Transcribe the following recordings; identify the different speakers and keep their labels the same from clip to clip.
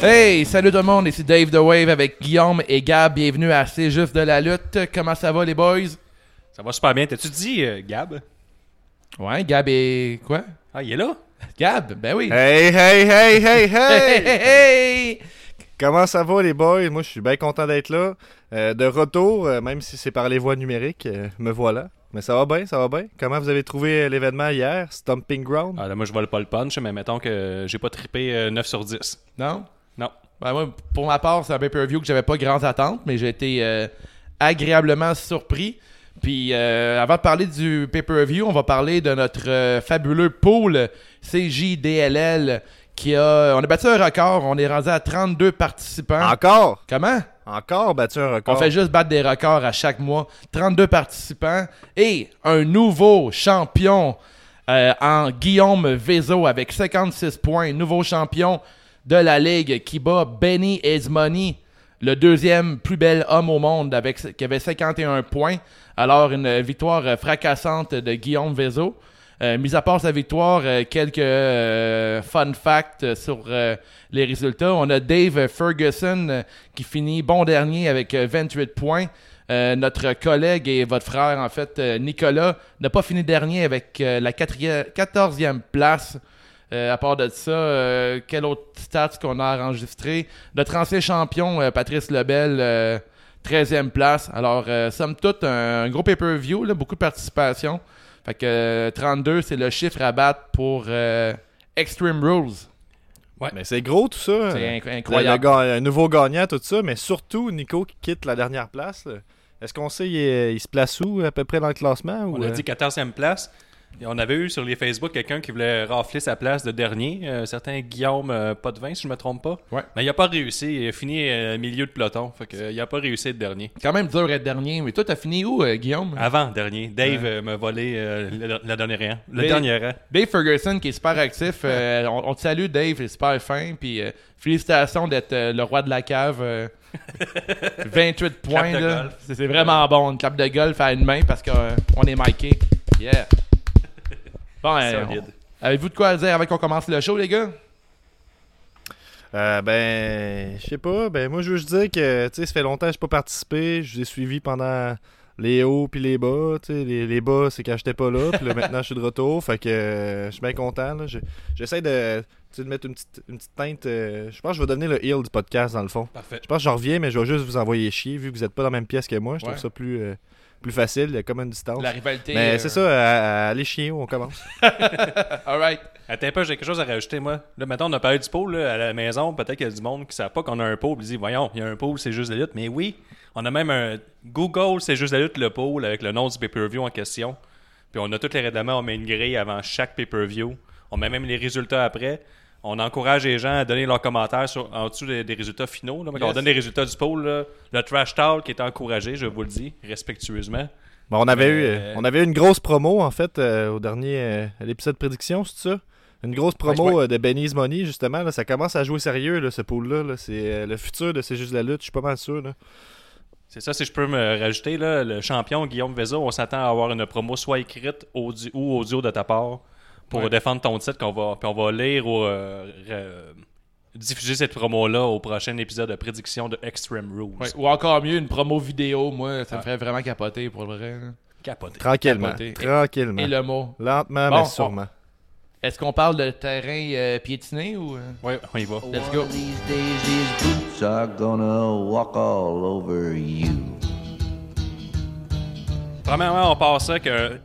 Speaker 1: Hey, salut tout le monde, ici Dave The Wave avec Guillaume et Gab. Bienvenue à C'est juste de la lutte. Comment ça va les boys?
Speaker 2: Ça va super bien. T'as-tu dit euh, Gab?
Speaker 1: Ouais, Gab est... quoi?
Speaker 2: Ah, il est là?
Speaker 1: Gab, ben oui.
Speaker 3: Hey, hey, hey, hey,
Speaker 1: Hey, hey,
Speaker 3: hey!
Speaker 1: hey!
Speaker 3: Comment ça va, les boys? Moi, je suis bien content d'être là. Euh, de retour, euh, même si c'est par les voies numériques, euh, me voilà. Mais ça va bien, ça va bien. Comment vous avez trouvé l'événement hier, Stomping Ground?
Speaker 2: Ah, là, moi, je vole pas le punch, mais mettons que j'ai pas trippé euh, 9 sur 10.
Speaker 1: Non?
Speaker 2: Non.
Speaker 1: Ben moi, pour ma part, c'est un pay-per-view que j'avais pas grandes attentes, mais j'ai été euh, agréablement surpris. Puis euh, avant de parler du pay-per-view, on va parler de notre euh, fabuleux pool CJDLL qui a... On a battu un record, on est rendu à 32 participants.
Speaker 3: Encore?
Speaker 1: Comment?
Speaker 3: Encore battu un
Speaker 1: On
Speaker 3: record.
Speaker 1: fait juste battre des records à chaque mois. 32 participants et un nouveau champion euh, en Guillaume Vezo avec 56 points. Nouveau champion de la Ligue qui bat Benny Edmoney, le deuxième plus bel homme au monde qui avait 51 points. Alors une victoire euh, fracassante de Guillaume Vezo. Euh, mis à part sa victoire, euh, quelques fun facts sur les résultats. On a Dave Ferguson qui finit bon dernier avec euh, 28 points. Notre collègue et votre frère, en fait, Nicolas, n'a pas fini dernier avec la 14e place. Euh, à part de ça, euh, quel autre stats qu'on a enregistré? Notre ancien champion, euh, Patrice Lebel, euh, 13e place. Alors, euh, somme toute, un, un gros pay-per-view, là, beaucoup de participation. Fait que euh, 32, c'est le chiffre à battre pour euh, Extreme Rules.
Speaker 3: Mais c'est gros tout ça.
Speaker 1: C'est
Speaker 3: Euh,
Speaker 1: inc-
Speaker 3: le- le
Speaker 1: incroyable.
Speaker 3: ga- un nouveau gagnant, tout ça. Mais surtout, Nico qui quitte la dernière place. là. Est-ce qu'on sait il, il se place où à peu près dans le classement? Ou,
Speaker 2: On a
Speaker 3: euh,
Speaker 2: dit 14e place. Et on avait eu sur les Facebook quelqu'un qui voulait rafler sa place de dernier. Un certain Guillaume euh, pas de vin, si je me trompe pas.
Speaker 1: Ouais.
Speaker 2: Mais il a pas réussi. Il a fini euh, milieu de peloton. Fait que, euh, il a pas réussi être dernier.
Speaker 1: Quand même dur d'être dernier. Mais toi, t'as fini où, euh, Guillaume?
Speaker 2: Avant dernier. Dave euh, m'a volé euh, le, le dernier rang. Le
Speaker 1: Mais-
Speaker 2: dernier rang.
Speaker 1: Dave Ferguson qui est super actif. euh, on, on te salue, Dave, c'est super fin. Puis euh, félicitations d'être euh, le roi de la cave. euh, 28 points.
Speaker 2: de.
Speaker 1: C'est vraiment bon. Une clap de golf à une main parce qu'on est miké. Yeah. Bon, euh, on- avez-vous de quoi dire avant qu'on commence le show, les gars?
Speaker 3: Euh, ben, je sais pas. Ben, moi, je veux juste dire que, tu sais, ça fait longtemps que j'ai pas participé. Je vous ai suivi pendant les hauts puis les bas. Tu sais, les, les bas, c'est quand j'étais pas là. Puis là, maintenant, je suis de retour. Fait que euh, je suis bien content. là. Je- J'essaie de, tu sais, de mettre une petite, une petite teinte. euh, je pense que je vais devenir le heel du podcast, dans le fond.
Speaker 2: Parfait.
Speaker 3: Je pense que je reviens, mais je vais juste vous envoyer chier, vu que vous êtes pas dans la même pièce que moi. Je trouve
Speaker 1: Ouais.
Speaker 3: ça plus, euh, plus facile. Il y a comme une distance.
Speaker 1: La rivalité.
Speaker 3: Mais
Speaker 1: euh,
Speaker 3: c'est ça, à- à- allez chier, on commence.
Speaker 1: Alright.
Speaker 2: Attends un peu, j'ai quelque chose à rajouter, moi. Là, maintenant, on a parlé du pôle là, à la maison. Peut-être qu'il y a du monde qui ne savent pas qu'on a un pôle. Ils disent, voyons, il y a un pôle, c'est juste la lutte. Mais oui, on a même un Google, c'est juste la lutte, le pôle, avec le nom du pay-per-view en question. Puis on a tous les règlements, on met une grille avant chaque pay-per-view. On met même les résultats après. On encourage les gens à donner leurs commentaires sur, en dessous des, des résultats finaux. Là. Quand
Speaker 1: Yes.
Speaker 2: On donne les résultats du pôle. là. Le trash talk qui est encouragé, je vous le dis, respectueusement.
Speaker 3: Bon, on avait,
Speaker 2: Mais,
Speaker 3: eu,
Speaker 2: euh,
Speaker 3: on avait eu une grosse promo, en fait, euh, au dernier euh, à l'épisode prédiction, c'est ça? Une grosse promo
Speaker 2: Ouais,
Speaker 3: euh, de Benny's Money, justement. Là, ça commence à jouer sérieux, là, ce pool-là. là. C'est euh, le futur de C'est juste la lutte, je suis pas mal sûr.
Speaker 2: C'est ça, si je peux me rajouter, là, le champion Guillaume Vézo, on s'attend à avoir une promo soit écrite audi- ou audio de ta part pour
Speaker 1: Ouais.
Speaker 2: défendre ton titre, qu'on va, puis on va lire ou euh, diffuser cette promo-là au prochain épisode de prédiction de Extreme Rules.
Speaker 1: Ouais, Ou encore mieux, une promo vidéo. Moi, ça me ferait vraiment capoter pour le vrai. là.
Speaker 2: Capoté.
Speaker 3: Tranquillement. Tranquillement.
Speaker 1: Et le mot.
Speaker 3: Lentement,
Speaker 1: Bon,
Speaker 3: mais sûrement.
Speaker 1: Est-ce qu'on parle de terrain euh, piétiné ou. euh?
Speaker 2: Oui, on y va.
Speaker 1: Let's go.
Speaker 4: One of these days, these boots are gonna walk all over you.
Speaker 2: Premièrement, on ça que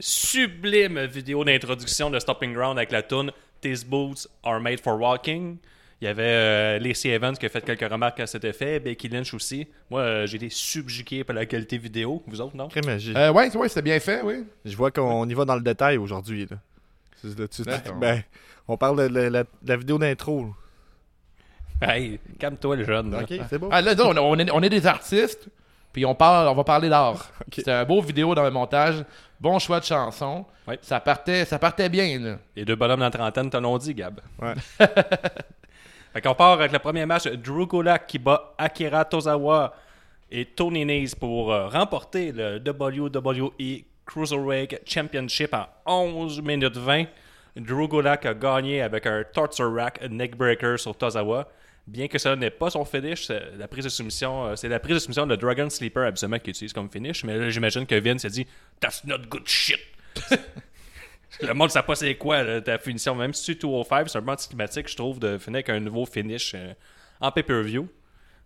Speaker 2: sublime vidéo d'introduction de Stopping Ground avec la tune These boots are made for walking. Il y avait euh, Lacey Evans qui a fait quelques remarques à cet effet, Becky Lynch aussi. Moi, euh, j'ai été subjugué par la qualité vidéo. Vous autres, non?
Speaker 1: Euh, ouais, ouais, c'est bien fait, oui.
Speaker 3: Je vois qu'on y va dans le détail aujourd'hui. C'est- ben, on parle de la, la- de la vidéo d'intro.
Speaker 2: Hey, calme-toi, le jeune. là.
Speaker 3: Ok, c'est bon.
Speaker 1: Ah, là, on, est, on est des artistes, puis on, parle, on va parler d'art. C'était un beau vidéo dans le montage, bon choix de chanson.
Speaker 2: Ouais.
Speaker 1: Ça, partait, ça partait bien, là.
Speaker 2: Les deux bonhommes dans la trentaine te l'ont dit, Gab.
Speaker 3: Ouais.
Speaker 2: Fait qu'on part avec le premier match. Drew Gulak qui bat Akira Tozawa et Tony Nese pour euh, remporter le WWE Cruiserweight Championship en 11 minutes 20. Drew Gulak a gagné avec un Torture Rack Neckbreaker sur Tozawa. Bien que ça n'est pas son finish, c'est la prise de soumission, euh, c'est la prise de soumission de Dragon Sleeper absolument qu'il utilise comme finish. Mais là, j'imagine que Vince s'est dit That's not good shit. Le monde ne sait pas c'est quoi là, ta finition. Même si tu es 205, c'est un peu anticlimatique, je trouve, de finir avec un nouveau finish euh, en pay-per-view.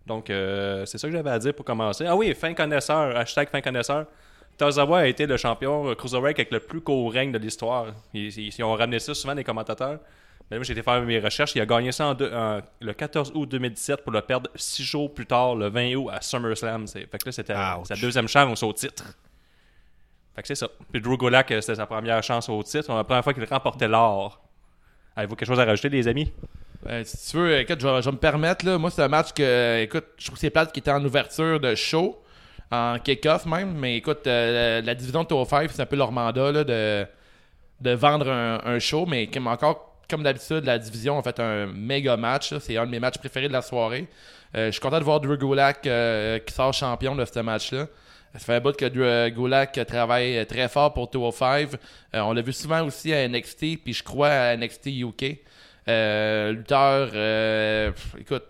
Speaker 2: Donc, euh, c'est ça que j'avais à dire pour commencer. Ah oui, fin connaisseur, hashtag fin connaisseur. Tozawa a été le champion Cruiserweight avec le plus court règne de l'histoire. Ils, ils- ils ont ramené ça souvent, les commentateurs. Mais moi, j'ai été faire mes recherches. Il a gagné ça en deux- en- le 14 août 2017 pour le perdre six jours plus tard, le 20 août, à SummerSlam. C'est- Fait que là, c'était sa deuxième chance au titre. Fait que c'est ça. Puis Drew Gulak, euh, c'était sa première chance au titre. La première fois qu'il remportait l'or. Avez-vous quelque chose à rajouter, les amis?
Speaker 1: Euh, si tu veux, écoute, je vais, je vais me permettre, là. Moi, c'est un match que, écoute, je trouve que c'est plate qui était en ouverture de show, en kick-off même. Mais écoute, euh, la, la division de Tour 5, c'est un peu leur mandat, là, de, de vendre un, un show. Mais comme encore, comme d'habitude, la division a fait un méga match. C'est un de mes matchs préférés de la soirée. Euh, je suis content de voir Drew Gulak euh, qui sort champion de ce match-là. Ça fait un bout que Drew euh, Gulak travaille très fort pour 205. Euh, on l'a vu souvent aussi à NXT, puis je crois à NXT UK. Lutteur, écoute,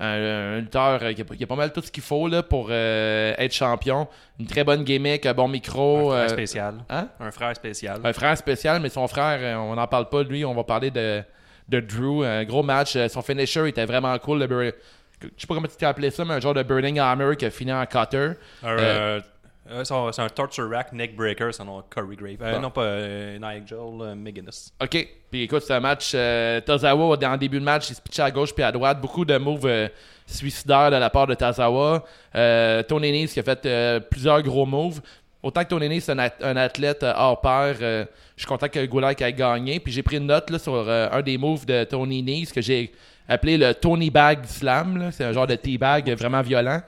Speaker 1: un, un lutteur euh, qui a, qui a pas mal tout ce qu'il faut là, pour euh, être champion. Une très bonne gimmick, un bon micro.
Speaker 2: un frère
Speaker 1: euh,
Speaker 2: spécial.
Speaker 1: hein?
Speaker 2: Un frère spécial.
Speaker 1: Un frère spécial, mais son frère, on n'en parle pas de lui. On va parler de, de Drew. Un gros match. Son finisher était vraiment cool. Le je sais pas comment tu t'es appelé ça, mais un genre de Burning Hammer qui a fini en cutter.
Speaker 2: Un, euh, euh, c'est un- torture rack neck breaker, son nom Corey Grave. Euh,
Speaker 1: Bon.
Speaker 2: Non, pas euh, Nigel McGuinness.
Speaker 1: OK. Puis écoute, c'est un match. Tozawa, en début de match, il se pitchait à gauche puis à droite. Beaucoup de moves suicidaires de la part de Tozawa. Euh, Tony Nese qui a fait plusieurs gros moves. Autant que Tony Nese, c'est un, at- un athlète hors pair. je suis content que Gulak ait gagné. Puis j'ai pris une note là, sur un des moves de Tony Nese que j'ai appelé le Tony Bag Slam. C'est un genre de teabag vraiment violent.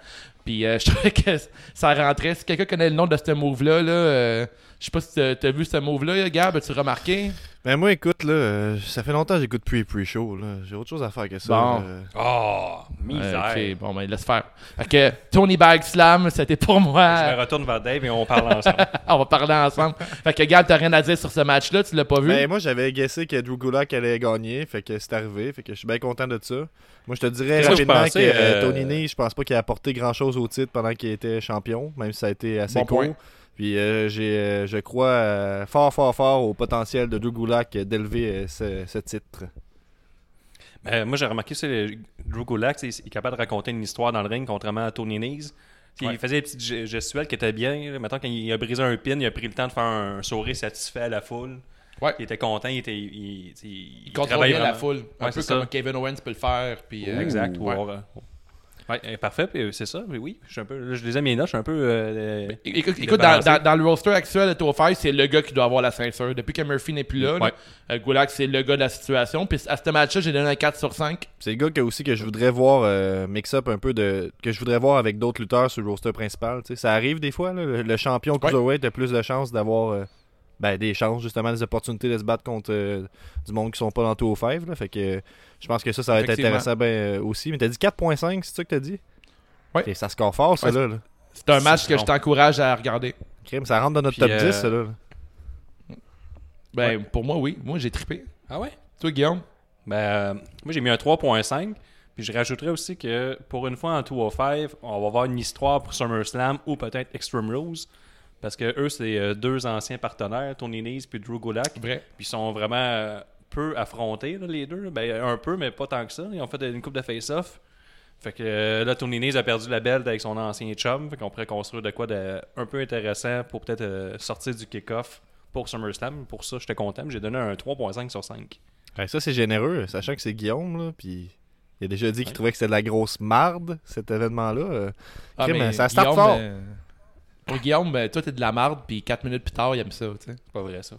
Speaker 1: Puis euh, je trouvais que ça rentrait. Si quelqu'un connaît le nom de ce move-là, là, euh, je sais pas si t'as vu ce move-là, Gab, as-tu remarqué?
Speaker 3: Ben moi, écoute, là, euh, ça fait longtemps que j'écoute plus les pre-show. là. J'ai autre chose à faire que ça.
Speaker 1: Bon.
Speaker 2: Oh, misère.
Speaker 1: ok, bon, ben laisse faire. Fait que Tony Bag Slam, c'était pour
Speaker 2: Je
Speaker 1: moi.
Speaker 2: me retourne vers Dave et on parle ensemble.
Speaker 1: On va parler ensemble. Fait que Gab, t'as rien à dire sur ce match-là, tu l'as pas vu?
Speaker 3: Ben, moi, j'avais guessé que Drew Gulak allait gagner, fait que c'est arrivé, fait que je suis bien content de ça. Moi, je te dirais
Speaker 2: que
Speaker 3: rapidement que euh,
Speaker 2: euh,
Speaker 3: Tony Nese, je pense pas qu'il a apporté grand-chose au titre pendant qu'il était champion, même si ça a été assez
Speaker 1: Bon
Speaker 3: court.
Speaker 1: point.
Speaker 3: Puis euh, j'ai, euh, je crois euh, fort, fort, fort au potentiel de Drew Gulak d'élever euh, ce, ce titre.
Speaker 2: Ben, moi, j'ai remarqué ça, le- Drew Gulak, il est capable de raconter une histoire dans le ring, contrairement à Tony Nese.
Speaker 1: Ouais.
Speaker 2: Il faisait des petites ge- gestuelles qui étaient bien. Maintenant, quand il a brisé un pin, il a pris le temps de faire un sourire satisfait à la foule.
Speaker 1: Ouais.
Speaker 2: Il était content, il était. Il, il, il-
Speaker 1: il contrôle
Speaker 2: travaillait
Speaker 1: bien la foule. Un
Speaker 2: Ouais,
Speaker 1: peu
Speaker 2: c'est
Speaker 1: comme
Speaker 2: ça.
Speaker 1: Kevin Owens peut le faire. Puis, euh,
Speaker 2: Exact. ou, ouais, euh, parfait, euh, c'est ça. Mais oui, je suis un peu. là, je les ai mes notes, je suis un peu. euh,
Speaker 1: Écoute, dans,
Speaker 2: balancer.
Speaker 1: dans- dans le roster actuel de Tour 5, c'est le gars qui doit avoir la ceinture. Depuis que Murphy n'est plus là,
Speaker 2: Ouais.
Speaker 1: Gulak, c'est le gars de la situation. Puis à ce match-là, j'ai donné un 4 sur 5.
Speaker 3: C'est le gars que aussi que je voudrais voir euh, mix-up un peu de. que je voudrais voir avec d'autres lutteurs sur le roster principal. Ça arrive des fois, là, le, le champion Cruiserweight a plus de chances d'avoir euh, ben, des chances, justement, des opportunités de se battre contre euh, du monde qui sont pas dans tout au 5. Là, fait que euh, je pense que ça, ça va être intéressant ben, euh, aussi. Mais t'as dit 4.5, c'est ça que t'as dit? Et ça score fort, ça,
Speaker 1: Ouais,
Speaker 3: là. là.
Speaker 1: C'est un match que je t'encourage à regarder.
Speaker 3: Crime, ça rentre dans notre
Speaker 2: Puis,
Speaker 3: top
Speaker 2: euh,
Speaker 3: 10, ça, là.
Speaker 1: Ben, pour moi, oui. Moi, j'ai trippé.
Speaker 2: Ah ouais?
Speaker 1: Toi, Guillaume?
Speaker 2: Ben, euh, moi, j'ai mis un 3.5. Puis je rajouterais aussi que pour une fois en 205, on va avoir une histoire pour SummerSlam ou peut-être Extreme Rules. Parce que eux, c'est euh, deux anciens partenaires, Tony Nese puis Drew Gulak.
Speaker 1: Vrai.
Speaker 2: Puis ils sont vraiment euh, peu affrontés, là, les deux. Ben, un peu, mais pas tant que ça. Ils ont fait une coupe de face-off. Fait que euh, là, Tony Nese a perdu la belle avec son ancien chum. Fait qu'on pourrait construire de quoi de un peu intéressant pour peut-être euh, sortir du kick-off pour SummerSlam. Pour ça, j'étais content. J'ai donné un 3.5 sur 5.
Speaker 3: Ouais, ça, c'est généreux, sachant que c'est Guillaume, là. Puis il a déjà dit qu'il
Speaker 2: Ouais.
Speaker 3: trouvait que c'était de la grosse marde, cet événement-là. euh.
Speaker 1: Ah,
Speaker 3: Crime,
Speaker 1: mais
Speaker 3: ça start
Speaker 1: Guillaume,
Speaker 3: fort.
Speaker 1: euh, pour Guillaume, ben, toi, t'es de la marde, puis 4 minutes plus tard, il aime ça. tu sais.
Speaker 2: C'est pas vrai, ça.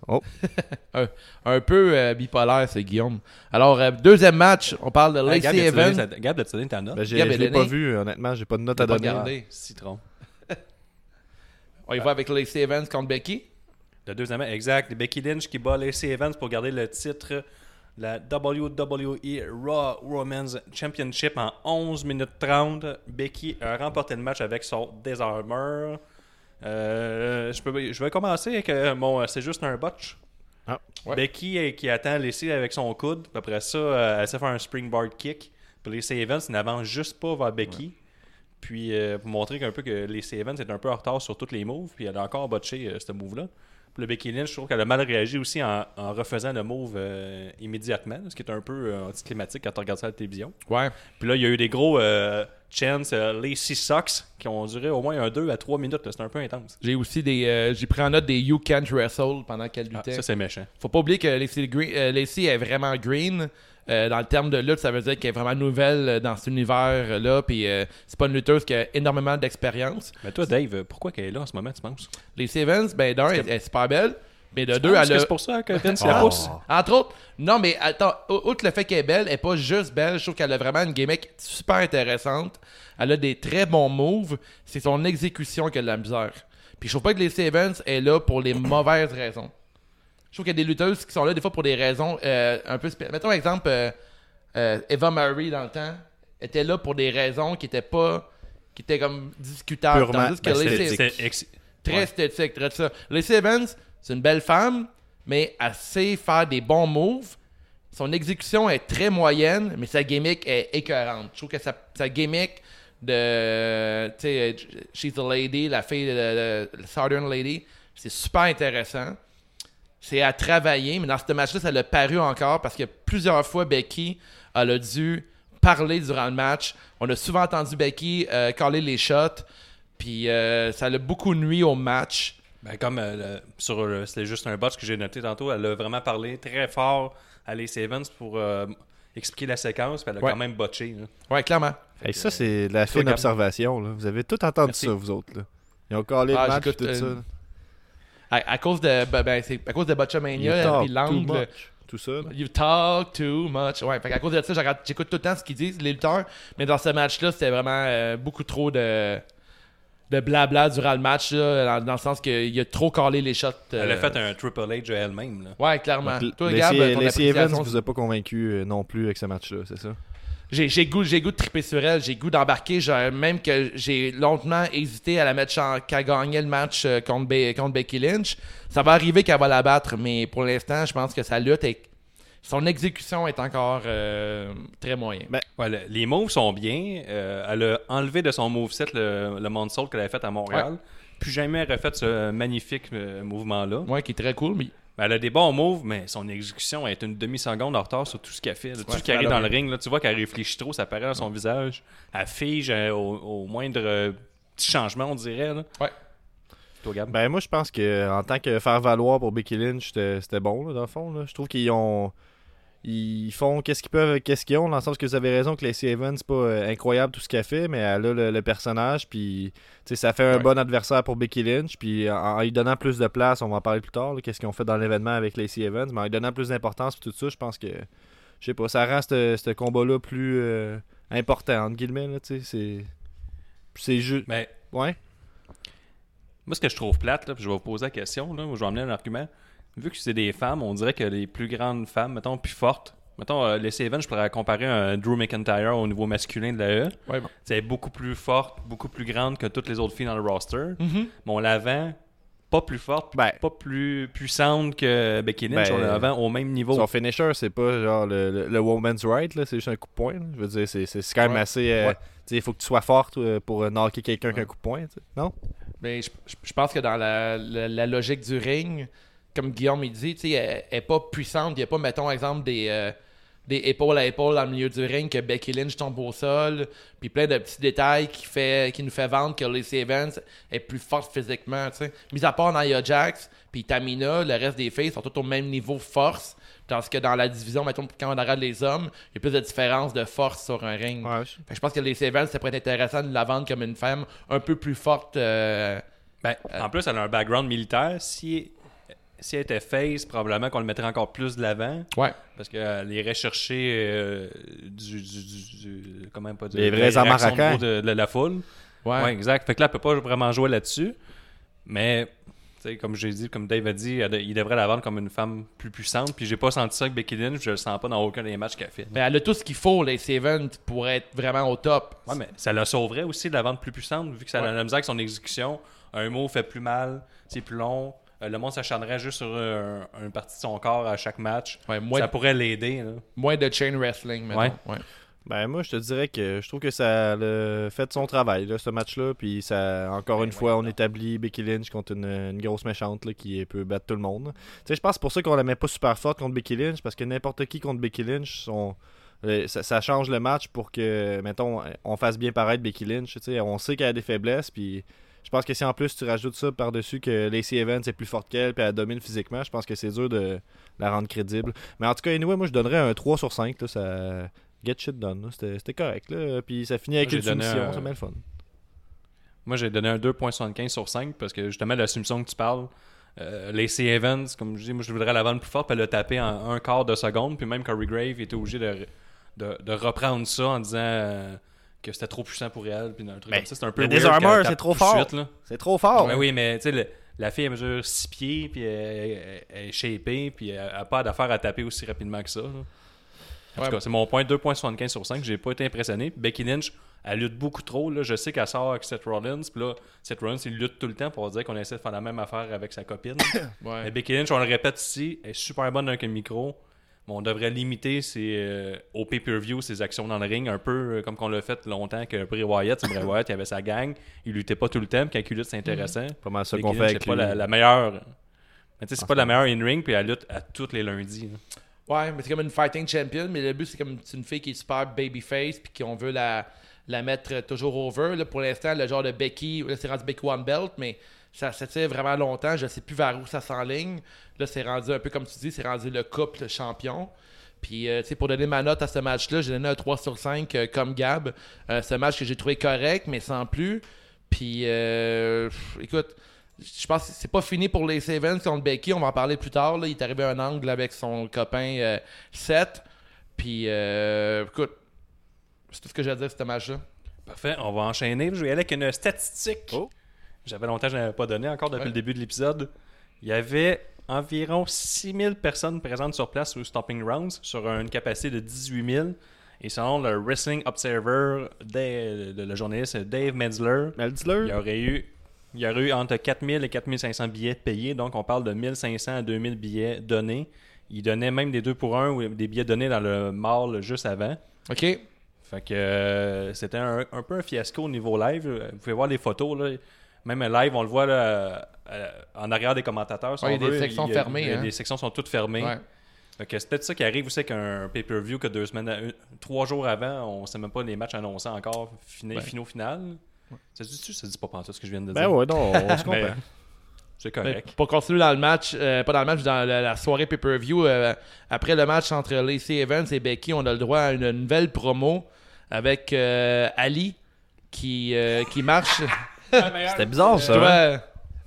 Speaker 1: Un peu euh, bipolaire, c'est Guillaume. Alors, euh, deuxième match, on parle de
Speaker 2: Hey,
Speaker 1: Lacey
Speaker 2: Gab, as-tu donné
Speaker 1: Evans.
Speaker 2: ta- Gab, as-tu donné ta note?
Speaker 3: Ben, j'ai-
Speaker 1: Gab
Speaker 3: je
Speaker 1: est
Speaker 3: l'ai pas vu, honnêtement, j'ai pas de note à
Speaker 1: Pas
Speaker 3: donner.
Speaker 1: regardé.
Speaker 2: Citron.
Speaker 1: On y va avec Lacey Evans contre Becky?
Speaker 2: Le deuxième, exact. Becky Lynch qui bat Lacey Evans pour garder le titre, la WWE Raw Women's Championship en 11 minutes 30. Becky a remporté le match avec son Disarmer. Euh, je, peux- je vais commencer avec euh, mon C'est juste un botch.
Speaker 3: Ah,
Speaker 1: ouais.
Speaker 2: Becky euh, qui attend Lacey avec son coude. Puis Après ça, euh, elle s'est fait un springboard kick. Pour les Evans, n'avance juste pas vers Becky. Puis euh, pour montrer qu'un peu que les Evans est un peu en retard sur tous les moves, puis elle a encore botché euh, ce move-là. Puis le Becky Lynch, je trouve qu'elle a mal réagi aussi en, en refaisant le move euh, immédiatement, ce qui est un peu euh, anticlimatique quand tu regardes ça à la télévision.
Speaker 1: Ouais.
Speaker 2: Puis là, il y a eu des gros chants, euh, Lacy Socks, qui ont duré au moins un 2 à 3 minutes. C'était un peu intense.
Speaker 1: J'ai aussi des. euh, j'ai pris en note des You Can't Wrestle pendant qu'elle
Speaker 2: Ah,
Speaker 1: luttait.
Speaker 2: ça, c'est méchant.
Speaker 1: Faut pas oublier que Lacey, Green- euh, Lacey est vraiment green. Euh, dans le terme de lutte, ça veut dire qu'elle est vraiment nouvelle dans cet univers-là. Puis euh, c'est pas une lutteuse qui a énormément d'expérience.
Speaker 2: Mais toi, Dave, pourquoi qu'elle est là en ce moment, tu penses?
Speaker 1: Les Evans, ben d'un, elle, elle est super belle. Mais de deux, elle a.
Speaker 2: c'est pour ça que Vince la pousse?
Speaker 1: Entre autres, non, mais attends, ou- outre le fait qu'elle est belle, elle est pas juste belle. Je trouve qu'elle a vraiment une gimmick super intéressante. Elle a des très bons moves. C'est son exécution qui a de la misère. Puis je trouve pas que les Evans est là pour les mauvaises raisons. Je trouve qu'il y a des lutteuses qui sont là des fois pour des raisons euh, un peu spéciales. Mettons exemple, euh, euh, Eva Marie dans le temps était là pour des raisons qui étaient pas. qui étaient comme discutables.
Speaker 3: Purement
Speaker 1: Tandis que
Speaker 3: ben,
Speaker 1: Très
Speaker 2: Ouais.
Speaker 1: esthétique, très ça. Lacey Evans, c'est une belle femme, mais elle sait faire des bons moves. Son exécution est très moyenne, mais sa gimmick est écœurante. Je trouve que sa, gimmick de. Tu sais, She's a Lady, la fille de, de- de Southern Lady, c'est super intéressant. C'est à travailler, mais dans ce match-là, ça l'a paru encore parce que plusieurs fois, Becky, elle a dû parler durant le match. On a souvent entendu Becky euh, caller les shots, puis euh, ça l'a beaucoup nuit au match.
Speaker 2: Ben, comme euh, le- sur le- c'était juste un botch que j'ai noté tantôt, elle a vraiment parlé très fort à les Evans pour euh, expliquer la séquence, puis elle a
Speaker 1: Ouais.
Speaker 2: quand même botché. là.
Speaker 1: Ouais, clairement.
Speaker 3: Hey, ça, c'est de la fine observation. Là. Vous avez tout entendu
Speaker 2: Merci.
Speaker 3: ça, vous autres. Là. Ils ont collé
Speaker 1: Ah,
Speaker 3: le match tout
Speaker 1: euh,
Speaker 3: ça. là.
Speaker 1: À, à cause de ben, ben, c'est à cause de
Speaker 3: You
Speaker 1: Botchamania
Speaker 3: talk
Speaker 1: puis
Speaker 3: too
Speaker 1: l'angle.
Speaker 3: much. Tout ça. là.
Speaker 1: You talk too much. Ouais, fait qu'à cause de ça, j'écoute tout le temps ce qu'ils disent, les lutteurs. Mais dans ce match-là, c'était vraiment euh, beaucoup trop de, de blabla durant le match, là, dans, dans le sens qu'il a trop calé les shots. euh,
Speaker 2: Elle a fait un Triple H elle-même. là.
Speaker 1: Ouais, clairement.
Speaker 3: Donc,
Speaker 1: Toi, Gab, ton
Speaker 3: Evans vous a pas convaincu euh, non plus avec ce match-là, c'est ça?
Speaker 1: J'ai, j'ai goût, j'ai goût de triper sur elle, j'ai goût d'embarquer. J'ai- même que j'ai longtemps hésité à la mettre qu'elle gagnait le match euh, contre, Be- contre Becky Lynch. Ça va arriver qu'elle va la battre, mais pour l'instant, je pense que sa lutte est. Son exécution est encore euh, très moyenne.
Speaker 3: Ben,
Speaker 2: Ouais, le- les moves sont bien. Euh, elle a enlevé de son moveset le, le moonsault qu'elle avait fait à Montréal. Puis jamais refait ce magnifique euh, mouvement-là.
Speaker 1: Ouais, qui est très cool, mais
Speaker 2: Ben, elle a des bons moves, mais son exécution est une demi-seconde en retard sur tout ce qu'elle fait. là. Tout
Speaker 1: Ouais,
Speaker 2: ce qui arrive dans le ring, là, tu vois qu'elle réfléchit trop, ça paraît dans son visage. Elle fige euh, au, au moindre euh, petit changement, on dirait. Là.
Speaker 1: Ouais.
Speaker 2: Toi, Gab?
Speaker 3: Ben moi je pense que en tant que faire valoir pour Becky Lynch, c'était c'était bon là, dans le fond. Là. Je trouve qu'ils ont ils font qu'est-ce qu'ils peuvent qu'est-ce qu'ils ont, dans le sens que vous avez raison que Lacey Evans, c'est pas euh, incroyable tout ce qu'elle fait, mais elle a le, le personnage, puis ça fait un
Speaker 1: Ouais.
Speaker 3: bon adversaire pour Becky Lynch, puis en, en lui donnant plus de place, on va en parler plus tard, qu'est-ce qu'ils ont fait dans l'événement avec Lacey Evans, mais en lui donnant plus d'importance tout ça, je pense que, je sais pas, ça rend ce combat-là plus euh, important, entre guillemets, tu sais, c'est... C'est juste...
Speaker 2: Mais
Speaker 3: Ouais?
Speaker 2: moi, ce que je trouve plate, là, puis je vais vous poser la question, là, je vais amener un argument. Vu que c'est des femmes, on dirait que les plus grandes femmes, mettons, plus fortes, mettons, euh, les Evans, je pourrais comparer un Drew McIntyre au niveau masculin de la E.
Speaker 1: ouais, bon.
Speaker 2: C'est beaucoup plus forte, beaucoup plus grande que toutes les autres filles dans le roster.
Speaker 1: Mhm.
Speaker 2: Mais on la vend pas plus forte,
Speaker 3: Ben.
Speaker 2: pas plus puissante que Becky Lynch.
Speaker 3: Ben,
Speaker 2: on la vend au même niveau.
Speaker 3: Son finisher, c'est pas genre le, le, le woman's right, là, c'est juste un coup de poing. Je veux dire, c'est, c'est, c'est quand même
Speaker 1: Ouais.
Speaker 3: assez. euh,
Speaker 1: Ouais.
Speaker 3: tu sais, Il faut que tu sois forte euh, pour euh, knocker quelqu'un avec un coup de poing. tu sais. Non?
Speaker 1: Mais je, je- je pense que dans la, la- la logique du ring, comme Guillaume il dit, tu sais, elle, elle est pas puissante. Il n'y a pas, mettons, exemple, des, euh, des épaules à épaules dans le milieu du ring que Becky Lynch tombe au sol. Puis plein de petits détails qui, fait, qui nous fait vendre que Lacey Evans est plus forte physiquement. tu sais. Mis à part Nia Jax, puis Tamina, le reste des filles sont tous au même niveau force. Tandis que dans la division, mettons, quand on regarde les hommes, il y a plus de différence de force sur un ring.
Speaker 3: Ouais.
Speaker 1: Fait que je pense que les Evans, ça pourrait être intéressant de la vendre comme une femme un peu plus forte. euh,
Speaker 2: Ben, en plus, elle a un background militaire. Si, si elle était face, probablement qu'on le mettrait encore plus de l'avant.
Speaker 1: Ouais.
Speaker 2: Parce qu'elle irait chercher euh, du, du, du- du- Comment pas dire
Speaker 3: Les
Speaker 2: de
Speaker 3: vrais Amaraquans.
Speaker 2: de, de la foule.
Speaker 1: Ouais.
Speaker 2: Ouais. exact. Fait que là, elle peut pas vraiment jouer là-dessus. Mais, tu sais, comme j'ai dit, comme Dave a dit, elle il devrait la vendre comme une femme plus puissante. Puis j'ai pas senti ça avec Becky Lynch. Je le sens pas dans aucun des matchs qu'elle fait.
Speaker 1: Mais elle a tout ce qu'il faut, les Evans, pour être vraiment au top.
Speaker 2: Ouais, mais ça la sauverait aussi de la vente plus puissante, vu que ça a
Speaker 1: Ouais.
Speaker 2: la misère avec son exécution. Un mot fait plus mal, c'est plus long. Euh, le monde s'acharnerait juste sur un- une partie de son corps à chaque match.
Speaker 1: Ouais, moins,
Speaker 2: ça pourrait l'aider.
Speaker 1: moins de chain wrestling.
Speaker 2: Ouais.
Speaker 1: Ouais.
Speaker 3: Ben moi je te dirais que je trouve que ça a fait son travail là, ce match-là, puis ça encore une fois on établit Becky Lynch contre une, une grosse méchante là, qui peut battre tout le monde. Tu sais je pense que c'est pour ça qu'on la met pas super forte contre Becky Lynch parce que n'importe qui contre Becky Lynch sont euh, ça, ça change le match pour que mettons on fasse bien paraître Becky Lynch. Tu sais on sait qu'elle a des faiblesses puis je pense que si en plus tu rajoutes ça par-dessus que Lacey Evans est plus forte qu'elle puis elle domine physiquement, je pense que c'est dur de la rendre crédible. Mais en tout cas, anyway, moi je donnerais un 3 sur 5. Là, ça... Get shit done. C'était correct. Là. Puis ça finit avec une soumission.
Speaker 2: un-
Speaker 3: le fun.
Speaker 2: Moi, j'ai donné un 2.75 sur 5 parce que justement, la soumission que tu parles, euh, Lacey Evans, comme je dis, moi, je voudrais la vendre plus forte, puis elle l'a tapé en un quart de seconde, puis même Corey Grave était obligé de, de, de reprendre ça en disant euh, que c'était trop puissant pour elle, puis un truc
Speaker 3: Ben,
Speaker 2: comme ça. C'est un peu
Speaker 3: le
Speaker 2: qu'elle
Speaker 3: c'est trop fort. C'est trop fort.
Speaker 2: Ouais, oui, mais tu sais, la fille, elle mesure 6 pieds, puis elle, elle- elle est shapée, puis elle n'a pas d'affaire à taper aussi rapidement que ça. là. En
Speaker 1: Ouais.
Speaker 2: tout cas, c'est mon point 2.75 sur 5. J'ai pas été impressionné. Becky Lynch, elle lutte beaucoup trop. Là. Je sais qu'elle sort avec Seth Rollins. Puis là, Seth Rollins, il lutte tout le temps pour dire qu'on essaie de faire la même affaire avec sa copine.
Speaker 1: Ouais.
Speaker 2: Mais Becky Lynch, on le répète ici, elle est super bonne avec un micro. On devrait limiter ses, euh, au pay-per-view ses actions dans le ring, un peu euh, comme qu'on l'a fait longtemps que Bray Wyatt. c'est Bray Wyatt, il avait sa gang. Il luttait pas tout le temps. Puis quand il lutte, c'est intéressant.
Speaker 3: Pas mal ça qu'on fait avec
Speaker 2: c'est pas
Speaker 3: lui.
Speaker 2: la, la meilleure. Mais tu sais, c'est pas la meilleure in-ring, puis elle lutte à tous les lundis. là.
Speaker 1: Ouais, mais c'est comme une fighting champion, mais le but c'est comme c'est une fille qui est super babyface puis qu'on veut la, la mettre toujours over. Là, pour l'instant, le genre de Becky, là c'est rendu Becky One Belt, mais ça, ça tire vraiment longtemps. Je sais plus vers où ça s'enligne. Là, c'est rendu un peu comme tu dis, c'est rendu le couple champion. Puis, euh, tu sais, pour donner ma note à ce match-là, j'ai donné un 3 sur 5 euh, comme Gab. Euh, ce match que j'ai trouvé correct, mais sans plus. Puis, euh, pff, écoute, je pense que c'est pas fini pour les Evans contre Becky. On va en parler plus tard. Là. Il est arrivé un angle avec son copain euh, Seth. Puis, euh, écoute, c'est tout ce que j'ai à dire sur ce match-là.
Speaker 2: Parfait, on va enchaîner. Je vais y aller avec une statistique.
Speaker 3: Oh.
Speaker 2: J'avais longtemps que je n'avais pas donné encore depuis
Speaker 1: Ouais.
Speaker 2: le début de l'épisode. Il y avait environ 6000 personnes présentes sur place au Stomping Grounds sur une capacité de 18 000. Et selon le Wrestling Observer, Dave- le, journaliste Dave Metzler,
Speaker 3: Mais
Speaker 2: il y aurait eu il y aurait eu entre 4000 et 4500 billets payés, donc on parle de 1500 à 2000 billets donnés. Il donnait même des 2 pour 1 ou des billets donnés dans le mall juste avant.
Speaker 1: OK?
Speaker 2: Fait que euh, c'était un, un peu un fiasco au niveau live. Vous pouvez voir les photos. Là. Même live, on le voit là, euh, en arrière des commentateurs. si
Speaker 1: Ouais,
Speaker 2: on
Speaker 1: il y a des sections
Speaker 2: Il y a-
Speaker 1: fermées,
Speaker 2: il y a
Speaker 1: hein.
Speaker 2: Les sections sont toutes fermées.
Speaker 1: Ouais.
Speaker 2: C'est peut-être ça qui arrive aussi qu'un pay-per-view que deux semaines, à- une- trois jours avant, on sait même pas les matchs annoncés encore, fini,
Speaker 1: Ouais.
Speaker 2: finaux final. Ça se dit-tu? Ça se dit pas pantoute ce que je viens de
Speaker 3: Ben
Speaker 2: dire.
Speaker 3: ouais, non, on se comprend.
Speaker 2: c'est
Speaker 1: Mais
Speaker 2: correct.
Speaker 1: pour continuer dans le match, euh, pas dans le match, dans la, la soirée pay-per-view, euh, après le match entre Lacey Evans et Becky, on a le droit à une nouvelle promo avec euh, Ali qui, euh, qui marche.
Speaker 3: C'était bizarre
Speaker 1: je,
Speaker 3: ça.
Speaker 1: dois,
Speaker 3: hein?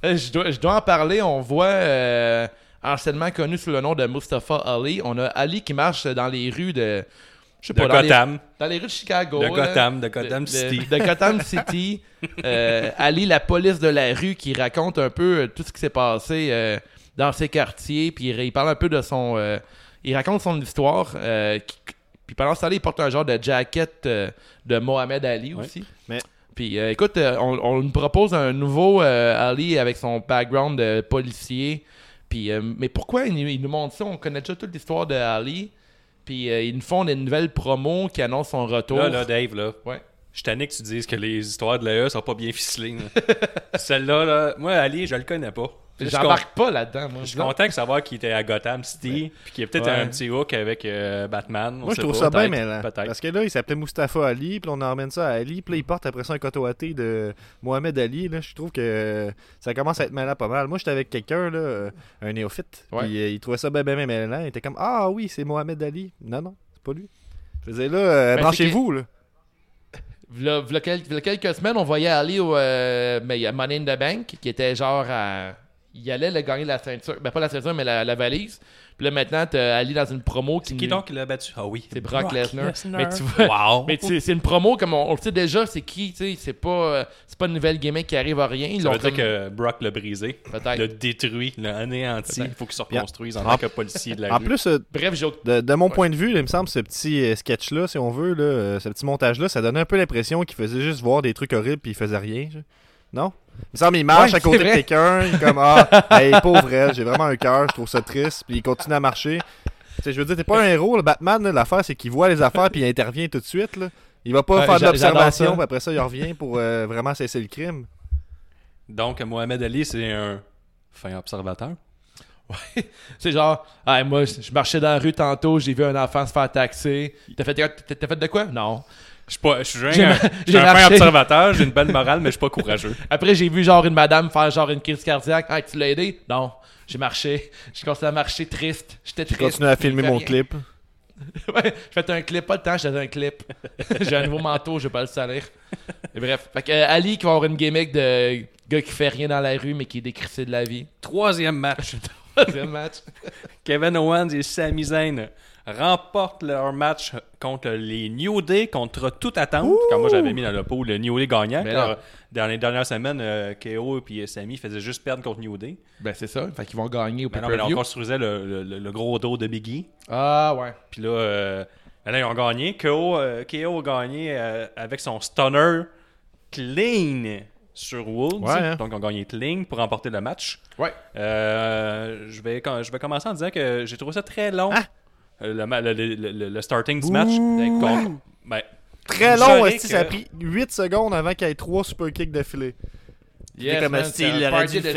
Speaker 1: euh, je, dois, je dois en parler. On voit euh, anciennement connu sous le nom de Mustafa Ali. On a Ali qui marche dans les rues de. Je sais
Speaker 2: De
Speaker 1: pas, dans les,
Speaker 2: Gotham.
Speaker 1: dans les rues de Chicago.
Speaker 2: De
Speaker 1: là.
Speaker 2: Gotham, de Gotham
Speaker 1: de,
Speaker 2: City.
Speaker 1: De, de Gotham City. Euh, Ali, la police de la rue, qui raconte un peu euh, tout ce qui s'est passé euh, dans ses quartiers. Puis il, il parle un peu de son. euh, il raconte son histoire. euh, qui- puis pendant ce temps-là, il porte un genre de jacket euh, de Mohamed Ali
Speaker 2: Ouais.
Speaker 1: aussi.
Speaker 3: Mais-
Speaker 1: Puis euh, écoute, euh, on, on nous propose un nouveau euh, Ali avec son background de policier. Puis, euh, mais pourquoi il, il nous montre ça? On connaît déjà toute l'histoire de Ali. Puis ils nous font des nouvelles promos qui annoncent son retour.
Speaker 2: Là, là, Dave, là.
Speaker 1: Ouais.
Speaker 2: Je suis tanné que tu dises que les histoires de l'AE sont pas bien ficelées. là. Celle-là, là, moi, Ali, je le connais pas.
Speaker 1: J'embarque pas là-dedans, moi.
Speaker 2: Je suis content de savoir qu'il était à Gotham City, puis qu'il y a peut-être
Speaker 1: Ouais.
Speaker 2: un petit hook avec euh, Batman.
Speaker 3: Moi, je trouve
Speaker 2: pas,
Speaker 3: ça bien mêlant. Parce que là, il s'appelait Mustafa Ali, puis on emmène ça à Ali, puis là, il porte après ça un cotoaté de Mohamed Ali. Là, je trouve que ça commence à être mêlant pas mal. Moi, j'étais avec quelqu'un, là, euh, un néophyte,
Speaker 1: Ouais.
Speaker 3: puis euh, il trouvait ça bien, bien, bien mêlant. Il était comme Ah oui, c'est Mohamed Ali. Non, non, c'est pas lui. Je disais là, euh,
Speaker 1: Ben,
Speaker 3: branchez-vous, là.
Speaker 1: V'là, v'là v'là quelques semaines, on voyait Ali au euh, Money in the Bank, qui était genre à. Il allait le gagner la ceinture. Ben, pas la ceinture, mais la valise. Puis là, maintenant, t'as Ali dans une promo qui.
Speaker 2: C'est qui donc qui l'a battu? Ah oui.
Speaker 1: C'est Brock Lesnar. Mais tu vois.
Speaker 2: Wow.
Speaker 1: Mais c'est, c'est une promo comme on, on le sait déjà, c'est qui, tu sais, c'est pas, euh, c'est pas une nouvelle gimmick qui arrive à rien. Ils
Speaker 2: Ça veut dire
Speaker 1: comme-
Speaker 2: que Brock l'a brisé,
Speaker 1: Peut-être.
Speaker 2: l'a détruit, l'a anéanti. Il faut qu'il se reconstruise en
Speaker 3: En-
Speaker 2: tant que policier de la
Speaker 3: En
Speaker 2: rue.
Speaker 3: plus, euh,
Speaker 1: Bref, j'ai
Speaker 3: de, de mon point de vue, là, il me semble ce petit euh, sketch-là, si on veut, là, euh, ce petit montage-là, ça donnait un peu l'impression qu'il faisait juste voir des trucs horribles puis il faisait rien. je- Non? Il me semble qu'il marche
Speaker 1: Ouais,
Speaker 3: à côté de quelqu'un, il est comme Ah, hey, pauvre elle, j'ai vraiment un cœur, je trouve ça triste, puis il continue à marcher. Je veux dire, t'es pas un héros, le Batman, l'affaire, c'est qu'il voit les affaires puis il intervient tout de suite, là. Il va pas
Speaker 1: Ouais,
Speaker 3: faire de l'observation, puis après ça, il revient pour euh, vraiment cesser le crime.
Speaker 2: Donc, Mohamed Ali, c'est un fin observateur.
Speaker 1: C'est genre, ah, moi, je marchais dans la rue tantôt, j'ai vu un enfant se faire taxer. T'as fait, t'as fait de quoi? Non.
Speaker 2: Je suis pas, je suis
Speaker 1: J'ai
Speaker 2: un,
Speaker 1: ma-
Speaker 2: je
Speaker 1: j'ai
Speaker 2: un fin observateur, j'ai une belle morale, mais je suis pas courageux.
Speaker 1: Après, j'ai vu genre une madame faire genre une crise cardiaque. Ah, tu l'as aidé? Non. J'ai marché. J'ai continué à marcher triste. J'étais triste.
Speaker 3: Continue à filmer
Speaker 1: J'ai
Speaker 3: mon
Speaker 1: rien.
Speaker 3: clip.
Speaker 1: ouais, j'ai fait un clip. Pas de temps, j'ai fait un clip. j'ai un nouveau manteau, je vais pas le salir. Et bref. Fait que euh, Ali qui va avoir une gimmick de gars qui fait rien dans la rue, mais qui est décrissé de la vie.
Speaker 2: Troisième match.
Speaker 1: Troisième match.
Speaker 2: Kevin Owens et Sami Zayn remportent leur match contre les New Day contre toute attente. Quand moi j'avais mis dans le pot le New Day gagnant.
Speaker 1: Mais
Speaker 2: car dans les dernières semaines, euh, KO et Sami faisaient juste perdre contre New Day.
Speaker 1: Ben, c'est ça. Fait qu'ils vont gagner au
Speaker 2: Mais non, mais là, on
Speaker 1: pay-per-view.
Speaker 2: construisait le, le- gros dos de Biggie.
Speaker 1: Ah, ouais.
Speaker 2: Puis là, euh, ben là, ils ont gagné. KO, euh, KO a gagné euh, avec son stunner clean sur Woods.
Speaker 3: Ouais, hein.
Speaker 2: Donc, ils ont gagné clean pour remporter le match.
Speaker 1: Ouais.
Speaker 2: Euh, je, vais, je vais commencer en disant que j'ai trouvé ça très long.
Speaker 3: Ah!
Speaker 2: Euh, Le, le, le- le- le starting du match. Contre- ben,
Speaker 3: Très
Speaker 2: Vous
Speaker 3: long,
Speaker 2: que-
Speaker 3: ça a pris 8 secondes avant qu'il y ait 3 super kicks d'affilée?
Speaker 1: Yes,
Speaker 3: comme
Speaker 1: man, un
Speaker 3: il aurait
Speaker 1: party
Speaker 3: dû
Speaker 1: de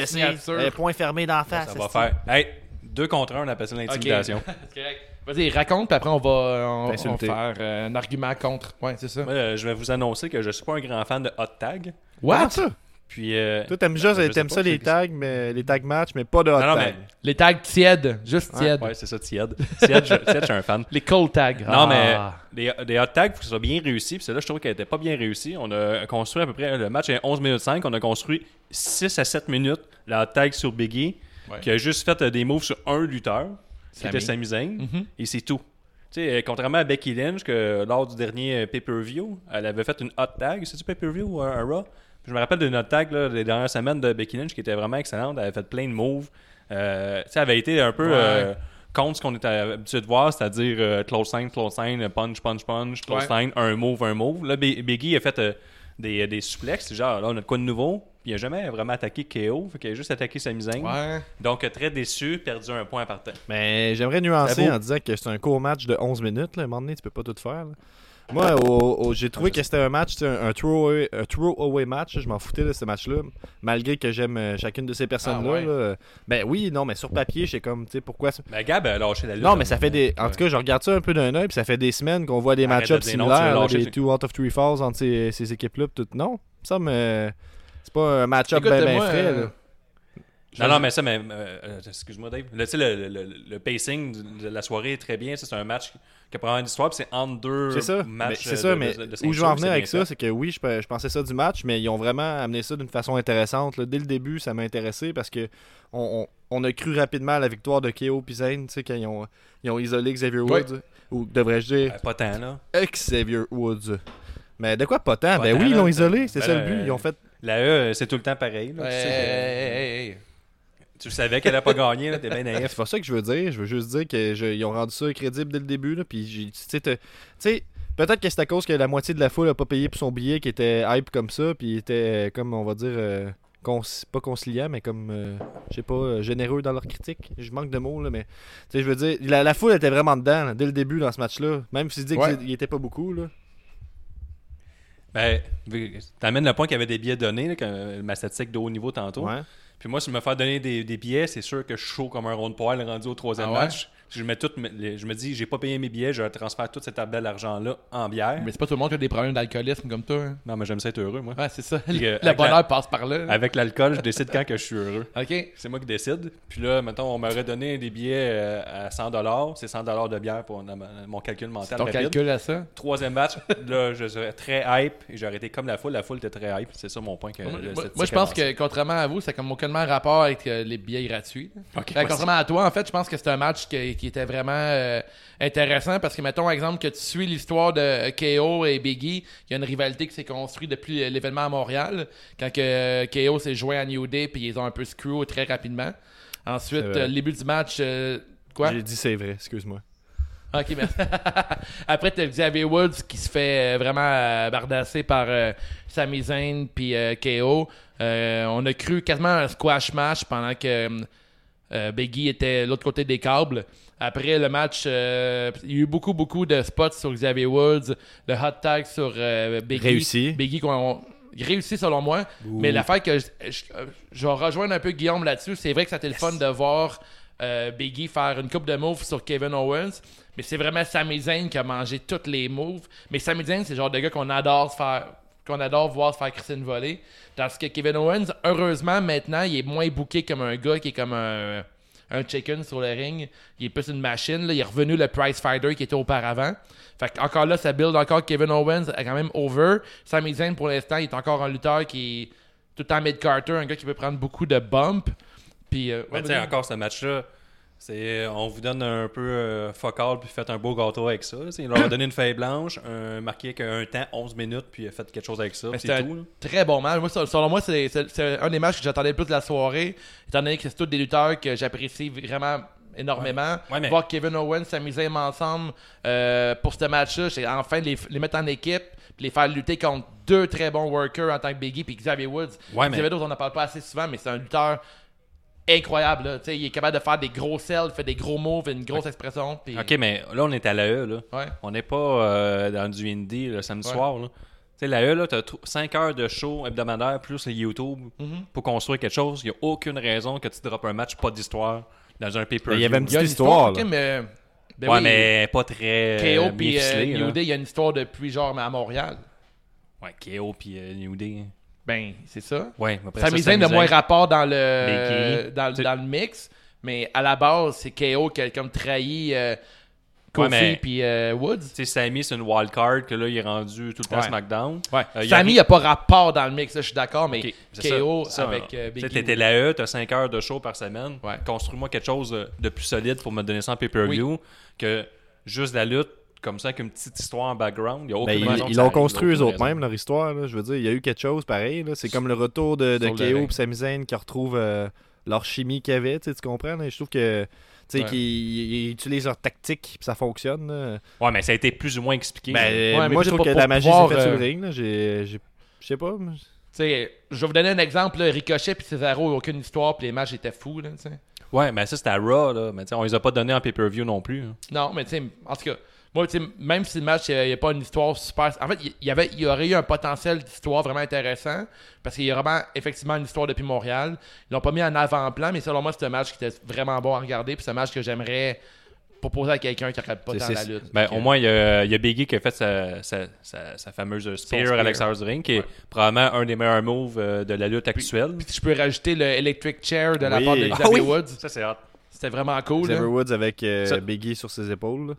Speaker 3: le point fermé d'en face.
Speaker 2: ça va faire. Hey, deux contre un, on appelle ça l'intimidation.
Speaker 1: Correct. Vas-y, raconte, puis après, on va, on, on faire euh, un argument contre. Ouais, c'est ça.
Speaker 2: Moi, euh, je vais vous annoncer que je suis pas un grand fan de hot tag.
Speaker 3: What? ça?
Speaker 2: Puis. euh,
Speaker 3: Toi, t'aimes juste, t'aimes ça les tags, mais les tag match, mais pas de hot
Speaker 2: Non, non,
Speaker 3: tag.
Speaker 2: mais-
Speaker 1: Les tags tièdes, juste tièdes.
Speaker 2: Ouais, c'est ça, Tied. Tied, je, je suis un fan.
Speaker 1: Les cold tags.
Speaker 2: Non,
Speaker 1: Ah.
Speaker 2: mais des, des hot tags, il faut que ce soit bien réussi. Puis celle-là, je trouve qu'elle était pas bien réussie. On a construit à peu près, le match est 11 minutes 5. On a construit 6 à 7 minutes la hot tag sur Biggie,
Speaker 1: Ouais.
Speaker 2: qui a juste fait euh, des moves sur un lutteur, qui
Speaker 1: Sami.
Speaker 2: était Sami Zayn,
Speaker 1: Mhm.
Speaker 2: et c'est tout. Tu sais, euh, contrairement à Becky Lynch, que lors du dernier euh, pay-per-view, elle avait fait une hot tag. C'est-tu pay-per-view ou un, un Raw? Je me rappelle d'une hot tag là, des dernières semaines de Becky Lynch qui était vraiment excellente. Elle avait fait plein de moves. Euh, elle avait été un peu
Speaker 1: Ouais.
Speaker 2: euh, contre ce qu'on était habitué de voir, c'est-à-dire euh, close sign, close sign, punch, punch, punch, close
Speaker 1: Ouais.
Speaker 2: sign, un move, un move. Là, Be- Biggie a fait euh, des, des suplexes. Genre, là, on a de quoi de nouveau? Puis il n'a jamais vraiment attaqué KO. Fait qu'il a juste attaqué Zayn.
Speaker 1: Ouais.
Speaker 2: Donc, très déçu, perdu un point par temps.
Speaker 3: Mais j'aimerais nuancer en disant que c'est un court match de 11 minutes. Là. À un moment donné, tu peux pas tout faire. là. Moi, au- au- j'ai trouvé que c'était un match, un, un throw-away match. Je m'en foutais de ce match-là. Malgré que j'aime euh, chacune de ces personnes-là.
Speaker 1: Ah ouais?
Speaker 3: là. Ben oui, non, mais sur papier, j'ai comme, tu sais, pourquoi. ça-
Speaker 2: Mais Gab a lâché la lutte.
Speaker 3: Non, mais ça
Speaker 2: là.
Speaker 3: fait des. En
Speaker 2: Ouais.
Speaker 3: tout cas, je regarde ça un peu d'un œil, puis ça fait des semaines qu'on voit des match-ups similaires, là,
Speaker 2: lâcher,
Speaker 3: des
Speaker 2: c'est-
Speaker 3: two out of three falls entre ces, ces équipes-là. pis Tout. Non, ça me. C'est pas un match-up bien ben frais.
Speaker 1: euh,
Speaker 3: là.
Speaker 2: Non, non, mais ça, mais, euh, excuse-moi, Dave. Là, tu sais, le, le, le- le pacing de la soirée est très bien. Ça, C'est un match probablement l'histoire, puis c'est entre deux
Speaker 3: C'est ça. Mais
Speaker 2: matchs.
Speaker 3: C'est
Speaker 2: euh,
Speaker 3: ça,
Speaker 2: de-
Speaker 3: mais
Speaker 2: de- de
Speaker 3: où je veux en venir avec ça, c'est que oui, je, pe- je pensais ça du match, mais ils ont vraiment amené ça d'une façon intéressante. là. Dès le début, ça m'a intéressé parce que on, on- on a cru rapidement à la victoire de KO et Zayn, tu sais, quand ils ont, ils ont isolé Xavier. Woods. Ou devrais-je dire
Speaker 2: Euh, Pas tant, là.
Speaker 3: ex-Xavier Woods. Mais de quoi pas tant?
Speaker 2: Pas
Speaker 3: ben
Speaker 2: tant,
Speaker 3: oui, ils l'ont isolé, c'est
Speaker 2: Ben
Speaker 3: ça le but. Ils ont fait.
Speaker 2: La E, c'est tout le temps pareil. là.
Speaker 1: Ouais,
Speaker 2: tu, sais,
Speaker 1: hey, hey, hey.
Speaker 2: Tu savais qu'elle n'a pas gagné, là, t'es bien naïf.
Speaker 3: C'est pas ça que je veux dire. Je veux juste dire qu'ils ont rendu ça crédible dès le début. Là, puis, tu sais, peut-être que c'est à cause que la moitié de la foule a pas payé pour son billet qui était hype comme ça. Puis il était, euh, comme on va dire, euh, pas conciliant, mais comme, euh, je sais pas, euh, généreux dans leur critique. Je manque de mots, là, mais tu sais, je veux dire, la, la foule était vraiment dedans là, dès le début dans ce match-là. Même si tu dis
Speaker 1: Ouais.
Speaker 3: qu'il était pas beaucoup. Là.
Speaker 2: Ben, t'amènes le point qu'il y avait des billets donnés, là, que ma statistique de haut niveau tantôt.
Speaker 3: Ouais.
Speaker 2: Puis moi, si je me fais donner des, des billets, c'est sûr que je suis chaud comme un rond de poil rendu au troisième
Speaker 1: Ah ouais?
Speaker 2: match. Je, mets tout, je me dis, j'ai pas payé mes billets, je transfère tout cet bel argent-là en bière.
Speaker 1: Mais c'est pas tout le monde qui a des problèmes d'alcoolisme comme toi. hein.
Speaker 2: Non, mais j'aime ça être heureux, moi.
Speaker 1: Ouais, c'est ça.
Speaker 2: Puis, euh,
Speaker 1: le bonheur
Speaker 2: la-
Speaker 1: passe par là.
Speaker 2: Avec l'alcool, je décide quand que je suis heureux.
Speaker 1: Ok.
Speaker 2: C'est moi qui décide. Puis là, mettons, on m'aurait donné des billets euh, à 100 C'est 100 de bière pour mon calcul mental
Speaker 1: Ton
Speaker 2: rapide.
Speaker 1: calcul à ça?
Speaker 2: Troisième match, là, je serais très hype et j'aurais été comme la foule. La foule était très hype. C'est ça mon point. Que
Speaker 1: Moi,
Speaker 2: le
Speaker 1: moi, moi, je pense que, contrairement à vous, ça n'a comme aucunement rapport avec euh, les billets gratuits.
Speaker 2: Ok,
Speaker 1: Fait,
Speaker 2: ouais,
Speaker 1: contrairement à toi, en fait, je pense que c'est un match qui, qui était vraiment euh, intéressant parce que, mettons, exemple, que tu suis l'histoire de KO et Biggie, il y a une rivalité qui s'est construite depuis l'événement à Montréal, quand que, euh, KO s'est joint à New Day, puis ils ont un peu screw très rapidement. Ensuite,
Speaker 3: vrai.
Speaker 1: euh, le début du match, euh, quoi?
Speaker 3: J'ai dit c'est vrai, excuse-moi.
Speaker 1: Ok, merci. Après, t'as Xavier Woods qui se fait euh, vraiment bardasser par Sami Zayn puis KO. On a cru quasiment un squash match pendant que Biggie était de l'autre côté des câbles. Après le match, euh, il y a eu beaucoup, beaucoup de spots sur Xavier Woods, de hot tag sur euh, Biggie.
Speaker 3: Réussi.
Speaker 1: Biggie, qu'on réussi selon moi. Mais l'affaire que je, je, je vais rejoindre un peu Guillaume là-dessus, c'est vrai que c'était le fun de voir euh, Biggie faire une coupe de moves sur Kevin Owens. Mais c'est vraiment Sami Zayn qui a mangé toutes les moves. Mais Sami Zayn, c'est le genre de gars qu'on adore se faire qu'on adore voir se faire une volée. Tandis que Kevin Owens, heureusement, maintenant, il est moins booké comme un gars qui est comme un, un chicken sur le ring. Il est plus une machine. là. Il est revenu le price fighter qui était auparavant. Fait que encore là, ça build encore Kevin Owens est quand même over. Sami Zayn, pour l'instant, il est encore un lutteur qui est tout le temps mid-carter, un gars qui peut prendre beaucoup de bump. Puis, euh, ouais,
Speaker 2: encore ce match-là, c'est on vous donne un peu euh, fuck all puis faites un beau gâteau avec ça. là. Il leur a donné une feuille blanche, un, marqué qu'un temps 11 minutes puis il a fait quelque chose avec ça. C'est
Speaker 1: un
Speaker 2: tout.
Speaker 1: très bon match. Moi, selon- moi, c'est c'est- c'est un des matchs que j'attendais le plus de la soirée, étant donné que c'est tous des lutteurs que j'apprécie vraiment énormément.
Speaker 2: Ouais, mais-
Speaker 1: Voir Kevin Owens s'amuser ensemble euh, pour ce match-là, c'est enfin les, les mettre en équipe, puis les faire lutter contre deux très bons workers en tant que Biggie puis Xavier Woods.
Speaker 2: Ouais, mais-
Speaker 1: Xavier Woods, on n'en parle pas assez souvent, mais c'est un lutteur incroyable. là. Tu sais, Il est capable de faire des gros sells, il fait des gros moves, une grosse expression. puis-
Speaker 2: Ok, mais là, on est à l'AE. Là.
Speaker 1: Ouais.
Speaker 2: On n'est pas euh, dans du indie le samedi
Speaker 1: Ouais.
Speaker 2: soir. Là. Tu sais, l'AE, là, t'as 5 heures de show hebdomadaire plus le YouTube
Speaker 1: Mhm.
Speaker 2: pour construire quelque chose. Il n'y a aucune raison que tu droppes un match pas d'histoire dans un paper
Speaker 3: il y avait une petite
Speaker 1: une
Speaker 3: histoire.
Speaker 1: ok,
Speaker 3: là.
Speaker 1: mais... ben
Speaker 2: ouais,
Speaker 1: oui,
Speaker 2: mais pas très.
Speaker 1: KO
Speaker 2: euh,
Speaker 1: puis
Speaker 2: bien
Speaker 1: euh. New Day, il y a une histoire depuis genre à Montréal.
Speaker 2: Ouais, KO puis euh, New Day.
Speaker 1: Ben, c'est ça.
Speaker 2: Ouais, après
Speaker 1: Sami Zayn a
Speaker 2: Sami
Speaker 1: moins rapport dans le,
Speaker 2: Biggie.
Speaker 1: dans,
Speaker 2: Tu-
Speaker 1: dans le mix, mais à la base, c'est KO qui a comme trahi euh, Kofi
Speaker 2: Ouais,
Speaker 1: puis euh, Woods.
Speaker 2: Tu sais, Sammy, c'est une wild card que là, il est rendu tout le temps
Speaker 1: Ouais.
Speaker 2: SmackDown.
Speaker 1: Ouais.
Speaker 2: Euh,
Speaker 1: Sami, il n'y a pas rapport dans le mix, ça, je suis d'accord, mais KO
Speaker 2: ça, ça,
Speaker 1: avec euh,
Speaker 2: Tu
Speaker 1: Biggie.
Speaker 2: t'étais l'AE, t'as 5 heures de show par semaine. Construis-moi quelque chose de, de plus solide pour me donner ça en pay-per-view que juste la lutte comme ça avec une petite histoire en background. Il y a aucune
Speaker 3: Ben, ils ils l'ont construit eux
Speaker 2: aucune
Speaker 3: autres
Speaker 2: raison.
Speaker 3: mêmes, leur histoire. là. Je veux dire, il y a eu quelque chose pareil. là. C'est comme le retour de, de
Speaker 1: ring.
Speaker 3: et Sami Zayn qui retrouvent euh, leur chimie qu'il y avait. Tu comprends? là? Je trouve que. Tu sais,
Speaker 1: Ouais.
Speaker 3: qu'ils ils utilisent leur tactique puis ça fonctionne. là.
Speaker 2: Ouais, mais ça a été plus ou moins expliqué.
Speaker 3: Ben,
Speaker 1: Ouais,
Speaker 3: moi, je trouve que la magie s'est faite sur
Speaker 1: euh,
Speaker 3: le ring. là. J'ai. j'ai- Je sais pas. mais-
Speaker 1: Tu sais, je vais vous donner un exemple. là, Ricochet puis Cesaro, aucune histoire, puis les matchs étaient fous. Là, tu sais.
Speaker 2: Ouais, mais ça, c'était à Raw, là. Mais tu sais, on les a pas donné en pay-per-view non plus. hein.
Speaker 1: Non, mais tu sais, en tout cas, moi, tu sais, même si le match, il n'y a pas une histoire super. En fait, il y, avait, il y aurait eu un potentiel d'histoire vraiment intéressant parce qu'il y a vraiment, effectivement, une histoire depuis Montréal. Ils l'ont pas mis en avant-plan, mais selon moi, c'est un match qui était vraiment bon à regarder. Puis c'est un match que j'aimerais proposer à quelqu'un qui regarde pas
Speaker 3: c'est-
Speaker 1: la lutte.
Speaker 2: Ben, au moins, il y a, il y a Biggie qui a fait sa, sa, sa, sa fameuse spear,
Speaker 1: spear.
Speaker 2: à l'extérieur du ring, qui est probablement un des meilleurs moves euh, de la lutte actuelle.
Speaker 1: Puis je peux rajouter le Electric Chair de la part de
Speaker 3: Ah
Speaker 1: Xavier
Speaker 3: oui.
Speaker 1: Woods.
Speaker 2: Ça, c'est hot.
Speaker 1: C'était vraiment cool.
Speaker 3: Xavier
Speaker 1: là.
Speaker 3: Woods avec euh,
Speaker 2: Ça-
Speaker 3: Biggie sur ses épaules.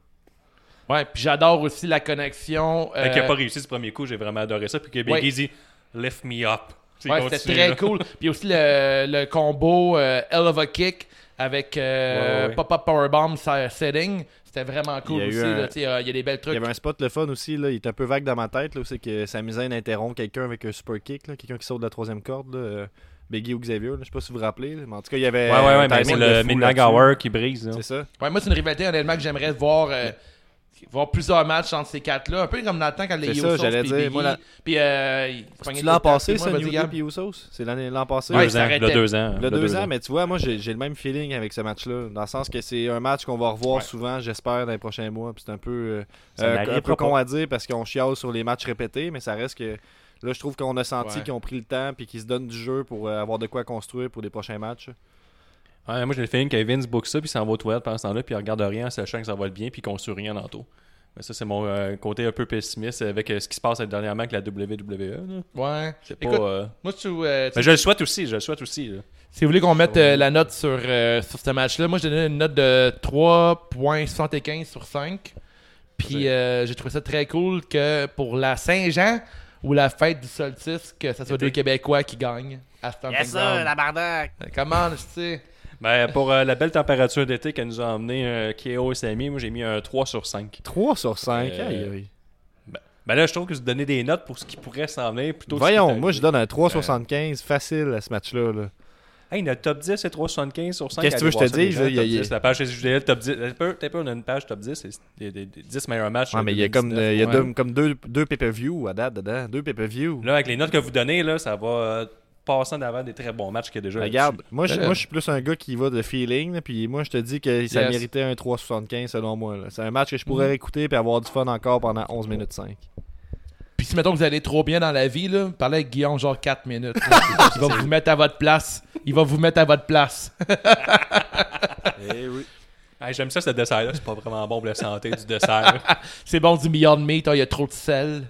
Speaker 1: Ouais, puis j'adore aussi la connexion.
Speaker 2: Fait qu'il a
Speaker 1: euh,
Speaker 2: pas réussi du premier coup, j'ai vraiment adoré ça. Puis que Biggie
Speaker 1: Ouais.
Speaker 2: dit Lift me up.
Speaker 1: Ouais,
Speaker 2: il
Speaker 1: c'était très
Speaker 2: là.
Speaker 1: cool. Puis aussi le, le combo euh, Hell of a Kick avec euh,
Speaker 2: Ouais, ouais.
Speaker 1: Pop-Up Powerbomb setting. C'était vraiment cool
Speaker 3: Il
Speaker 1: aussi.
Speaker 3: un-
Speaker 1: là, euh, Il y a des belles
Speaker 3: Il
Speaker 1: trucs.
Speaker 3: y avait un spot le fun aussi, là, il est un peu vague dans ma tête, c'est que Sami Zayn interrompt quelqu'un avec un super kick, là, quelqu'un qui saute de la troisième corde, là, euh, Biggie ou Xavier, là, je sais pas si vous vous rappelez, là, mais en tout cas il y avait
Speaker 2: Ouais, ouais, mais c'est le Midnight. Hour qui brise.
Speaker 3: C'est ça.
Speaker 1: Ouais, moi, c'est une rivalité honnêtement que j'aimerais voir. Voir plusieurs matchs entre ces quatre-là, un peu comme dans le temps quand les
Speaker 3: C'est ça,
Speaker 1: Usos
Speaker 3: j'allais
Speaker 1: puis
Speaker 3: dire,
Speaker 1: Biggie,
Speaker 3: moi, la-
Speaker 1: puis euh,
Speaker 3: C'est l'an passé, ça, New Day puis Usos? C'est l'année l'an passé.
Speaker 1: Ouais,
Speaker 2: deux
Speaker 1: ça
Speaker 2: ans, le deux ans.
Speaker 3: Le
Speaker 2: le
Speaker 3: deux
Speaker 2: deux
Speaker 3: ans, mais tu vois, moi j'ai j'ai le même feeling avec ce match-là. Dans le sens que c'est un match qu'on va revoir
Speaker 1: Ouais.
Speaker 3: souvent, j'espère, dans les prochains mois. Puis c'est un peu, euh, euh, un peu con à dire parce qu'on chiale sur les matchs répétés, mais ça reste que là, je trouve qu'on a senti
Speaker 1: Ouais.
Speaker 3: qu'ils ont pris le temps puis qu'ils se donnent du jeu pour euh, avoir de quoi construire pour les prochains matchs.
Speaker 2: Ouais, moi, j'ai le feeling que Vince book ça, puis s'en va aux toilettes pendant ce temps-là, puis il regarde rien, en sachant que ça va le bien, puis qu'on suit rien dans tout. Mais ça, c'est mon euh, côté un peu pessimiste avec euh, ce qui se passe dernièrement avec la WWE. là.
Speaker 1: Ouais.
Speaker 2: C'est pas.
Speaker 1: Écoute,
Speaker 2: euh,
Speaker 1: moi, tu, euh, tu-
Speaker 2: Mais je le souhaite aussi, je le souhaite aussi. là.
Speaker 1: Si vous voulez qu'on mette euh, la note sur, euh, sur ce match-là, moi j'ai donné une note de 3.75 sur 5. Puis euh, j'ai trouvé ça très cool que pour la Saint-Jean ou la fête du solstice, que ce soit deux Québécois qui gagnent à Stomping Ground.
Speaker 3: bardaque!
Speaker 1: Comment, tu sais?
Speaker 2: Ben, pour euh, la belle température d'été qu'elle nous a emmené euh, Keo et Samy, moi j'ai mis un 3 sur 5.
Speaker 3: 3 sur 5,
Speaker 2: Euh,
Speaker 3: aïe, aïe.
Speaker 2: Ben là, je trouve que vous donnez des notes pour ce qui pourrait s'en venir plutôt
Speaker 3: Voyons, moi je donne un 3,75 facile à ce match-là. là.
Speaker 2: Hey, notre top 10 c'est 3,75 sur 5.
Speaker 3: Qu'est-ce que tu veux que je te dise, il y a-
Speaker 2: gens, top 10. La page CJDL top 10. T'as peu, t'as peu, on a une page top 10, c'est des, des- des 10 meilleurs matchs. De
Speaker 3: mais il y a comme,
Speaker 2: 2019.
Speaker 3: euh, il y a deux, comme deux, deux pay-per-view à date dedans. Deux pay-per-view.
Speaker 2: Là, avec les notes que vous donnez, là, ça va euh, passant d'avant des très bons matchs qu'il y a déjà.
Speaker 3: Regarde, moi je,
Speaker 1: là.
Speaker 3: moi je suis plus un gars qui va de feeling, là, puis moi je te dis que ça
Speaker 1: Yes.
Speaker 3: méritait un 3,75 selon moi. C'est un match que je pourrais
Speaker 1: Mhm.
Speaker 3: écouter puis avoir du fun encore pendant 11 minutes 5.
Speaker 1: Puis si mettons que vous allez trop bien dans la vie, là, parlez avec Guillaume genre 4 minutes. là. Il va vous mettre à votre place. Il va vous mettre à votre place.
Speaker 3: Eh oui.
Speaker 2: Hey, J'aime ça, ce dessert-là. C'est pas vraiment bon pour la santé du dessert.
Speaker 1: C'est bon du Beyond Meat, hein, il y a trop de sel.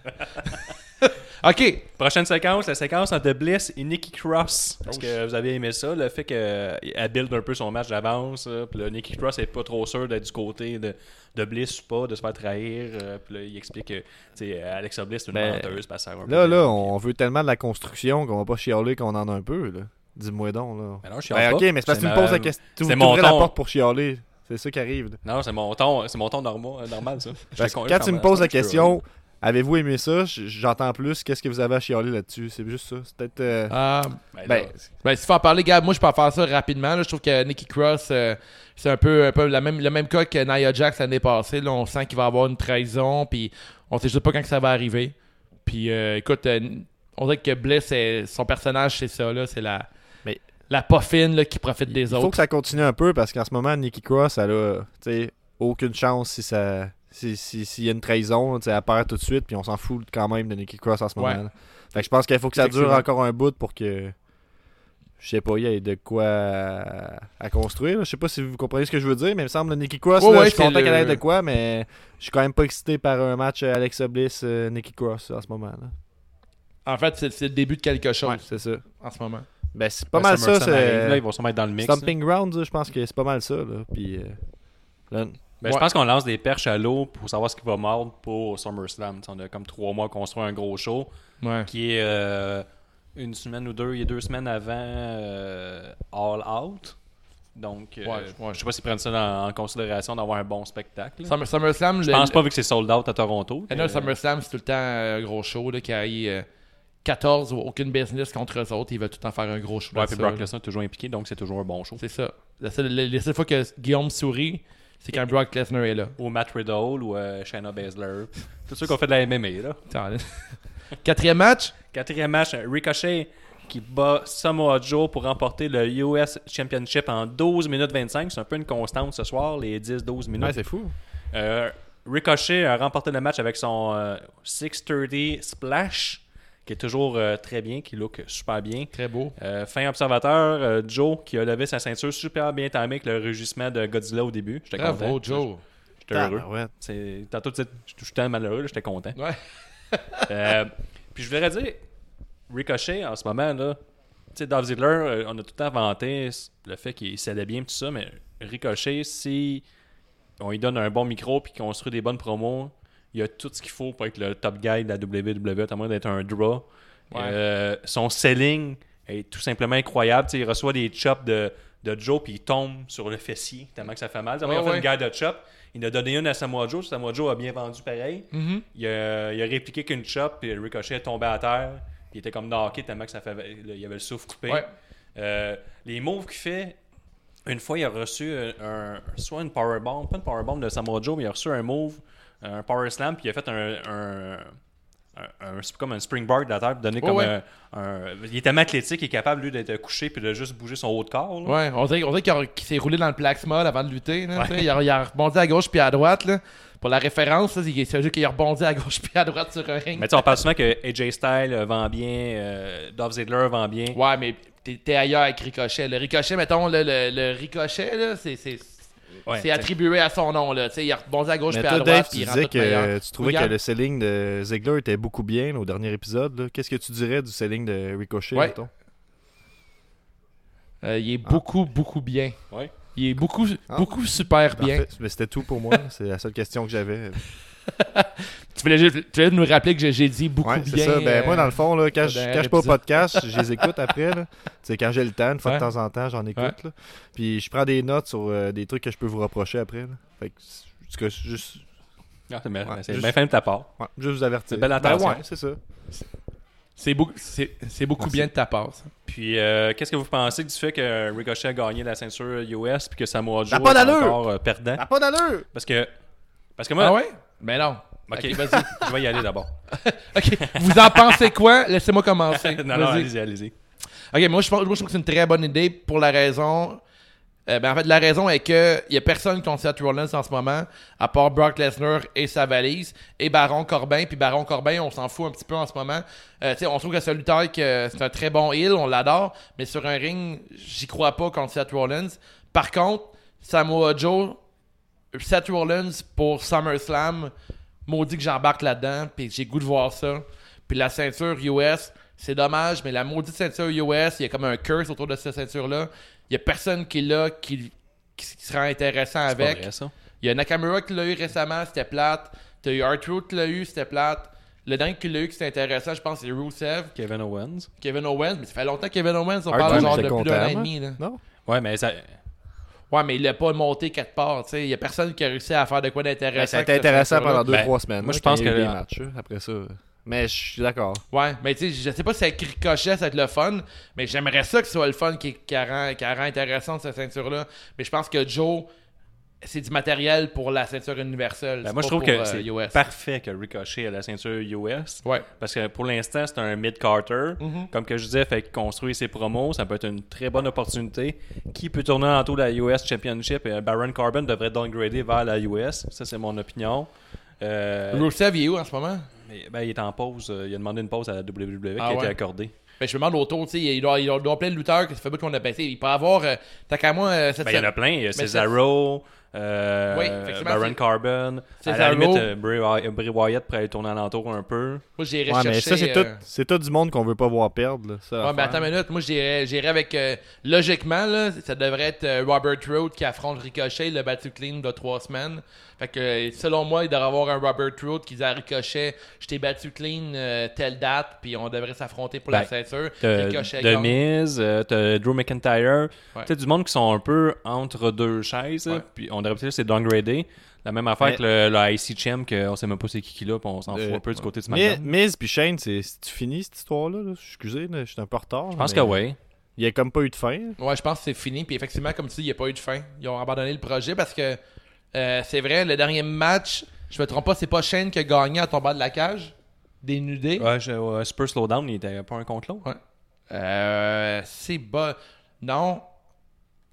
Speaker 1: ok.
Speaker 2: Prochaine séquence, la séquence entre Bliss et Nikki Cross. Est-ce que vous avez aimé ça? Le fait qu'elle build un peu son match d'avance. Puis là, Nikki Cross est pas trop sûr d'être du côté de, de Bliss ou pas, de se faire trahir. euh, Puis là, il explique que Alexa Bliss est une
Speaker 3: Ben,
Speaker 2: menteuse. sert un
Speaker 3: Là, là, on veut tellement de la construction qu'on va pas chialer qu'on en a un peu. là. Dis-moi donc. Là.
Speaker 2: Ben non, je
Speaker 3: Ben, ok,
Speaker 2: pas.
Speaker 3: mais c'est parce que tu me poses la question. Tu ouvres la
Speaker 2: ton.
Speaker 3: porte pour chialer. C'est ça qui arrive. là.
Speaker 2: Non, c'est mon ton, c'est mon ton normal, normal ça.
Speaker 3: Parce que quand tu me poses la question, avez-vous aimé ça? J'entends plus. Qu'est-ce que vous avez à chialer là-dessus? C'est juste ça. C'est peut-être. euh,
Speaker 1: Ah,
Speaker 2: Ben,
Speaker 3: ben,
Speaker 1: ben, s'il faut en parler, Gab, moi je peux en faire ça rapidement. là. Je trouve que Nikki Cross, euh, c'est un peu, un peu la même, le même cas que Nia Jax l'année passée. Là. On sent qu'il va y avoir une trahison, puis on sait juste pas quand que ça va arriver. Puis euh, écoute, euh, on dirait que Bliss, son personnage, c'est ça. là C'est la,
Speaker 3: Mais-
Speaker 1: la poffine là, qui profite des
Speaker 3: Il faut
Speaker 1: autres.
Speaker 3: que ça continue un peu parce qu'en ce moment, Nikki Cross, elle a tu sais, aucune chance si ça. Si- si- S'il y a une trahison, elle perd tout de suite, puis on s'en fout quand même de Nikki Cross en ce moment.
Speaker 1: Ouais.
Speaker 3: Fait que je pense qu'il faut que ça dure encore un bout pour que. Je sais pas, il y ait de quoi à, à construire. Je sais pas si vous comprenez ce que je veux dire, mais il me semble que Nikki Cross,
Speaker 1: Ouais,
Speaker 3: là,
Speaker 1: ouais,
Speaker 3: je suis content
Speaker 1: le-
Speaker 3: qu'elle ait de quoi, mais je suis quand même pas excité par un match euh, Alexa Bliss, euh, Nikki Cross en ce moment. là.
Speaker 1: En fait, c'est le début de quelque chose
Speaker 3: Ouais, c'est ça.
Speaker 1: en ce moment.
Speaker 3: Ben, c'est pas
Speaker 2: ben,
Speaker 3: mal ça.
Speaker 2: Là, ils vont se mettre dans le mix.
Speaker 3: Stomping Grounds, je pense que c'est pas mal ça. Là. Puis, euh, là,
Speaker 2: Ben,
Speaker 1: Ouais.
Speaker 2: Je pense qu'on lance des perches à l'eau pour savoir ce qui va mordre pour SummerSlam. T'sais, on a comme trois mois construit un gros show
Speaker 1: Ouais.
Speaker 2: qui est euh, une semaine ou deux, il y a deux semaines avant euh, All Out. Donc, euh,
Speaker 1: Ouais, ouais.
Speaker 2: je sais pas s'ils prennent ça dans- en considération d'avoir un bon spectacle.
Speaker 1: Summer- SummerSlam,
Speaker 2: Je
Speaker 1: le-
Speaker 2: pense pas vu que c'est sold out à Toronto.
Speaker 1: Et
Speaker 2: que-
Speaker 1: là, SummerSlam, c'est tout le temps euh, un gros show là, qui a eu euh, 14 ou aucune business contre eux autres. Ils veulent tout le temps faire un gros show.
Speaker 2: Ouais, puis Brock. Lesnar est toujours impliqué, donc c'est toujours un bon show.
Speaker 1: C'est ça. La seule, la- la seule fois que Guillaume sourit, c'est quand Brock Lesnar est là.
Speaker 2: Ou Matt Riddle ou euh, Shayna Baszler. Tous ceux qui ont fait de la MMA. Là.
Speaker 1: Attends, là. Quatrième match?
Speaker 2: Quatrième match, Ricochet qui bat Samoa Joe pour remporter le US Championship en 12 minutes 25. C'est un peu une constante ce soir, les 10-12 minutes.
Speaker 3: ouais, c'est fou.
Speaker 2: Euh, Ricochet a remporté le match avec son euh, 630 Splash, qui est toujours euh, très bien, qui look super bien.
Speaker 1: Très beau.
Speaker 2: Euh, fin observateur, euh, Joe qui a levé sa ceinture super bien timé avec le rugissement de Godzilla au début. J'étais content.
Speaker 1: Bravo, Joe.
Speaker 2: J'étais heureux. C'est- Tantôt, je suis tellement malheureux, j'étais content.
Speaker 1: Ouais.
Speaker 2: Euh, puis je voudrais dire, Ricochet, en ce moment, là, tu sais, Dolph Ziggler, on a tout le temps vanté le fait qu'il s'aidait bien, tout ça, mais Ricochet, si on lui donne un bon micro puis qu'on construit des bonnes promos, il y a tout ce qu'il faut pour être le top guy de la WWE, à moins d'être un draw.
Speaker 1: Ouais.
Speaker 2: Euh, son selling est tout simplement incroyable. Il reçoit des chops de, de Joe puis il tombe sur le fessier tellement que ça fait mal. Il a fait
Speaker 1: ouais.
Speaker 2: une guerre de chop. Il en a donné une à Samoa Joe. Samoa Joe a bien vendu pareil.
Speaker 1: Mhm.
Speaker 2: Il a, il a répliqué qu'une chop, puis Ricochet est tombé à terre. Il était comme knocké tellement que ça fait. il avait le souffle coupé.
Speaker 1: Ouais.
Speaker 2: Euh, les moves qu'il fait, une fois, il a reçu un, un- soit une powerbomb, pas une powerbomb de Samoa Joe, mais il a reçu un move, un power slam, puis il a fait un. un un- comme un springboard de la terre, donné
Speaker 1: Ouais,
Speaker 2: comme
Speaker 1: ouais.
Speaker 2: un, un- Il est tellement athlétique, il est capable, lui, d'être couché puis de juste bouger son haut de corps. là.
Speaker 1: Ouais, on dirait, on dirait qu'il, s'est roulé dans le plaxmol avant de lutter. là, il, a, il a rebondi à gauche puis à droite. Là. Pour la référence, c'est juste qu'il a rebondi à gauche puis à droite sur un ring.
Speaker 2: Mais tu on parle souvent que AJ Styles euh, vend bien, euh, Dolph Ziggler vend bien.
Speaker 1: Ouais, mais t'es, ailleurs avec Ricochet. Le Ricochet, mettons, le, le, le Ricochet, c'est,
Speaker 2: Ouais,
Speaker 1: c'est attribué à son nom. Là. Tu sais, Il a rebondi à gauche
Speaker 3: Mais
Speaker 1: puis à droite.
Speaker 3: Dave,
Speaker 1: puis
Speaker 3: tu disais que tu trouvais
Speaker 1: Regarde.
Speaker 3: que le selling de Ziggler était beaucoup bien là, au dernier épisode. Qu'est-ce que tu dirais du selling de Ricochet,
Speaker 1: Ouais.
Speaker 3: mettons?
Speaker 1: Euh, il est beaucoup, beaucoup bien.
Speaker 2: Ouais.
Speaker 1: Il est beaucoup,
Speaker 3: Ah.
Speaker 1: beaucoup super bien.
Speaker 3: Mais c'était tout pour moi. C'est la seule question que j'avais.
Speaker 1: Tu voulais, juste- tu voulais nous rappeler que j'ai, dit beaucoup
Speaker 3: Ouais, c'est
Speaker 1: bien.
Speaker 3: ça. Ben, moi, dans le fond, là, quand,
Speaker 1: euh,
Speaker 3: je, quand je suis pas au podcast, je les écoute après. C'est quand j'ai le temps, une fois
Speaker 1: Ouais.
Speaker 3: de temps en temps, j'en écoute. là. Puis je prends des notes sur euh, des trucs que je peux vous reprocher après. Là. Fait que, c'est- en tout cas, juste,
Speaker 2: Ah, c'est bien,
Speaker 3: juste-
Speaker 2: bien fin de ta part.
Speaker 3: ouais, juste vous avertir.
Speaker 2: C'est belle
Speaker 3: Ben
Speaker 2: attention.
Speaker 3: ouais, c'est ça.
Speaker 1: C'est beaucoup, c'est, beaucoup
Speaker 3: Merci.
Speaker 1: bien de ta part. ça.
Speaker 2: Puis, euh, qu'est-ce que vous pensez du fait que Ricochet a gagné la ceinture US puis que Samoa Joe
Speaker 3: Ça a pas
Speaker 2: est encore euh, perdant?
Speaker 3: Pas d'allure!
Speaker 2: Parce que, parce que moi,
Speaker 1: Ah ouais? Ben non.
Speaker 2: ok,
Speaker 1: vas-y.
Speaker 2: je vais y aller d'abord.
Speaker 1: Ok, vous en pensez quoi? Laissez-moi commencer.
Speaker 2: non, non, allez-y, allez-y.
Speaker 1: Ok, moi je, pense, moi, je trouve que c'est une très bonne idée pour la raison. euh, ben, en fait, la raison est que il y a personne contre Seth Rollins en ce moment, à part Brock Lesnar et sa valise, et Baron Corbin. Puis Baron Corbin, on s'en fout un petit peu en ce moment. Euh, tu sais, on trouve que c'est un que c'est un très bon heel, on l'adore, mais sur un ring, j'y crois pas contre Seth Rollins. Par contre, Samoa Joe, Seth Rollins pour SummerSlam, maudit que j'embarque là-dedans, puis j'ai goût de voir ça. Puis la ceinture US, c'est dommage, mais la maudite ceinture US, il y a comme un curse autour de cette ceinture-là. Il y a personne qui l'a qui, qui sera intéressant avec.
Speaker 2: vrai, ça.
Speaker 1: Il y a Nakamura qui l'a eu récemment, c'était plate. T'as eu R-Truth qui l'a eu, c'était plate. Le dernier qui l'a eu qui c'était intéressant, je pense, c'est Rusev,
Speaker 2: Kevin Owens.
Speaker 1: Kevin Owens. Mais ça fait longtemps que Kevin Owens, on
Speaker 3: R-Truth,
Speaker 1: parle genre
Speaker 3: j'étais
Speaker 1: depuis deux ans et
Speaker 3: content,
Speaker 1: demi. Là.
Speaker 3: Non?
Speaker 2: Ouais, mais ça.
Speaker 1: Ouais, mais il l'a pas monté quelque part. tu sais. Il y a personne qui a réussi à faire de quoi d'intéressant.
Speaker 3: ça a été intéressant pendant 2-3
Speaker 2: Ben,
Speaker 3: semaines.
Speaker 2: moi, je pense que
Speaker 3: des
Speaker 2: la-
Speaker 3: matchs, après ça. Mais je suis d'accord.
Speaker 1: Ouais, mais tu sais, je sais pas si avec Ricochet, ça va être le fun, mais j'aimerais ça que ce soit le fun qui, qui, rend, qui rend intéressante cette ceinture-là. Mais je pense que Joe, c'est du matériel pour la ceinture universelle.
Speaker 2: Ben, moi, je trouve que
Speaker 1: euh,
Speaker 2: c'est
Speaker 1: US.
Speaker 2: parfait que Ricochet ait la ceinture US.
Speaker 1: Ouais.
Speaker 2: Parce que pour l'instant, c'est un mid-carter.
Speaker 1: Mhm.
Speaker 2: Comme que je disais, fait construire ses promos, ça peut être une très bonne opportunité. Qui peut tourner en tour de la US Championship? Et Baron Corbin devrait downgrader vers la US. Ça, c'est mon opinion. Euh,
Speaker 1: Rusev, il est où en ce moment?
Speaker 2: ben, il est en pause. euh, Il a demandé une pause à la WWE
Speaker 1: Ah
Speaker 2: qui a
Speaker 1: ouais?
Speaker 2: été accordée.
Speaker 1: Ben, je me demande autour, tu sais, il doit, il doit, il doit plein de lutteurs que ça fait beaucoup qu'on a baissé. Il peut avoir, euh, t'as qu'à moi, euh, cette
Speaker 2: Ben, il y en a plein. Il y a Cesaro, euh,
Speaker 1: Oui,
Speaker 2: Baron
Speaker 1: c'est-
Speaker 2: Corbin. À la limite, euh, Bray, Bray Wyatt pourrait aller tourner alentour un peu.
Speaker 1: Moi, j'irais
Speaker 3: Ouais,
Speaker 1: chercher.
Speaker 3: mais ça, c'est
Speaker 1: euh,
Speaker 3: tout, c'est tout du monde qu'on veut pas voir perdre. Là, ça, à
Speaker 1: Ouais, mais
Speaker 3: faire.
Speaker 1: attends une minute, moi j'irais avec. euh, logiquement, là, ça devrait être euh, Robert Roode qui affronte Ricochet, le battu clean de trois semaines. Fait que euh, selon moi, il devrait y avoir un Robert Roode qui dit à Ricochet Je t'ai battu clean euh, telle date, puis on devrait s'affronter pour la
Speaker 2: Ben,
Speaker 1: ceinture. Ricochet gagne.
Speaker 2: Miz, euh, Drew McIntyre.
Speaker 1: Ouais.
Speaker 2: Tu sais, du monde qui sont un peu entre deux chaises.
Speaker 1: Ouais.
Speaker 2: Puis on devrait peut-être c'est downgradé. La même affaire
Speaker 3: Mais-
Speaker 2: avec le, le IC Champ, qu'on sait même pas c'est qui qui là, puis on s'en
Speaker 3: Euh,
Speaker 2: fout un peu du côté de
Speaker 3: Mais
Speaker 2: SmackDown.
Speaker 3: Miz puis Shane, c'est fini cette histoire-là? là? Excusez, je suis un peu en retard.
Speaker 2: Je pense
Speaker 3: mais
Speaker 2: que oui.
Speaker 3: Il y a comme pas eu de fin.
Speaker 1: Ouais, je pense que c'est fini. Puis effectivement, comme tu dis, il n'y a pas eu de fin. Ils ont abandonné le projet parce que euh, c'est vrai, le dernier match, je me trompe pas, c'est pas Shane qui a gagné en tombant de la cage, dénudé.
Speaker 2: Ouais, je, Super Slowdown, il était pas un contre l'autre.
Speaker 1: Ouais. Euh, c'est bas. Non.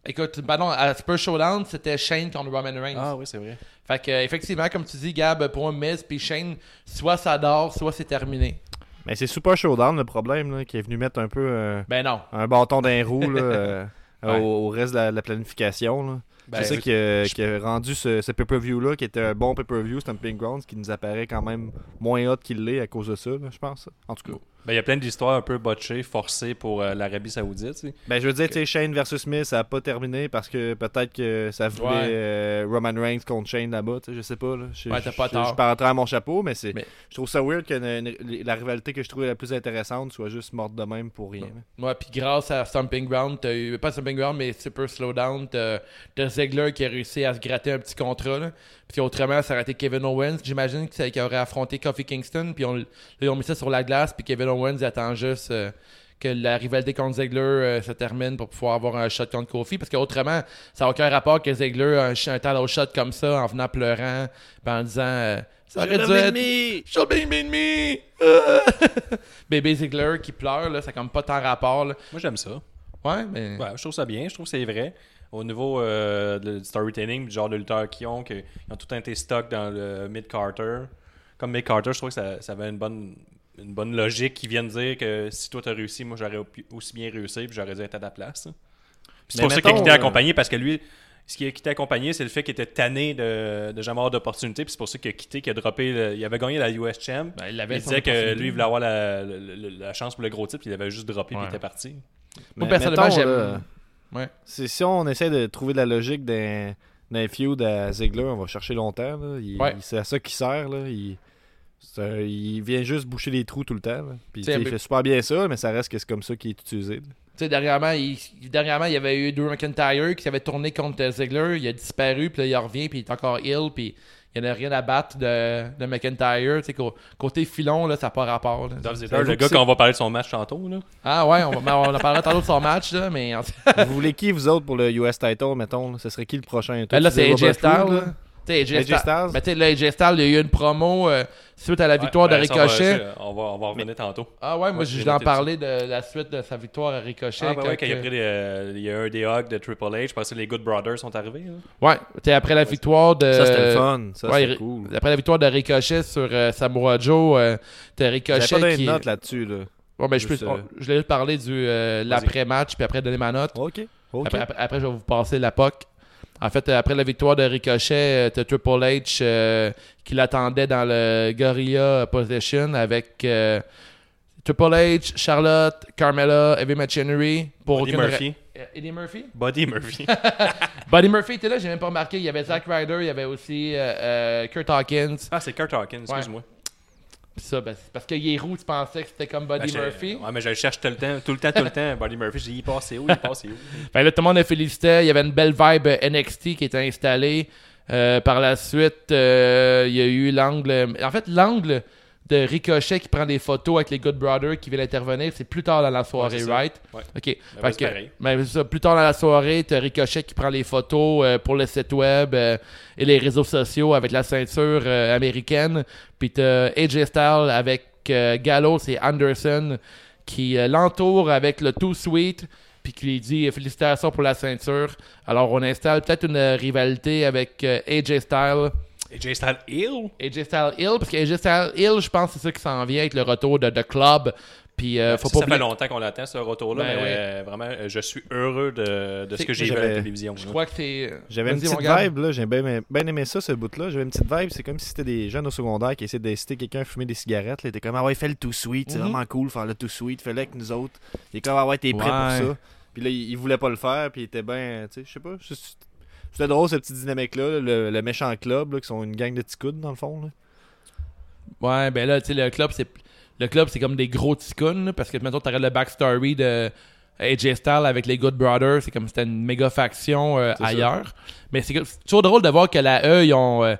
Speaker 1: Écoute, pardon, à Spur Showdown, c'était Shane contre Roman Reigns.
Speaker 2: Ah oui, c'est vrai.
Speaker 1: Fait que, effectivement, comme tu dis, Gab, pour un Miz puis Shane, soit ça dort, soit c'est terminé.
Speaker 3: Mais c'est Super Showdown le problème, là, qui est venu mettre un peu euh,
Speaker 1: Ben non.
Speaker 3: un bâton d'un roue là, euh,
Speaker 2: Ouais.
Speaker 3: au, au reste de la, planification. là.
Speaker 2: Ben,
Speaker 3: c'est ça qui a, qui a rendu ce, ce pay-per-view-là, qui était un bon pay-per-view, Stamping Grounds, qui nous apparaît quand même moins hot qu'il l'est à cause de ça, là, je pense. En tout cas.
Speaker 2: Ben, il y a plein d'histoires un peu botchées, forcées pour euh, l'Arabie Saoudite.
Speaker 3: Ben, je veux dire, sais, Shane versus Smith, ça a pas terminé parce que peut-être que ça voulait
Speaker 1: Ouais.
Speaker 3: euh, Roman Reigns contre Shane là-bas, je sais pas. Là. Je,
Speaker 1: Ouais, t'as
Speaker 3: je-
Speaker 1: pas
Speaker 3: je-. Je à mon chapeau, mais.
Speaker 1: Mais-
Speaker 3: Je trouve ça weird que une- une- la rivalité que je trouvais la plus intéressante soit juste morte de même pour rien.
Speaker 1: Ouais, puis grâce à Stomping Ground, t'as eu, pas Stomping Ground, mais Super Slowdown, t'as t'as Ziggler qui a réussi à se gratter un petit contrat, là. Puis autrement, ça aurait été Kevin Owens. J'imagine que qu'il aurait affronté Kofi Kingston, puis on, là, ils ont mis ça sur la glace, puis Kevin Owens il attend juste euh, que la rivalité contre Ziggler euh, se termine pour pouvoir avoir un shot contre Kofi, parce qu'autrement, ça n'a aucun rapport que Ziggler a un, un title shot comme ça, en venant pleurant, puis en disant... euh, ça aurait dû être... Been me! Bébé Ziggler qui pleure, là, ça a comme pas tant rapport. Là.
Speaker 2: Moi, j'aime ça.
Speaker 1: Ouais, mais.
Speaker 2: Ouais, je trouve ça bien. Je trouve que c'est vrai. Au niveau euh, de- du storytelling, du genre de lutteurs qu'ils ont, qu'ils ont tout été stock dans le mid-carter. Comme mid-carter, je trouve que ça, ça avait une bonne, une bonne logique qui vient de dire que si toi t'as réussi, moi j'aurais au- aussi bien réussi puis j'aurais dû être à ta place. Puis C'est pour ça qu'il a quitté
Speaker 3: euh,
Speaker 2: accompagné parce que lui, ce qui a quitté accompagné, c'est le fait qu'il était tanné de, de jamais avoir d'opportunité. Puis c'est pour ça qu'il a quitté, qu'il a droppé. le- il avait gagné la US Champ.
Speaker 1: Ben, il avait
Speaker 2: il disait que lui, il voulait avoir la, la- la- la chance pour le gros titre, puis il avait juste droppé, puis
Speaker 1: Ouais.
Speaker 2: il était parti.
Speaker 1: Moi,
Speaker 3: Mais
Speaker 1: personnellement, j'aime.
Speaker 3: là,
Speaker 1: Ouais.
Speaker 3: si on essaie de trouver de la logique d'un d'un feud à Ziggler, on va chercher longtemps.
Speaker 1: Ouais.
Speaker 3: C'est à ça qu'il sert. Là. Il, il vient juste boucher les trous tout le temps. là. Puis, tu sais, il fait super bien ça, mais ça reste que c'est comme ça qu'il est utilisé. là.
Speaker 1: Tu sais, dernièrement, il, dernièrement, il y avait eu Drew McIntyre qui avait tourné contre euh, Ziggler. Il a disparu, puis là, il revient, puis il est encore ill, puis il n'y en a rien à battre de, de McIntyre. Tu sais, qu'au- côté filon, là, ça n'a pas rapport. là.
Speaker 2: Ziggler,
Speaker 3: J'avoue
Speaker 2: le gars qu'on va parler de son match tantôt. Là.
Speaker 1: Ah ouais, on, va- mais on en parlera tantôt de son match, là, mais en-
Speaker 3: vous voulez qui, vous autres, pour le US title, mettons là? Ce serait qui le prochain?
Speaker 1: Ben là, c'est AJ Styles.
Speaker 3: Roode,
Speaker 1: là.
Speaker 3: là?
Speaker 1: Tu sais, AJ
Speaker 3: AJ
Speaker 1: Styles.
Speaker 3: Styles?
Speaker 1: Ben, tu sais, là, AJ Styles, il y a eu une promo euh, suite à la victoire
Speaker 2: Ouais,
Speaker 1: de
Speaker 2: ben, on va-
Speaker 1: Ricochet.
Speaker 2: On va, on va revenir tantôt.
Speaker 1: Ah ouais, moi,
Speaker 2: Ouais,
Speaker 1: je
Speaker 2: j'ai
Speaker 1: voulais en
Speaker 2: noté ça.
Speaker 1: parler de la suite de sa victoire à Ricochet.
Speaker 2: Ah, ben
Speaker 1: quand
Speaker 2: ouais, quand il y a
Speaker 1: que-
Speaker 2: pris des, euh, il y a eu un des hugs de Triple H, je pense que les Good Brothers sont arrivés. là.
Speaker 1: Ouais, tu sais, après la victoire de...
Speaker 3: Ça, c'était le fun. Ça,
Speaker 1: ouais,
Speaker 3: cool.
Speaker 1: Après la victoire de Ricochet sur euh, Samoa Joe, euh, t'as Ricochet
Speaker 3: pas donné
Speaker 1: qui...
Speaker 3: note là-dessus, là.
Speaker 1: Bon, ben, je, peux-
Speaker 3: euh,
Speaker 1: je parler du euh, l'après-match, puis après donner ma note.
Speaker 3: OK. OK.
Speaker 1: Après, après- après, je vais vous passer la POC. En fait, euh, après la victoire de Ricochet, euh, t'as Triple H euh, qui l'attendait dans le Gorilla Position avec euh, Triple H, Charlotte, Carmella, Heavy Machinery. Pour
Speaker 2: Buddy
Speaker 1: aucune ra-
Speaker 2: Murphy.
Speaker 1: Eddie Murphy?
Speaker 2: Buddy Murphy.
Speaker 1: Buddy Murphy était là, j'ai même pas remarqué. Il y avait Zack Ryder, il y avait aussi euh, Kurt Hawkins.
Speaker 2: ah, c'est Kurt Hawkins, excuse-moi.
Speaker 1: Ça, ben, c'est parce qu'il est roux, tu pensais que c'était comme Buddy
Speaker 2: Ben,
Speaker 1: Murphy?
Speaker 2: Ouais, mais je le cherche tout le temps, tout le temps, tout le temps. Buddy Murphy, j'ai dit, il passe où, il passe où?
Speaker 1: Fait là, tout le monde le félicitait. Il y avait une belle vibe euh, NXT qui était installée. Euh, par la suite, euh, il y a eu l'angle. En fait, l'angle de Ricochet qui prend des photos avec les Good Brothers qui viennent intervenir, c'est plus tard dans la soirée,
Speaker 2: Ouais,
Speaker 1: right?
Speaker 2: Ouais.
Speaker 1: Ok.
Speaker 2: Ben,
Speaker 1: Fait que- ben, ça, plus tard dans la soirée, t'as Ricochet qui prend les photos euh, pour le site web euh, et les réseaux sociaux avec la ceinture euh, américaine. Puis t'as AJ Styles avec Gallows et Anderson qui l'entourent avec le Too Sweet puis qui lui dit félicitations pour la ceinture. Alors on installe peut-être une rivalité avec AJ Styles.
Speaker 2: AJ Styles Hill?
Speaker 1: AJ Styles Hill, parce que AJ Styles Hill, je pense que c'est ça qui s'en vient avec le retour de The Club. Puis euh, faut
Speaker 2: ça
Speaker 1: pas
Speaker 2: fait
Speaker 1: oublier-
Speaker 2: longtemps qu'on l'attend, ce retour-là,
Speaker 1: Ben
Speaker 2: mais
Speaker 1: oui.
Speaker 2: euh, vraiment, euh, je suis heureux de, de ce que j'ai vu à
Speaker 3: j'avais-
Speaker 2: la télévision.
Speaker 1: Je
Speaker 2: là.
Speaker 1: crois que c'est.
Speaker 3: J'avais une petite vibe, là. J'ai bien, bien aimé ça, ce bout-là. J'avais une petite vibe. C'est comme si c'était des jeunes au secondaire qui essayaient d'inciter quelqu'un à fumer des cigarettes. Là. Ils étaient comme, ah ouais, fais le tout sweet. C'est
Speaker 1: Mhm.
Speaker 3: vraiment cool faire le tout sweet. Fais-le avec nous autres. Il est comme, ah ouais, t'es prêt
Speaker 1: Ouais.
Speaker 3: pour ça. Puis là, il, il voulait pas le faire. Puis il était bien, tu sais, je sais pas. C'était drôle, cette petite dynamique-là. Le, le méchant club, là, qui sont une gang de petits coudes, dans le fond. Là.
Speaker 1: Ouais, ben là, tu sais, le club, c'est. Le club, c'est comme des gros ticounes, parce que maintenant, t'aurais le backstory de AJ Styles avec les Good Brothers. C'est comme si c'était une méga faction euh,
Speaker 3: ça.
Speaker 1: ailleurs. Mais c'est toujours drôle de voir que la E, ils ont. euh,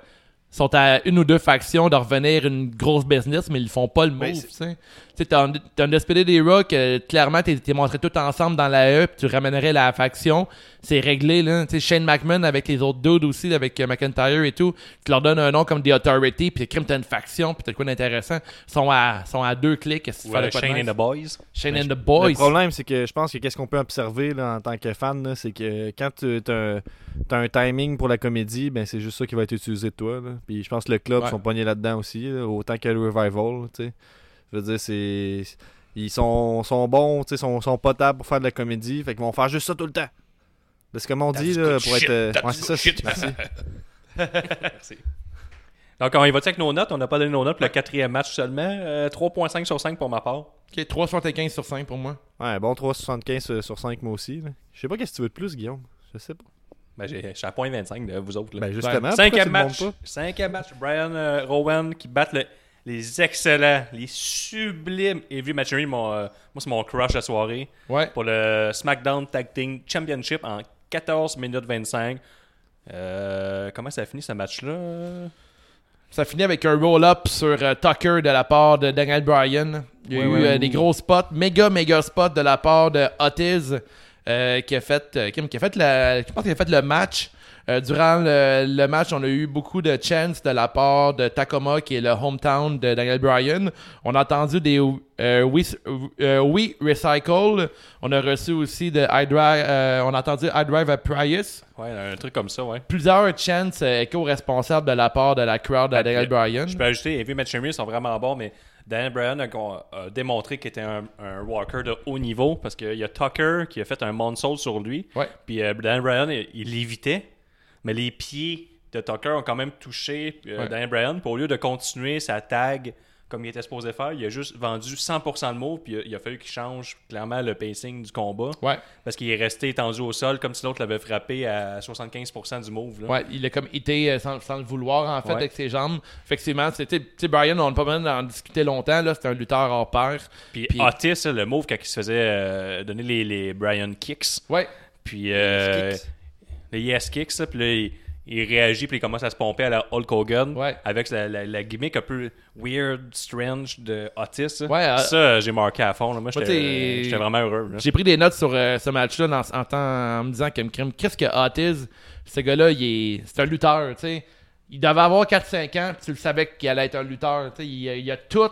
Speaker 1: sont à une ou deux factions de revenir une grosse business, mais ils font pas le move,
Speaker 3: Ben,
Speaker 1: tu t'as un, t'as un Despeded Era que clairement t'es t'es montré tout ensemble dans la E, puis tu ramènerais la faction. C'est réglé, là. Tu sais, Shane McMahon avec les autres dudes aussi, avec euh, McIntyre et tout. Tu leur donnes un nom comme The Authority, puis crime, t'as une faction, puis t'as quoi d'intéressant. Ils sont à, sont à deux clics. qu'est-ce que tu
Speaker 2: Ou
Speaker 1: fais de quoi de
Speaker 2: Shane
Speaker 1: nice?
Speaker 2: and the Boys.
Speaker 1: Shane and the Boys.
Speaker 3: Le problème, c'est que je pense que qu'est-ce qu'on peut observer là, en tant que fan, là, c'est que quand tu as, un timing pour la comédie, ben c'est juste ça qui va être utilisé de toi. là. Puis je pense que le club
Speaker 1: Ouais.
Speaker 3: sont pognés là-dedans aussi, là, autant que le revival. tu sais. Je veux dire, c'est. Ils sont, sont bons, tu sais, sont, sont potables pour faire de la comédie, fait qu'ils vont faire juste ça tout le temps. C'est comme on dit, là, pour
Speaker 2: shit,
Speaker 3: être. euh, ouais, ça,
Speaker 2: shit.
Speaker 3: merci.
Speaker 2: Merci. Donc, on y va avec nos notes? On n'a pas donné nos notes pour le quatrième match seulement. Euh, 3.5 sur 5 pour ma part.
Speaker 1: Ok, 3,75 sur 5 pour moi.
Speaker 3: Ouais, bon 3,75 sur 5 moi aussi. Je sais pas qu'est-ce que tu veux de plus, Guillaume. Je sais pas.
Speaker 2: Ben, j'ai- je suis à 0.25 de vous autres. là.
Speaker 3: Ben justement, tu
Speaker 2: Cinquième match. Cinquième match. Brian euh, Rowan qui bat le- les excellents, les sublimes Heavy Machinery. Mon, euh, moi, c'est mon crush de soirée.
Speaker 1: Ouais.
Speaker 2: Pour le SmackDown Tag Team Championship en 14 minutes 25. Euh, comment ça a fini ce match-là?
Speaker 1: Ça finit avec un roll-up sur euh, Tucker de la part de Daniel Bryan. Il y a eu des gros spots, méga, méga spots de la part de Otis, qui a fait, qui a fait la, je pense qu'il a fait le match. Euh, durant le, le match, on a eu beaucoup de chants de la part de Tacoma, qui est le hometown de Daniel Bryan. On a entendu des euh, We, euh, We Recycle. On a reçu aussi de iDrive, euh, on a entendu iDrive à Prius.
Speaker 2: Ouais, un truc comme ça, ouais.
Speaker 1: Plusieurs chants éco-responsables de la part de la crowd de Daniel Bryan.
Speaker 2: Je peux ajouter, Heavy Machinery sont vraiment bons, mais Dan Bryan a, a démontré qu'il était un, un walker de haut niveau parce qu'il y a Tucker qui a fait un moonsault sur lui.
Speaker 1: Ouais.
Speaker 2: Puis euh, Dan Bryan, il l'évitait, mais les pieds de Tucker ont quand même touché euh,
Speaker 1: Ouais.
Speaker 2: Dan Bryan. Puis au lieu de continuer sa tag comme il était supposé faire, il a juste vendu 100% de mots, puis il a, il a fallu qu'il change clairement le pacing du combat
Speaker 1: Ouais.
Speaker 2: parce qu'il est resté étendu au sol comme si l'autre l'avait frappé à 75% du move. là.
Speaker 1: Ouais, il a comme été euh, sans, sans le vouloir en fait
Speaker 2: Ouais.
Speaker 1: avec ses jambes. Effectivement, c'était Brian, on n'a pas besoin d'en discuter longtemps là, c'était un lutteur hors pair.
Speaker 2: Puis,
Speaker 1: Puis-
Speaker 2: Otis, le move quand il se faisait euh, donner les, les Brian Kicks,
Speaker 1: Ouais.
Speaker 2: puis euh, Les Yes Kicks, ça, puis là, il, il réagit, puis il commence à se pomper à la Hulk Hogan,
Speaker 1: Ouais.
Speaker 2: avec la, la- la gimmick un peu weird, strange de Otis. ça.
Speaker 1: Ouais, euh,
Speaker 2: ça, j'ai marqué à fond. là. Moi, j'étais vraiment heureux.
Speaker 1: J'ai pris des notes sur euh, ce match-là en, me disant que crime, qu'est-ce que Otis, ce gars-là, il est c'est un lutteur, tu sais. il devait avoir 4-5 ans, puis tu le savais qu'il allait être un lutteur. tu sais, Il, il a tout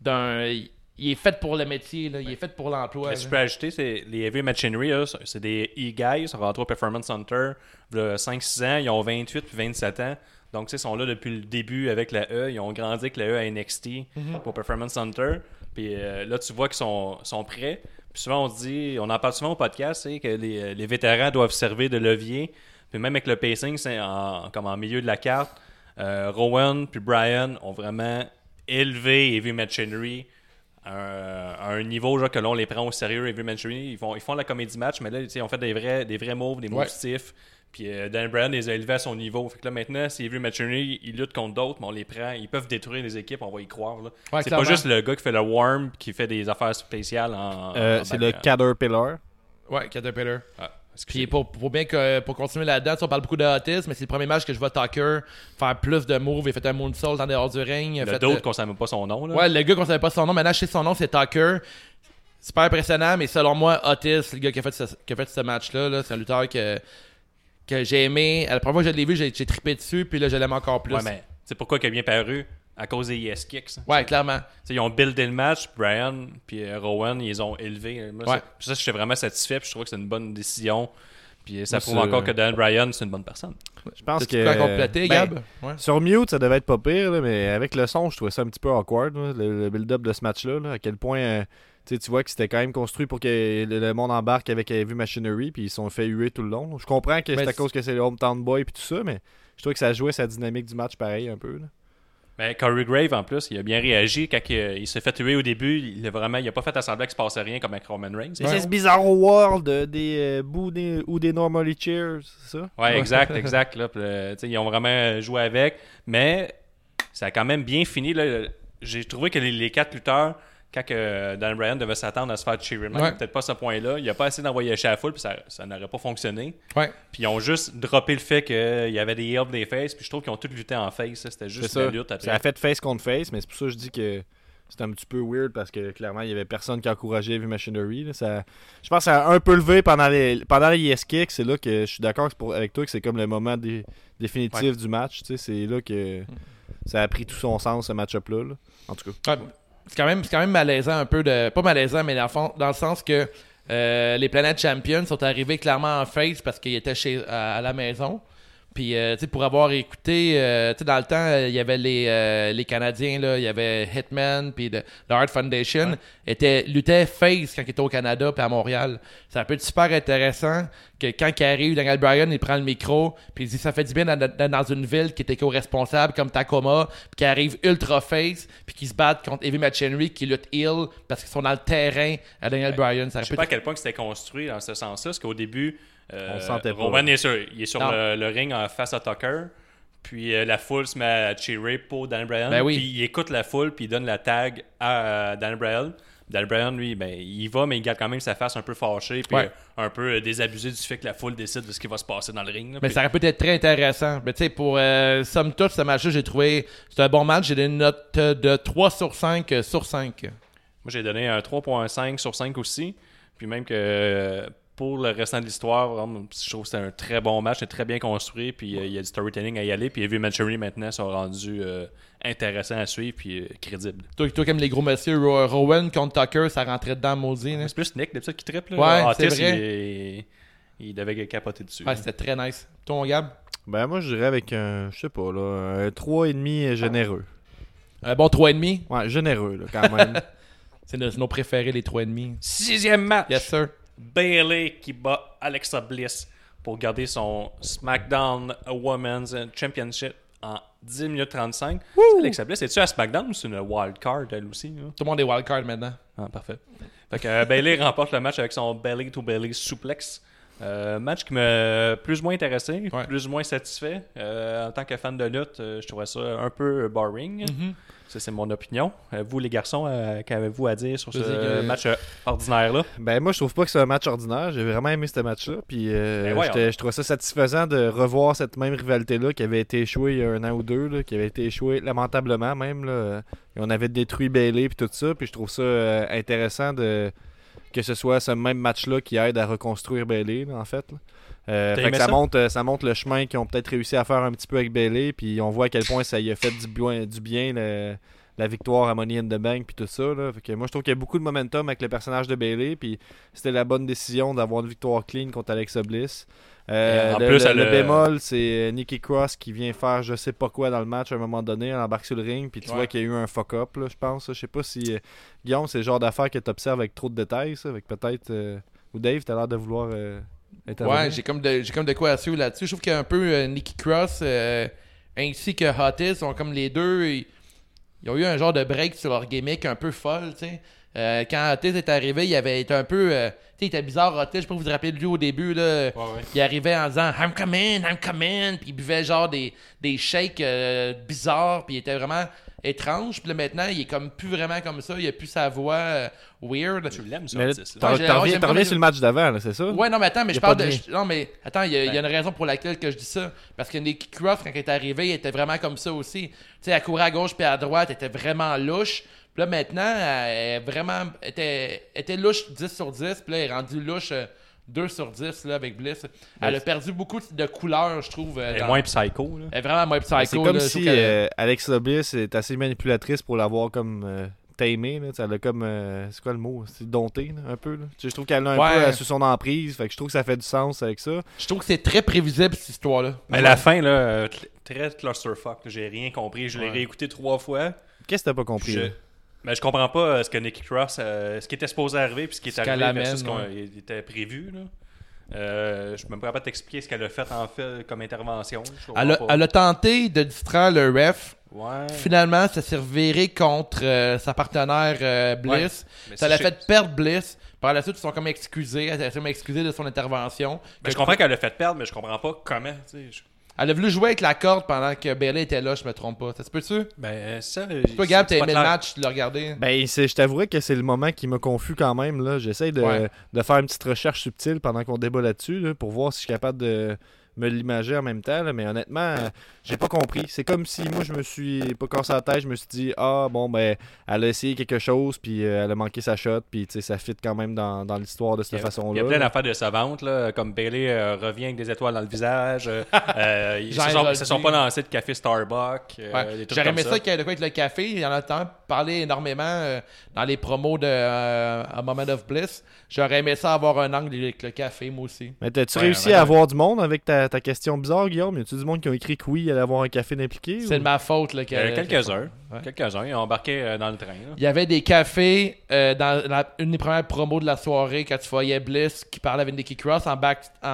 Speaker 1: d'un. Il, est fait pour le métier, là. il est fait pour l'emploi.
Speaker 2: Mais si je peux ajouter, c'est les Heavy Machinery, c'est des e-guys, sont rentrés au Performance Center il y a 5-6 ans, ils ont 28 puis 27 ans. Donc, ils sont là depuis le début avec la E. Ils ont grandi avec la E à NXT pour Performance Center. Puis euh, là, tu vois qu'ils sont, sont prêts. Puis souvent, on se dit, on en parle souvent au podcast, c'est que les, les vétérans doivent servir de levier. Puis même avec le pacing, c'est en, comme en milieu de la carte, euh, Rowan puis Brian ont vraiment élevé Heavy Machinery un, à un niveau genre, que l'on les prend au sérieux. Heavy Machinery, ils font, ils font la comédie match, mais là, tu sais, ils ont fait des vrais, des vrais moves, des moves
Speaker 1: Ouais.
Speaker 2: stiffs. Puis euh, Dan Bryan les a élevés à son niveau. Fait que là, maintenant, si Heavy Machinery, ils luttent contre d'autres, mais on les prend. Ils peuvent détruire les équipes, on va y croire. là.
Speaker 1: Ouais,
Speaker 2: c'est pas juste le gars qui fait le worm qui fait des affaires spéciales en.
Speaker 3: Euh,
Speaker 2: en
Speaker 3: c'est le. Caterpillar.
Speaker 1: Ouais, Caterpillar.
Speaker 2: Ah,
Speaker 1: Puis pour, pour bien que pour continuer là-dedans, on parle beaucoup d'autisme, mais c'est le premier match que je vois Tucker faire plus de moves. Il a fait un moonsault en dehors du ring. il a
Speaker 2: le
Speaker 1: fait,
Speaker 2: d'autre
Speaker 1: euh,
Speaker 2: qu'on savait même pas son nom. Là.
Speaker 1: Ouais, le gars qu'on savait pas son nom, maintenant je sais son nom, c'est Tucker. Super impressionnant, mais selon moi, Otis, le gars qui a fait ce, qui a fait ce match-là, là, c'est un lutteur que, que j'ai aimé. La première fois que je l'ai vu, j'ai, j'ai trippé dessus, puis là, je l'aime encore plus.
Speaker 2: Ouais, mais c'est pourquoi il a bien paru? À cause des yes kicks.
Speaker 1: Ouais, clairement.
Speaker 2: Ils ont buildé le match, Brian puis euh, Rowan, ils les ont élevés. Moi,
Speaker 1: Ouais.
Speaker 2: ça, ça, j'étais vraiment satisfait, puis je trouve que c'est une bonne décision. Puis euh, ça
Speaker 3: Moi,
Speaker 2: prouve encore que Dan Bryan, c'est une bonne personne.
Speaker 3: Je pense que.
Speaker 1: compléter,
Speaker 3: ben,
Speaker 1: Gab? Ouais.
Speaker 3: Sur mute, ça devait être pas pire, là, mais avec le son, je trouvais ça un petit peu awkward, là, le, le build-up de ce match-là. là, à quel point euh, tu vois que c'était quand même construit pour que le, monde embarque avec Heavy Machinery, puis ils se sont fait huer tout le long. Je comprends que c'est à cause que c'est le Hometown Boy et tout ça, mais je trouvais que ça jouait sa dynamique du match pareil un peu. là.
Speaker 2: Mais Corey Grave, en plus, il a bien réagi quand il, il s'est fait tuer au début. Il a vraiment, il a pas fait à semblant qu'il se passait rien comme avec Roman Reigns.
Speaker 3: Mais c'est ce bizarre world euh, des euh, bouts ou des normally cheers, c'est ça?
Speaker 2: Ouais, exact, exact. Là, euh, ils ont vraiment joué avec. Mais ça a quand même bien fini. là. J'ai trouvé que les, les quatre lutteurs, quand que Dan Bryan devait s'attendre à se faire cheerer,
Speaker 1: Ouais.
Speaker 2: peut-être pas à ce point-là. Il a pas assez d'envoyer chez la foule, puis ça, ça n'aurait pas fonctionné.
Speaker 1: Ouais.
Speaker 2: Puis ils ont juste droppé le fait qu'il y avait des heels des faces, puis je trouve qu'ils ont tous lutté en face. ça. C'était
Speaker 3: C'est
Speaker 2: juste
Speaker 3: ça.
Speaker 2: la lutte après.
Speaker 3: Ça a fait face contre face, mais c'est pour ça que je dis que c'est un petit peu weird parce que clairement, il y avait personne qui encourageait Heavy Machinery. là. Ça, je pense que ça a un peu levé pendant les, pendant les yes kicks. C'est là que je suis d'accord avec toi que c'est comme le moment dé- définitif du match. tu sais, C'est là que ça a pris tout son sens, ce match-up-là. là. En tout cas.
Speaker 1: Ouais, c'est quand même c'est quand même malaisant un peu de pas malaisant mais dans le, fond- dans le sens que euh, les Planet Champions sont arrivés clairement en face parce qu'ils étaient chez à, à la maison puis euh, tu sais pour avoir écouté euh, tu sais dans le temps euh, il y avait les euh, les Canadiens là il y avait Hitman puis le Heart Foundation était luttait face quand il était au Canada puis à Montréal. Ça peut être super intéressant que quand il arrive Daniel Bryan il prend le micro puis il dit ça fait du bien d'être dans, dans une ville qui est éco-responsable comme Tacoma puis qui arrive ultra face puis qui se battent contre Heavy Machinery qui lutte heel parce qu'ils sont dans le terrain à Daniel Bryan. Ça
Speaker 2: Je sais pas à quel point c'était construit dans ce sens-là, parce qu'au début,
Speaker 3: On le sentait pas.
Speaker 2: Roman est sur, il est sur le, le ring en face à Tucker, puis euh, la foule se met à cheerer pour Dan Bryan,
Speaker 1: Ben oui.
Speaker 2: puis il écoute la foule, puis il donne la tag à euh, Dan Bryan. Dan Bryan, lui, ben, il va, mais il garde quand même sa face un peu fâchée, puis
Speaker 1: Ouais.
Speaker 2: euh, un peu euh, désabusé du fait que la foule décide de ce qui va se passer dans le ring. là.
Speaker 1: Mais
Speaker 2: Puis-
Speaker 1: ça aurait pu être très intéressant. Mais tu sais, pour euh, somme toute, ce match-là, j'ai trouvé. C'est un bon match. J'ai donné une note de 3 sur 5 euh, sur 5.
Speaker 2: Moi, j'ai donné un 3.5 sur 5 aussi. Puis même que euh, pour le restant de l'histoire, vraiment, je trouve que c'était un très bon match, c'est très bien construit. Puis euh, il y a du storytelling à y aller. Puis Machinery maintenant sont rendus euh, intéressants à suivre puis euh, crédibles.
Speaker 1: Toi, toi, comme les gros messieurs, Ro- Rowan contre Tucker, ça rentrait dedans, maudit. là.
Speaker 2: C'est plus Nick, d'habitude, qui triple.
Speaker 1: Ouais, c'est vrai.
Speaker 2: Il, il devait capoter dessus.
Speaker 1: Ouais, c'était très nice. Toi, mon Gab?
Speaker 3: Ben, moi, je dirais avec un, je sais pas, là, un 3,5 généreux.
Speaker 1: Un bon 3,5.
Speaker 3: Ouais, généreux, là, quand même.
Speaker 1: C'est nos, nos préférés, les 3,5.
Speaker 2: Sixième match.
Speaker 1: Yes, sir.
Speaker 2: Bailey qui bat Alexa Bliss pour garder son SmackDown Women's Championship en 10 minutes 35. Alexa Bliss, es-tu à SmackDown ou c'est une wild card elle aussi? là?
Speaker 1: Tout le monde est wildcard maintenant.
Speaker 2: Ah, parfait. Fait que euh, Bailey remporte le match avec son belly to belly suplex. Euh, match qui m'a plus ou moins intéressé,
Speaker 1: Ouais.
Speaker 2: plus ou moins satisfait. Euh, en tant que fan de lutte, euh, je trouvais ça un peu boring. Ça, c'est mon opinion. Euh, vous, les garçons, euh, qu'avez-vous à dire sur ce
Speaker 1: Je sais que-
Speaker 2: match euh, ordinaire-là?
Speaker 3: Ben moi je trouve pas que c'est un match ordinaire. J'ai vraiment aimé ce match-là. Puis euh,
Speaker 2: Ben
Speaker 3: je trouvais ça satisfaisant de revoir cette même rivalité-là qui avait été échouée il y a un an ou deux, là, qui avait été échouée lamentablement même. Là. Et on avait détruit Bailey puis tout ça. Puis je trouve ça euh, intéressant de que ce soit ce même match-là qui aide à reconstruire Bailey, en fait. Euh, fait que ça,
Speaker 2: ça?
Speaker 3: montre, euh, ça montre le chemin qu'ils ont peut-être réussi à faire un petit peu avec Bailey, puis on voit à quel point ça y a fait du bien, du bien le- la victoire à Money in the Bank, puis tout ça. Là. Fait que moi, je trouve qu'il y a beaucoup de momentum avec le personnage de Bailey, puis c'était la bonne décision d'avoir une victoire clean contre Alexa Bliss. Euh,
Speaker 2: en
Speaker 3: le,
Speaker 2: plus,
Speaker 3: le-
Speaker 2: elle
Speaker 3: le
Speaker 2: a-
Speaker 3: bémol, c'est Nikki Cross qui vient faire je sais pas quoi dans le match à un moment donné, elle embarque sur le ring, puis tu
Speaker 1: Ouais.
Speaker 3: vois qu'il y a eu un fuck-up, là, je pense. Je sais pas si, euh, Guillaume, c'est le genre d'affaire que tu observes avec trop de détails, ça, avec peut-être... euh, ou Dave, t'as l'air de vouloir euh.
Speaker 1: Ouais, j'ai comme, de, comme de quoi à suivre là-dessus. Je trouve qu'il y a un peu euh, Nikki Cross euh, ainsi que Otis sont comme les deux. Ils, ils ont eu un genre de break sur leur gimmick un peu folle, tu sais. Euh, quand Otis est arrivé, il avait été un peu. euh, tu sais, il était bizarre, Otis. Je sais pas si vous vous rappelez de lui au début, là. Il arrivait en disant I'm coming, I'm coming. Puis il buvait genre des, des shakes euh, bizarres. Puis il était vraiment étrange. Puis là maintenant, il est comme plus vraiment comme ça. Il a plus sa voix euh, weird.
Speaker 2: Tu l'aimes, ça, Otis,
Speaker 3: t'en reviens, sur le match d'avant, c'est ça?
Speaker 1: Ouais, non, mais attends, mais je parle
Speaker 3: de
Speaker 1: je- non, mais attends, il y, a- il y a une raison pour laquelle que je dis ça. Parce que Nikki Cross, quand elle est arrivée, elle était vraiment comme ça aussi. Tu sais, elle courait à gauche puis à droite, elle était vraiment louche. Puis là, maintenant, elle est vraiment. Elle était, elle était louche 10 sur 10. Puis là, elle est rendue louche euh, 2 sur 10 là, avec Bliss. Elle a perdu beaucoup de couleurs, je trouve. euh,
Speaker 2: Elle est
Speaker 1: dans-
Speaker 2: moins psycho, là.
Speaker 1: Elle est vraiment moins psycho.
Speaker 3: C'est comme
Speaker 1: là,
Speaker 3: si euh, Alexa Bliss est assez manipulatrice pour l'avoir comme euh, tamée. Là. Elle a comme. euh, c'est quoi le mot? C'est dompté, là, un peu. Là. Je trouve qu'elle a un
Speaker 1: Ouais.
Speaker 3: peu euh, sous son emprise. Fait que je trouve que ça fait du sens avec ça.
Speaker 1: Je trouve que c'est très prévisible, cette histoire-là.
Speaker 2: Mais la fin, là, euh, tr- très clusterfuck. J'ai rien compris. Je l'ai
Speaker 1: Ouais.
Speaker 2: réécouté trois fois.
Speaker 3: Qu'est-ce que t'as pas compris
Speaker 2: Je... Mais je comprends pas euh, ce que Nicky Cross, euh, ce qui était supposé arriver puis ce qui est
Speaker 1: Ce
Speaker 2: arrivé versus ce qu'on était prévu. Là. Euh, je ne peux pas t'expliquer ce qu'elle a fait en fait comme intervention.
Speaker 1: Elle a,
Speaker 2: pas.
Speaker 1: elle a tenté de distraire le ref.
Speaker 2: Ouais.
Speaker 1: Finalement, ça s'est reviré contre euh, sa partenaire Bliss. Ça l'a fait perdre Bliss. Par la suite, ils sont comme excusés. Elle s'est excusée de son intervention.
Speaker 2: Mais je comprends qu'elle a fait perdre, mais je comprends pas comment.
Speaker 1: Elle a voulu jouer avec la corde pendant que Bailey était là, je me trompe pas. Ça se peut-tu?
Speaker 2: Ben, euh, ça.
Speaker 1: Toi, Gab, t'as aimé le match, tu l'as regardé.
Speaker 3: Ben, c'est- je t'avouerais que c'est le moment qui m'a confus quand même. là. J'essaie de,
Speaker 1: Ouais.
Speaker 3: de faire une petite recherche subtile pendant qu'on débat là-dessus là, pour voir si je suis capable de me l'imager en même temps. là. Mais honnêtement, euh, j'ai pas compris. C'est comme si moi, je me suis pas cassé la tête. Je me suis dit, ah, bon, ben, elle a essayé quelque chose, puis euh, elle a manqué sa shot, puis tu sais, ça fit quand même dans, dans l'histoire de cette façon-là.
Speaker 2: Il y a plein d'affaires de savantes, là, comme Bailey euh, revient avec des étoiles dans le visage. euh, euh, ils se sont, se sont pas lancés de café Starbucks. euh,
Speaker 1: Ouais. J'aurais aimé ça, qu'il y ait de quoi avec le café. Il y en a tant parlé énormément euh, dans les promos de euh, A Moment of Bliss. J'aurais aimé ça avoir un angle avec le café, moi aussi.
Speaker 3: Mais t'as-tu
Speaker 2: Ouais,
Speaker 3: réussi
Speaker 2: ouais,
Speaker 3: à
Speaker 2: ouais.
Speaker 3: avoir du monde avec ta, ta question bizarre, Guillaume? Y a-tu du monde qui ont écrit que oui, il allait avoir un café d'impliqué?
Speaker 1: C'est
Speaker 3: ou-
Speaker 1: de ma faute. Là,
Speaker 2: Euh,
Speaker 1: que-
Speaker 2: quelques-uns.
Speaker 1: Ouais.
Speaker 2: Quelques-uns. Ils ont embarqué euh, dans le train. là.
Speaker 1: Il y avait des cafés euh, dans la- une des premières promos de la soirée quand tu voyais Bliss qui parlait avec Nicky Cross en back en,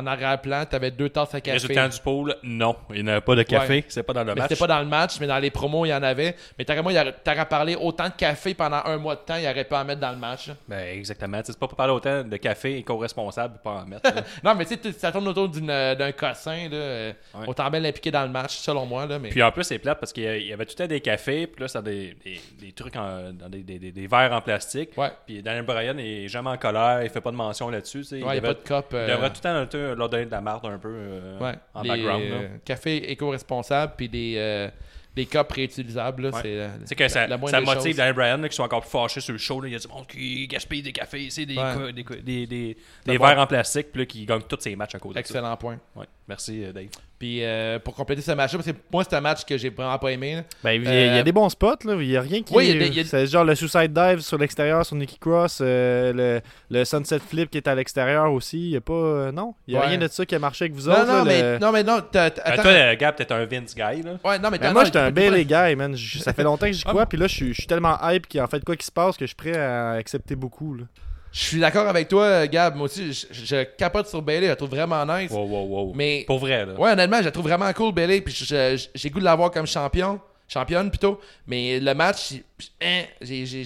Speaker 1: en arrière-plan. Tu avais deux tasses à café.
Speaker 2: Résultat du pool, non. Il n'y avait pas de café. C'est pas dans le
Speaker 1: Mais
Speaker 2: match.
Speaker 1: c'était pas dans le match, mais dans les promos, il y en avait. Mais t'aurais, moi, t'aurais parlé autant de café pendant un mois de temps, il aurait pas en mettre dans le match.
Speaker 2: Ben, exactement. C'est pas pour parler autant de café et co-responsable pas en mettre.
Speaker 1: Non, mais tu sais, ça tourne autour euh, d'un cossin. Là,
Speaker 2: Ouais.
Speaker 1: Autant bien l'impliquer dans le match, selon moi. Là, mais...
Speaker 2: Puis en plus, c'est plate parce qu'il y avait tout le temps des cafés, puis là, c'est des, des, des trucs en, dans des, des, verres en plastique.
Speaker 1: Ouais.
Speaker 2: Puis Daniel Bryan il est jamais en colère, il fait pas de mention là-dessus.
Speaker 1: Ouais, il n'y a pas de cop.
Speaker 2: il
Speaker 1: euh,
Speaker 2: devrait tout le temps leur- donner de la marde un peu euh,
Speaker 1: ouais.
Speaker 2: en
Speaker 1: Les,
Speaker 2: background. là.
Speaker 1: euh, cafés éco-responsables, puis des, euh, des copes réutilisables.
Speaker 2: Ouais.
Speaker 1: c'est, euh,
Speaker 2: que ça,
Speaker 1: la-
Speaker 2: ça motive. Daniel Bryan qui sont encore plus fâchés sur le show. là. Il y a du monde qui gaspille des cafés des,
Speaker 1: Ouais.
Speaker 2: des, des, des, des verres en plastique, puis là, qui gagnent tous ses matchs à cause de ça.
Speaker 1: Excellent point.
Speaker 2: Ouais. Merci, euh, Dave.
Speaker 1: Puis euh, pour compléter ce match-là, parce que moi, c'est un match que j'ai vraiment pas aimé.
Speaker 3: Ben, il y, a- il y
Speaker 1: Euh,
Speaker 3: a des bons spots, là. Il y a rien qui.
Speaker 1: Oui, il y a
Speaker 3: C'est genre le suicide dive sur l'extérieur sur Nikki Cross, euh, le, le sunset flip qui est à l'extérieur aussi. Il y a pas. non, il y a
Speaker 1: Ouais.
Speaker 3: rien de ça qui a marché avec vous
Speaker 1: Non,
Speaker 3: autres.
Speaker 1: non,
Speaker 3: là,
Speaker 1: mais,
Speaker 3: le-
Speaker 1: non, mais non,
Speaker 2: Ben,
Speaker 1: attends.
Speaker 2: toi, Gab, t'es un Vince guy. Là.
Speaker 1: ouais, non, mais
Speaker 3: Ben, moi, j'étais un Bailey guy, man. Ça fait longtemps que j'y
Speaker 1: Ah,
Speaker 3: crois, puis là, je suis- tellement hype qu'il y a en fait quoi qui se passe que je suis prêt à accepter beaucoup. Là.
Speaker 1: Je suis d'accord avec toi, Gab. Moi aussi, je, je capote sur Bailey. Je la trouve vraiment nice.
Speaker 2: Wow, wow, wow.
Speaker 1: Mais,
Speaker 2: Pour vrai, là.
Speaker 1: ouais, honnêtement, je la trouve vraiment cool, Bailey. Puis j'ai goût de l'avoir comme champion. Championne plutôt. Mais le match, j'ai-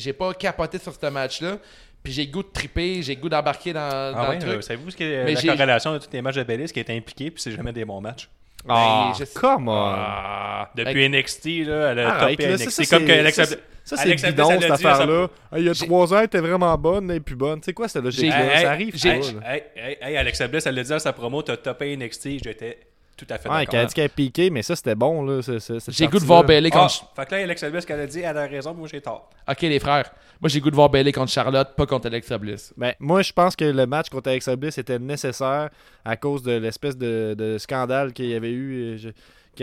Speaker 1: hein, pas capoté sur ce match-là. Puis j'ai goût de triper, j'ai goût d'embarquer dans,
Speaker 2: Ah
Speaker 1: dans
Speaker 2: ouais,
Speaker 1: le truc.
Speaker 2: euh, savez-vous ce qui est
Speaker 1: Mais
Speaker 2: la corrélation de tous les matchs de Bellis qui est impliqué, puis c'est jamais des bons matchs?
Speaker 3: Ah,
Speaker 1: je sais-
Speaker 3: come on!
Speaker 1: Ah,
Speaker 2: Depuis NXT, là, elle a
Speaker 3: Arrête,
Speaker 2: topé
Speaker 3: là,
Speaker 2: NXT.
Speaker 3: ça, ça,
Speaker 2: comme que
Speaker 3: c'est-
Speaker 2: Alexa...
Speaker 3: ça, Ça, c'est bidon, cette affaire-là. Hey, Il y a trois ans, elle était vraiment bonne, elle est plus bonne. Tu sais quoi, cette logique-là?
Speaker 1: J'ai-
Speaker 3: ça arrive
Speaker 1: j'ai-
Speaker 3: pas,
Speaker 2: Hey,
Speaker 3: là.
Speaker 2: hey, hey, hey, Alexa Bliss, elle l'a dit à sa promo, t'as topé NXT, j'étais tout à fait
Speaker 3: Ouais,
Speaker 2: d'accord.
Speaker 3: qui a dit qu'elle a piqué, mais ça, c'était bon, là. ce- ce- cette
Speaker 1: J'ai goût de voir Bailey
Speaker 2: Ah,
Speaker 1: contre.
Speaker 2: fait que là, Alexa Bliss, qu'elle a dit, elle a raison, moi j'ai tort.
Speaker 1: Ok, les frères. Moi, j'ai goût de voir Bailey contre Charlotte, pas contre Alexa Bliss.
Speaker 3: Ben, moi, je pense que le match contre Alexa Bliss était nécessaire à cause de l'espèce de, de scandale qu'il y avait eu, euh, je-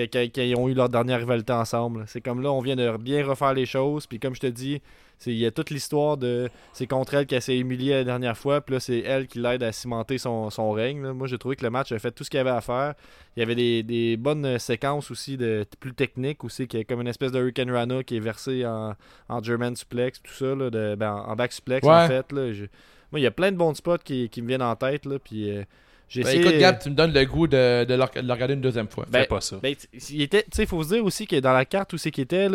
Speaker 3: qu'ils ont eu leur dernière rivalité ensemble. C'est comme là, on vient de bien refaire les choses. Puis comme je te dis, il y a toute l'histoire de c'est contre elle qu'elle s'est humiliée la dernière fois. Puis là, c'est elle qui l'aide à cimenter son, son règne. là. Moi, j'ai trouvé que le match a fait tout ce qu'il y avait à faire. Il y avait des, des bonnes séquences aussi de plus techniques aussi, qui est comme une espèce de Hurricane Rana qui est versé en, en German suplex, tout ça, là, de, ben, en back suplex
Speaker 1: Ouais.
Speaker 3: en fait. Là, Je- moi, il y a plein de bons spots qui, qui me viennent en tête. Là, puis, euh,
Speaker 1: Ben,
Speaker 3: essayé-
Speaker 1: écoute, Gab, tu me donnes le goût de, de le, de le regarder une deuxième fois.
Speaker 3: Ben,
Speaker 2: Fais pas ça.
Speaker 3: ben, il était, tu sais, il faut se dire aussi que dans la carte où c'est qu'il était,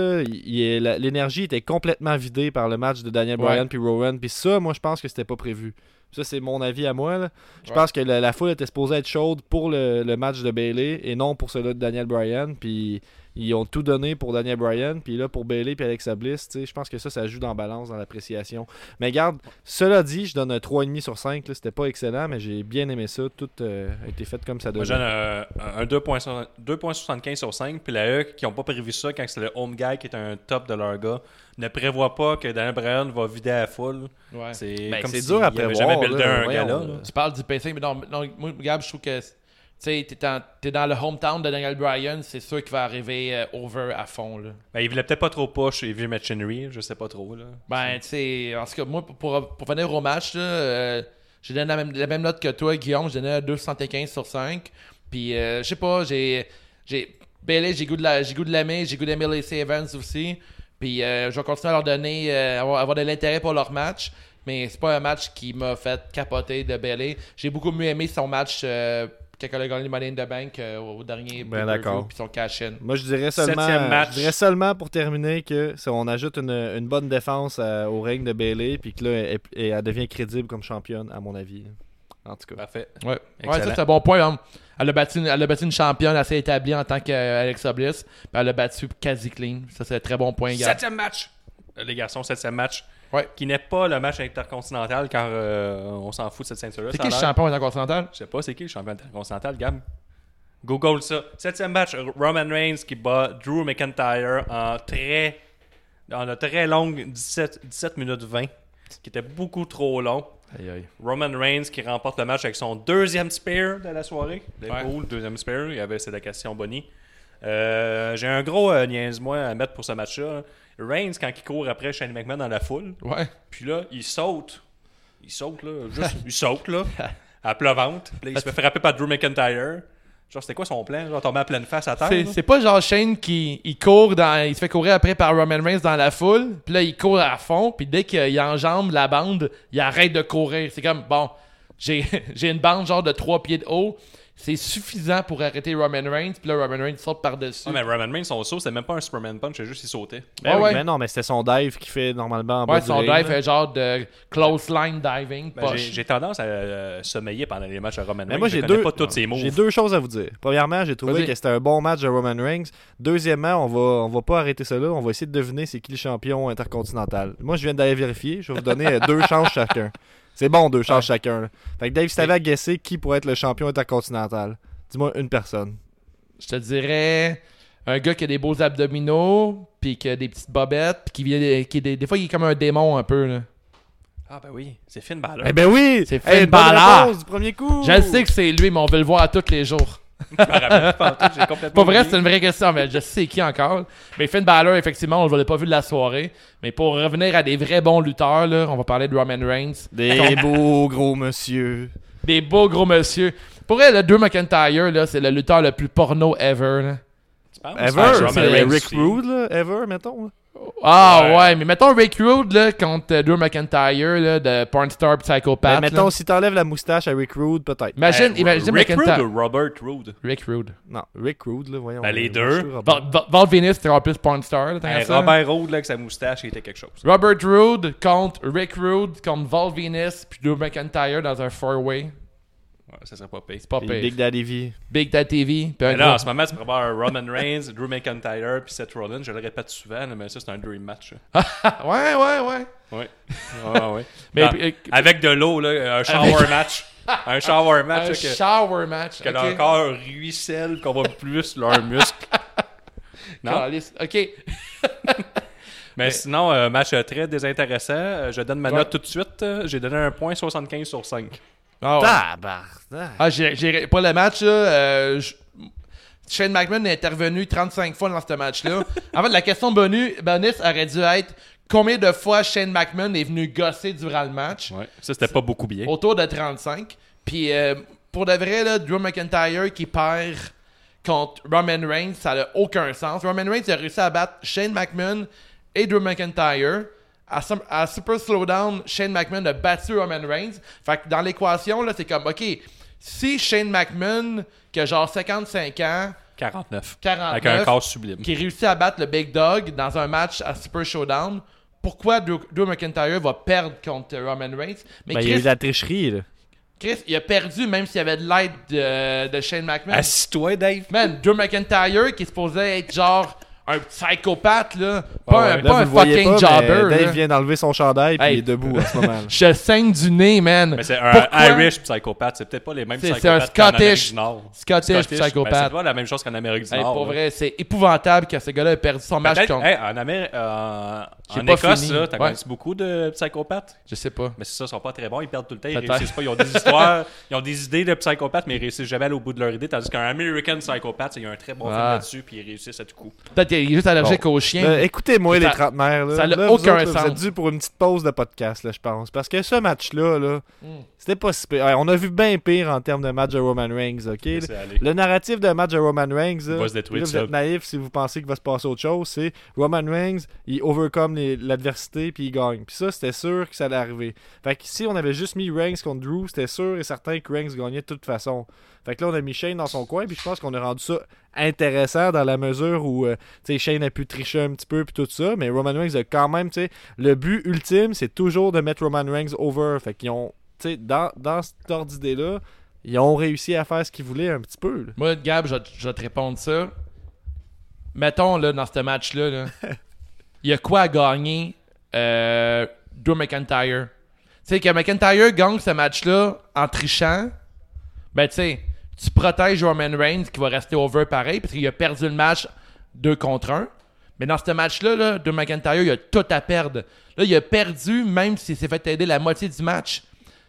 Speaker 3: l'énergie était complètement vidée par le match de Daniel. Bryan puis Rowan. Puis ça, moi, je pense que c'était pas prévu. Ça, c'est mon avis à moi. là. Je
Speaker 1: Ouais.
Speaker 3: pense que la, la foule était supposée être chaude pour le, le match de Bailey et non pour celui de Daniel Bryan. Puis ils ont tout donné pour Daniel Bryan. Puis là, pour Bailey puis Alexa Bliss, tu sais, je pense que ça, ça joue dans la balance, dans l'appréciation. Mais garde, cela dit, je donne un 3,5 sur 5. là. C'était pas excellent, mais j'ai bien aimé ça. Tout euh, a été fait comme ça
Speaker 2: Moi,
Speaker 3: devait.
Speaker 2: je donne euh, un 2.75 2.75 sur 5. Puis la E, qui n'ont pas prévu ça quand c'est le home guy qui est un top de leur gars, ne prévoit pas que Daniel Bryan va vider à la foule.
Speaker 1: Ouais.
Speaker 2: C'est
Speaker 3: Ben,
Speaker 2: comme
Speaker 3: c'est
Speaker 2: si
Speaker 3: dur à prévoir,
Speaker 2: jamais buildé
Speaker 3: là.
Speaker 2: un
Speaker 3: Voyons,
Speaker 2: gala.
Speaker 3: là.
Speaker 2: là.
Speaker 1: Tu parles du pacing, mais non, non, moi, Gab, je trouve que, sais, t'es dans, t'es dans le hometown de Daniel Bryan, c'est sûr qu'il va arriver euh, over à fond, là.
Speaker 2: Ben, il voulait peut-être pas trop push et machinery, je sais pas trop. Là.
Speaker 1: Ben, tu sais, en tout cas, moi, pour, pour, pour venir au match, là, euh, j'ai donné la même, la même note que toi, Guillaume. J'ai donné 2,75 sur 5. Puis, euh, je sais pas, j'ai. j'ai Bailey, j'ai goût de la- j'ai goût de l'aimer. J'ai goût d'aimer Lacey Evans aussi. Puis, euh, je vais continuer à leur donner. euh, avoir, avoir de l'intérêt pour leur match. Mais c'est pas un match qui m'a fait capoter de Bailey. J'ai beaucoup mieux aimé son match euh, quand elle a gagné le Money in the Bank euh, au dernier.
Speaker 3: Ben, d'accord.
Speaker 1: Puis son cash-in.
Speaker 3: Moi, je dirais seulement,
Speaker 2: Septième match.
Speaker 3: je dirais seulement pour terminer que ça, on ajoute une, une bonne défense à- au règne de Bailey, puis que là, elle, devient crédible comme championne, à mon avis. En tout cas.
Speaker 2: Parfait.
Speaker 1: Ouais, ouais ça c'est un bon point. hein. Elle, a battu une, elle a battu une championne assez établie en tant qu'Alexa Bliss. Puis elle a battu quasi clean. Ça, c'est un très bon point, gars.
Speaker 2: Septième match. Euh, Les garçons, septième match.
Speaker 1: Ouais.
Speaker 2: Qui n'est pas le match intercontinental car euh, on s'en fout de cette ceinture-là.
Speaker 1: C'est qui le champion intercontinental?
Speaker 2: Je sais pas, c'est qui le champion intercontinental, Gab? Google ça. Septième match, Roman Reigns qui bat Drew McIntyre en très, en une très longue 17, 17 minutes 20, qui était beaucoup trop long. Roman Reigns qui remporte le match avec son deuxième spear de la soirée.
Speaker 1: Ouais.
Speaker 2: cool, deuxième spear. Il y avait c'est la question Bonnie. Euh, J'ai un gros euh, niaise-moi à mettre pour ce match-là. Reigns, quand il court après Shane McMahon dans la foule,
Speaker 1: Ouais.
Speaker 2: puis là, il saute. Il saute, là. Juste, il saute, là. À plat ventre. Puis là, il se fait frapper par Drew McIntyre. Genre, c'était quoi son plan? Genre, tomber à pleine face à terre?
Speaker 1: C'est, pas genre Shane qui il court dans, il se fait courir après par Roman Reigns dans la foule, puis là il court à fond, puis dès qu'il enjambe la bande, il arrête de courir. C'est comme bon, j'ai, j'ai une bande genre de 3 pieds de haut, c'est suffisant pour arrêter Roman Reigns, puis là Roman Reigns saute par-dessus.
Speaker 2: Ouais, mais Roman Reigns, son saut, c'était même pas un Superman Punch, c'est juste il sautait.
Speaker 3: Ben
Speaker 1: Ouais,
Speaker 3: oui,
Speaker 1: ouais.
Speaker 3: mais non, mais c'était son dive qui fait normalement en bas
Speaker 1: ouais,
Speaker 3: du
Speaker 1: son
Speaker 3: ring,
Speaker 1: dive
Speaker 3: là.
Speaker 1: est genre de close line diving,
Speaker 2: Ben, j'ai-
Speaker 1: poche.
Speaker 2: j'ai tendance à euh, sommeiller pendant les matchs à Roman
Speaker 3: Mais
Speaker 2: Reigns.
Speaker 3: moi,
Speaker 2: je
Speaker 3: j'ai
Speaker 2: connais
Speaker 3: deux,
Speaker 2: pas tous ses moves.
Speaker 3: j'ai deux choses à vous dire. Premièrement, j'ai trouvé
Speaker 1: Vas-y.
Speaker 3: que c'était un bon match de Roman Reigns. Deuxièmement, on va, on va pas arrêter ça là. On va essayer de deviner c'est qui le champion intercontinental. Moi, je viens d'aller vérifier. Je vais vous donner euh, deux chances chacun. C'est bon, deux chances chacun. là. Fait que Dave, si t'avais à guesser qui pourrait être le champion intercontinental, dis-moi une personne.
Speaker 1: Je te dirais un gars qui a des beaux abdominaux, puis qui a des petites bobettes, puis qui vient, qui des, des fois il est comme un démon un peu là.
Speaker 2: Ah, ben oui, c'est Finn Balor.
Speaker 3: Eh ben oui!
Speaker 1: C'est
Speaker 3: Hey,
Speaker 1: Finn
Speaker 3: bonne
Speaker 1: Balor.
Speaker 3: du premier coup!
Speaker 1: Je sais que c'est lui, mais on veut le voir tous les jours.
Speaker 2: Je me rappelle pas en tout, j'ai complètement
Speaker 1: Pas vrai,
Speaker 2: oublié.
Speaker 1: c'est une vraie question, mais je sais qui encore. Mais Finn Balor, effectivement, on ne l'avait pas vu de la soirée. Mais pour revenir à des vrais bons lutteurs, là, on va parler de Roman Reigns.
Speaker 3: Des beaux gros monsieur.
Speaker 1: Des beaux gros monsieur. Pour vrai, le Drew McIntyre, là, c'est le lutteur le plus porno ever. là.
Speaker 2: Tu penses?
Speaker 3: Ever?
Speaker 2: Roman
Speaker 3: c'est
Speaker 2: Reigns
Speaker 3: Rick
Speaker 2: aussi.
Speaker 3: Rude, là? Ever, mettons. là?
Speaker 1: Ah ouais.
Speaker 2: Ouais.
Speaker 1: mais mettons Rick Rude là, contre euh, Drew McIntyre de de Porn Star Psychopath. Là.
Speaker 3: mettons, si t'enlèves la moustache à Rick Rude, peut-être.
Speaker 1: Imagine,
Speaker 2: Eh,
Speaker 1: imagine
Speaker 2: Rick
Speaker 1: McIntyre.
Speaker 2: Rude ou Robert Rude?
Speaker 1: Rick Rude.
Speaker 3: Non, Rick Rude, là, voyons.
Speaker 2: Ben, les deux.
Speaker 1: Val, Venis, c'était en plus Porn Star. Là,
Speaker 2: Eh. Robert Rude, là, avec sa moustache, il était quelque chose.
Speaker 1: Robert Roode contre Rick Rude contre Val Venus puis Drew McIntyre dans un four-way.
Speaker 2: Ouais, ça serait pas pire.
Speaker 1: C'est pas pire.
Speaker 3: Big Daddy V.
Speaker 1: Big Dad TV. Puis un
Speaker 2: là, en ce moment, tu pourrais avoir Roman Reigns, Drew McIntyre, puis Seth Rollins. Je le répète souvent, mais ça, c'est un dream match. là.
Speaker 1: Ouais, ouais, ouais.
Speaker 2: Ouais. Ah, ouais.
Speaker 1: Mais euh,
Speaker 2: Avec de l'eau, là, un shower match. un shower match.
Speaker 1: un
Speaker 2: là, que,
Speaker 1: shower match.
Speaker 2: que
Speaker 1: ok.
Speaker 2: leur corps ruisselle, qu'on voit plus leurs muscles. non?
Speaker 1: Ok.
Speaker 2: Mais sinon, euh, match euh, très désintéressant. Euh, Je donne ma
Speaker 1: Ouais.
Speaker 2: note tout de suite. Euh, J'ai donné un point 75 sur 5.
Speaker 1: Ah ouais. Ah, j'ai, pas le match, là. euh, Shane McMahon est intervenu 35 fois dans ce match-là. en fait, la question bonus, bonus aurait dû être combien de fois Shane McMahon est venu gosser durant le match?
Speaker 2: Ouais. Ça, c'était pas beaucoup bien.
Speaker 1: Autour de 35. Puis, euh, pour de vrai, là, Drew McIntyre qui perd contre Roman Reigns, ça n'a aucun sens. Roman Reigns a réussi à battre Shane McMahon et Drew McIntyre. À, Super Slowdown, Shane McMahon a battu Roman Reigns. Fait que dans l'équation, là, c'est comme, OK, si Shane McMahon, qui a genre 55 ans,
Speaker 2: 49.
Speaker 1: 49,
Speaker 2: Avec un corps sublime.
Speaker 1: qui réussit à battre le Big Dog dans un match à Super Showdown, pourquoi Drew, Drew McIntyre va perdre contre Roman Reigns? Mais
Speaker 3: Ben, il y a eu
Speaker 1: Chris,
Speaker 3: de la tricherie, là.
Speaker 1: Chris, il a perdu même s'il y avait de l'aide de, de Shane McMahon.
Speaker 2: Assis-toi, Dave.
Speaker 1: Man, Drew McIntyre qui est supposé être genre un psychopathe, là. Pas
Speaker 2: Ouais,
Speaker 1: un, pas
Speaker 3: Là,
Speaker 1: un fucking
Speaker 3: pas, mais
Speaker 1: jobber.
Speaker 3: Dave
Speaker 1: là.
Speaker 3: vient d'enlever son chandail puis
Speaker 1: Hey.
Speaker 3: il est debout en ce moment. là.
Speaker 1: Je saigne du nez, man.
Speaker 2: Mais c'est un
Speaker 1: Pourquoi?
Speaker 2: Irish psychopathe. C'est peut-être pas les mêmes psychopathes
Speaker 1: c'est un
Speaker 2: qu'en Amérique
Speaker 1: Scottish-
Speaker 2: du Nord.
Speaker 1: Scottish
Speaker 2: Ben,
Speaker 1: psychopathe.
Speaker 2: c'est pas la même chose qu'en Amérique du
Speaker 1: Hey,
Speaker 2: Nord.
Speaker 1: pour vrai, c'est épouvantable que ce gars-là ait perdu son match contre.
Speaker 2: hey, en Amérique, euh, en
Speaker 1: pas
Speaker 2: Écosse,
Speaker 1: fini.
Speaker 2: là, t'as
Speaker 1: Ouais.
Speaker 2: connu beaucoup de psychopathes?
Speaker 1: Je sais pas.
Speaker 2: Mais c'est ça, ils sont pas très bons, ils perdent tout le temps, ils réussissent pas. Ils ont des histoires, ils ont des idées de psychopathes, mais ils réussissent jamais à aller au bout de leur idée. Tandis qu'un American psychopathe, il y a un très bon film
Speaker 1: Ah.
Speaker 2: là-dessus, puis ils réussissent à tout coup.
Speaker 1: Peut-être qu'il est juste allergique aux chiens.
Speaker 3: Euh, Écoutez-moi, les trentenaires. Là.
Speaker 1: ça a
Speaker 3: Là, vous
Speaker 1: aucun
Speaker 3: autres,
Speaker 1: sens.
Speaker 3: Vous êtes dû pour une petite pause de podcast, là, je pense. Parce que ce match-là, là,
Speaker 1: Mm.
Speaker 3: c'était pas si pire. Ouais, on a vu bien pire en termes de match de Roman Reigns, OK? Le narratif de match de Roman Reigns, là, vous êtes naïf si vous pensez qu'il va se passer autre chose, c'est Roman Reigns, il overcome l'adversité puis il gagne. Puis ça, c'était sûr que ça allait arriver. Fait que si on avait juste mis Reigns contre Drew, c'était sûr et certain que Reigns gagnait de toute façon. Fait que là, on a mis Shane dans son coin, puis je pense qu'on a rendu ça intéressant dans la mesure où euh, Shane a pu tricher un petit peu puis tout ça, mais Roman Reigns a quand même, tu sais, le but ultime, c'est toujours de mettre Roman Reigns over. Fait qu'ils ont, tu sais, dans, dans cette ordre d'idée-là, ils ont réussi à faire ce qu'ils voulaient un petit peu. là.
Speaker 1: Moi, Gab, je, vais te- je vais te répondre ça. Mettons, là, dans ce match-là, là, il y a quoi à gagner euh, Drew McIntyre? Tu sais, que McIntyre gagne ce match-là en trichant, ben, tu sais, tu protèges Roman Reigns qui va rester over pareil, parce qu'il a perdu le match 2 contre 1. Mais dans ce match-là, là, Drew McIntyre, il a tout à perdre. Là, il a perdu, même s'il s'est fait aider la moitié du match.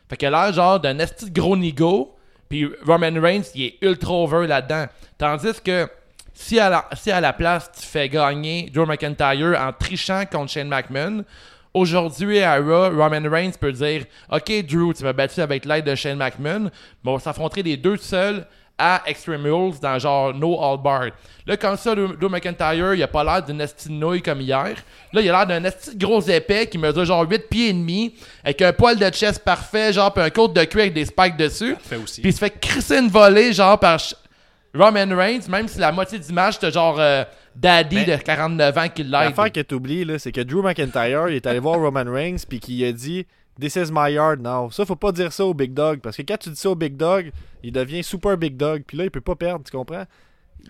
Speaker 1: Fait a l'air genre d'un esti de gros nigo. Puis Roman Reigns, il est ultra over là-dedans. Tandis que si à, la, si à la place, tu fais gagner Drew McIntyre en trichant contre Shane McMahon, aujourd'hui à Raw, Roman Reigns peut dire Ok, Drew, tu m'as battu avec l'aide de Shane McMahon, mais on va s'affronter les deux seuls à Extreme Rules dans genre No All Bar. Là, comme ça, Drew McIntyre, il a pas l'air d'une nouille comme hier. Là, il a l'air d'un esti gros épais qui mesure genre 8 pieds et demi, avec un poil de chest parfait, genre, puis un côte de cuir avec des spikes dessus.
Speaker 2: Aussi.
Speaker 1: Puis il se fait crisser une volée, genre, par Roman Reigns, même si la moitié match, c'était genre euh, Daddy
Speaker 3: Mais-
Speaker 1: de 49 ans qui l'aide.
Speaker 3: L'affaire que tu oublies, là, c'est que Drew McIntyre, il est allé voir Roman Reigns puis qu'il a dit This is my yard now. Ça, faut pas dire ça au Big Dog. Parce que quand tu dis ça au Big Dog, il devient super Big Dog. Puis là, il peut pas perdre, tu comprends?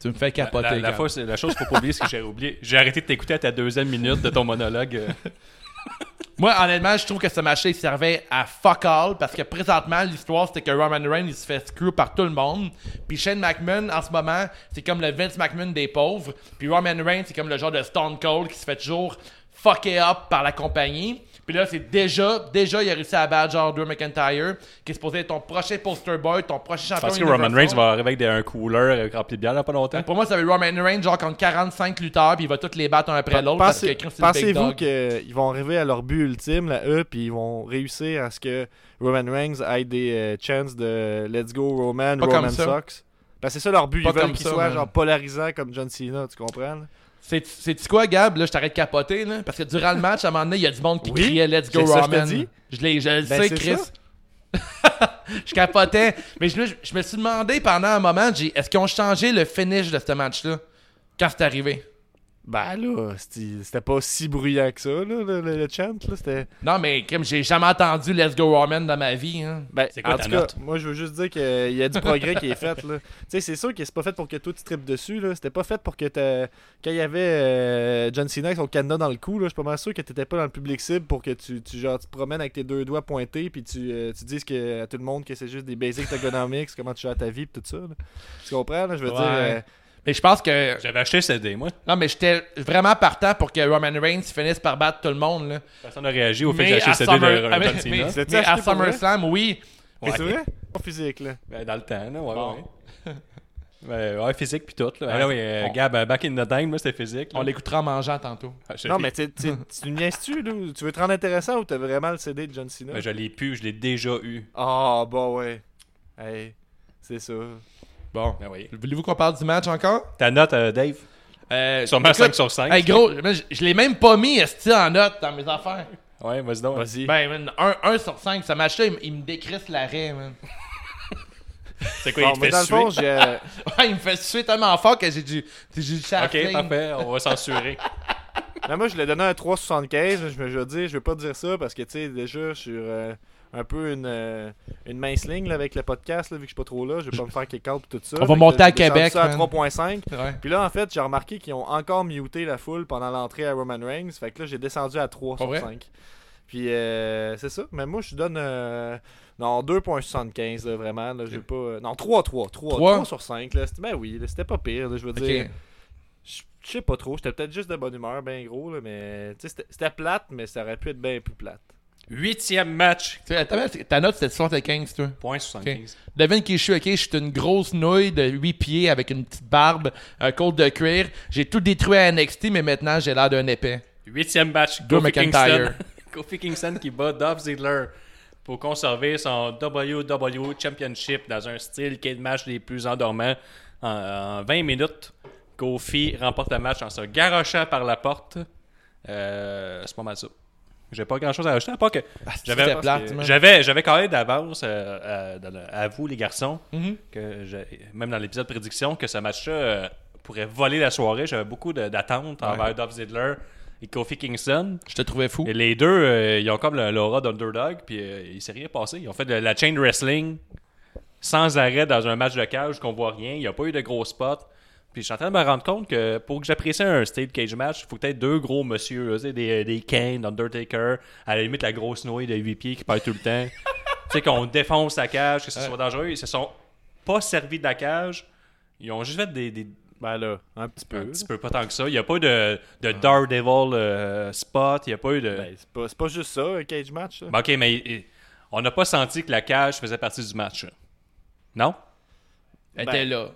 Speaker 1: Tu me fais capoter.
Speaker 2: La, la,
Speaker 1: Gab.
Speaker 2: fois, c'est- la chose qu'il faut pas oublier, c'est que j'ai oublié. J'ai arrêté de t'écouter à ta deuxième minute de ton monologue.
Speaker 1: Moi, honnêtement, je trouve que ce match-là, il servait à fuck all parce que présentement, l'histoire, c'était que Roman Reigns, il se fait screw par tout le monde. Puis Shane McMahon, en ce moment, c'est comme le Vince McMahon des pauvres. Puis Roman Reigns, c'est comme le genre de Stone Cold qui se fait toujours fucker up par la compagnie. Puis là, c'est déjà, déjà, il a réussi à battre genre Drew McIntyre, qui est supposé être ton prochain poster boy, ton prochain champion
Speaker 2: Parce que Roman. Reigns va arriver avec des, un cooler euh, rempli de bière dans pas longtemps?
Speaker 1: Pour moi, ça va être Roman Reigns, genre contre 45 lutteurs, puis il va tous les battre un après l'autre parce que
Speaker 3: Pensez-
Speaker 1: Chris, c'est le big
Speaker 3: Pensez-vous qu'ils vont arriver à leur but ultime, là, eux, puis ils vont réussir à ce que Roman Reigns ait des euh, chances de Let's Go Roman,
Speaker 1: Pas
Speaker 3: Roman
Speaker 1: comme ça.
Speaker 3: sucks? Parce que c'est ça leur but.
Speaker 1: Pas
Speaker 3: Ils veulent
Speaker 1: comme
Speaker 3: qu'il soit genre polarisant comme John Cena, tu comprends? là?
Speaker 1: C'est quoi, Gab? Là, je t'arrête de capoter, là. Parce que durant le match, à un moment donné, il y a du monde qui
Speaker 3: Oui,
Speaker 1: criait Let's go,
Speaker 3: c'est ça je dis?
Speaker 1: Je, l'ai- je le
Speaker 3: Ben,
Speaker 1: sais, Chris. je capotais. Mais je, me- je me suis demandé pendant un moment, est-ce qu'ils ont changé le finish de ce match-là? Quand c'est arrivé?
Speaker 3: Ben là, c'était c'était pas si bruyant que ça, là, le, le- le chant. Là, c'était...
Speaker 1: Non, mais comme j'ai jamais entendu Let's Go Roman dans ma vie. Hein.
Speaker 3: Ben,
Speaker 2: C'est quoi
Speaker 3: en
Speaker 2: ta
Speaker 3: tout cas, moi je veux juste dire qu'il y a du progrès qui est fait. Là. Tu sais, c'est sûr que c'est pas fait pour que toi tu tripes dessus. Là. C'était pas fait pour que t'as- quand il y avait euh, John Cena avec son cadenas dans le cou, là, je suis pas mal sûr que t'étais pas dans le public cible pour que tu, tu, genre, tu te promènes avec tes deux doigts pointés puis tu, euh, tu dises que, à tout le monde que c'est juste des basics ergonomics, comment tu gères ta vie pis tout ça. là. Tu comprends? Là? Je veux
Speaker 1: Ouais.
Speaker 3: dire. euh,
Speaker 1: Mais je pense que.
Speaker 2: J'avais acheté le CD, moi.
Speaker 1: Non, mais j'étais vraiment partant pour que Roman Reigns finisse par battre tout le monde. Là.
Speaker 2: Personne n'a réagi au fait que
Speaker 1: Mais
Speaker 2: j'ai acheté CD de
Speaker 1: Summer- ah, mais- à? SummerSlam, oui.
Speaker 2: Ouais.
Speaker 3: c'est vrai? Pas physique, là.
Speaker 2: Ben, dans le temps, là, ouais,
Speaker 1: Bon.
Speaker 2: ouais. Ben, ouais, physique puis tout. Là.
Speaker 1: Ouais.
Speaker 2: Ah oui, euh,
Speaker 1: On-
Speaker 2: Gab, euh, back in the time, moi, c'était physique. là.
Speaker 1: On l'écoutera en mangeant tantôt.
Speaker 2: Ah,
Speaker 3: Non, mais tu niaises-tu, là? Tu veux te rendre intéressant ou t'as vraiment le CD de John Cena?
Speaker 2: Ben, je l'ai pu, je l'ai déjà eu.
Speaker 3: Ah, bah ouais. Hey, c'est ça.
Speaker 1: Bon.
Speaker 2: Ben oui.
Speaker 1: Voulez-vous qu'on parle du match encore?
Speaker 2: Ta note, euh, Dave?
Speaker 1: Euh,
Speaker 2: Sûrement
Speaker 1: écoute,
Speaker 2: 5 sur 5.
Speaker 1: Hey, gros, je, je l'ai même pas mis, esti, en note dans mes affaires.
Speaker 2: Ouais, vas-y donc.
Speaker 3: Vas-y.
Speaker 1: Ben, 1 sur 5, ce match-là, il, me décrisse l'arrêt, man.
Speaker 2: c'est quoi,
Speaker 3: Bon,
Speaker 2: il te fait
Speaker 3: dans le
Speaker 2: suer?
Speaker 3: fond, j'ai. euh,
Speaker 1: Ouais, il me fait suer tellement fort que j'ai du, j'ai chat
Speaker 2: Ok, parfait, on va censurer.
Speaker 3: Ben, moi, je l'ai donné un 3,75. mais Je me je veux dire, je veux pas dire ça parce que, tu sais, déjà, suis euh, un peu une, euh, une mince ligne là, avec le podcast, là, vu que je suis pas trop là. Je vais pas me faire kick-out et tout ça.
Speaker 1: On va monter
Speaker 3: là,
Speaker 1: à Québec,
Speaker 3: ça à
Speaker 1: man.
Speaker 3: 3,5.
Speaker 1: Ouais.
Speaker 3: Puis là, en fait, j'ai remarqué qu'ils ont encore muté la foule pendant l'entrée à Roman Reigns. Fait que là, j'ai descendu à 3
Speaker 1: Pas
Speaker 3: sur
Speaker 1: vrai?
Speaker 3: 5. Puis euh, c'est ça. Mais moi, je donne. euh, non, 2,75 là, vraiment. Là, pas. euh, non, 3, 3. 3,
Speaker 1: Trois?
Speaker 3: 3 sur 5. Là. Ben oui, c'était pas pire. là, je veux dire. Je sais pas trop. J'étais peut-être juste de bonne humeur, ben gros. Là, mais c'était plate, mais ça aurait pu être bien plus plate.
Speaker 2: Huitième match.
Speaker 1: Tu sais, attends, ta note, c'était 75, toi.
Speaker 2: Point 75.
Speaker 1: Devine qui je suis, ok? Je suis une grosse nouille de 8 pieds avec une petite barbe, un côte de cuir. J'ai tout détruit à NXT, mais maintenant, j'ai l'air d'un épais.
Speaker 2: Huitième match.
Speaker 1: Drew McIntyre.
Speaker 2: Kingston. Kofi Kingston qui bat Dolph Ziggler pour conserver son WWE Championship dans un style cage match des plus endormants. En, en 20 minutes, Kofi remporte le match en se garochant par la porte. Euh, c'est pas mal ça. J'ai pas grand chose à ajouter à part que j'avais
Speaker 1: plate, man?
Speaker 2: j'avais j'avais quand même d'avance euh, à, vous les garçons
Speaker 1: Mhm.
Speaker 2: que même dans l'épisode prédiction que ce match-là euh, pourrait voler la soirée. J'avais beaucoup d'attentes envers Dolph Ziggler et Kofi Kingston.
Speaker 1: Je te trouvais fou.
Speaker 2: Et les deux, euh, ils ont comme le- l'aura d'underdog, puis il s'est rien passé. Ils ont fait de la chain wrestling sans arrêt dans un match de cage qu'on voit rien. Il n'y a pas eu de gros spots. Puis je suis en train de me rendre compte que pour que j'apprécie un state cage match, il faut peut-être deux gros monsieur, des, des Kane, Undertaker, à la limite la grosse nouille de 8 pieds qui parle tout le temps. tu sais, qu'on défonce la cage, que ce soit dangereux. Ils se sont pas servis de la cage. Ils ont juste fait des, des-
Speaker 3: Ben là, un petit peu.
Speaker 2: un petit peu, pas tant que ça. Il n'y a pas eu de, de Daredevil euh, spot. Il n'y a pas eu de.
Speaker 3: Ben, c'est pas, c'est pas juste ça, un cage match.
Speaker 2: Ben, ok, mais euh, on n'a pas senti que la cage faisait partie du match. Non?
Speaker 1: Elle
Speaker 3: Ben,
Speaker 1: était là.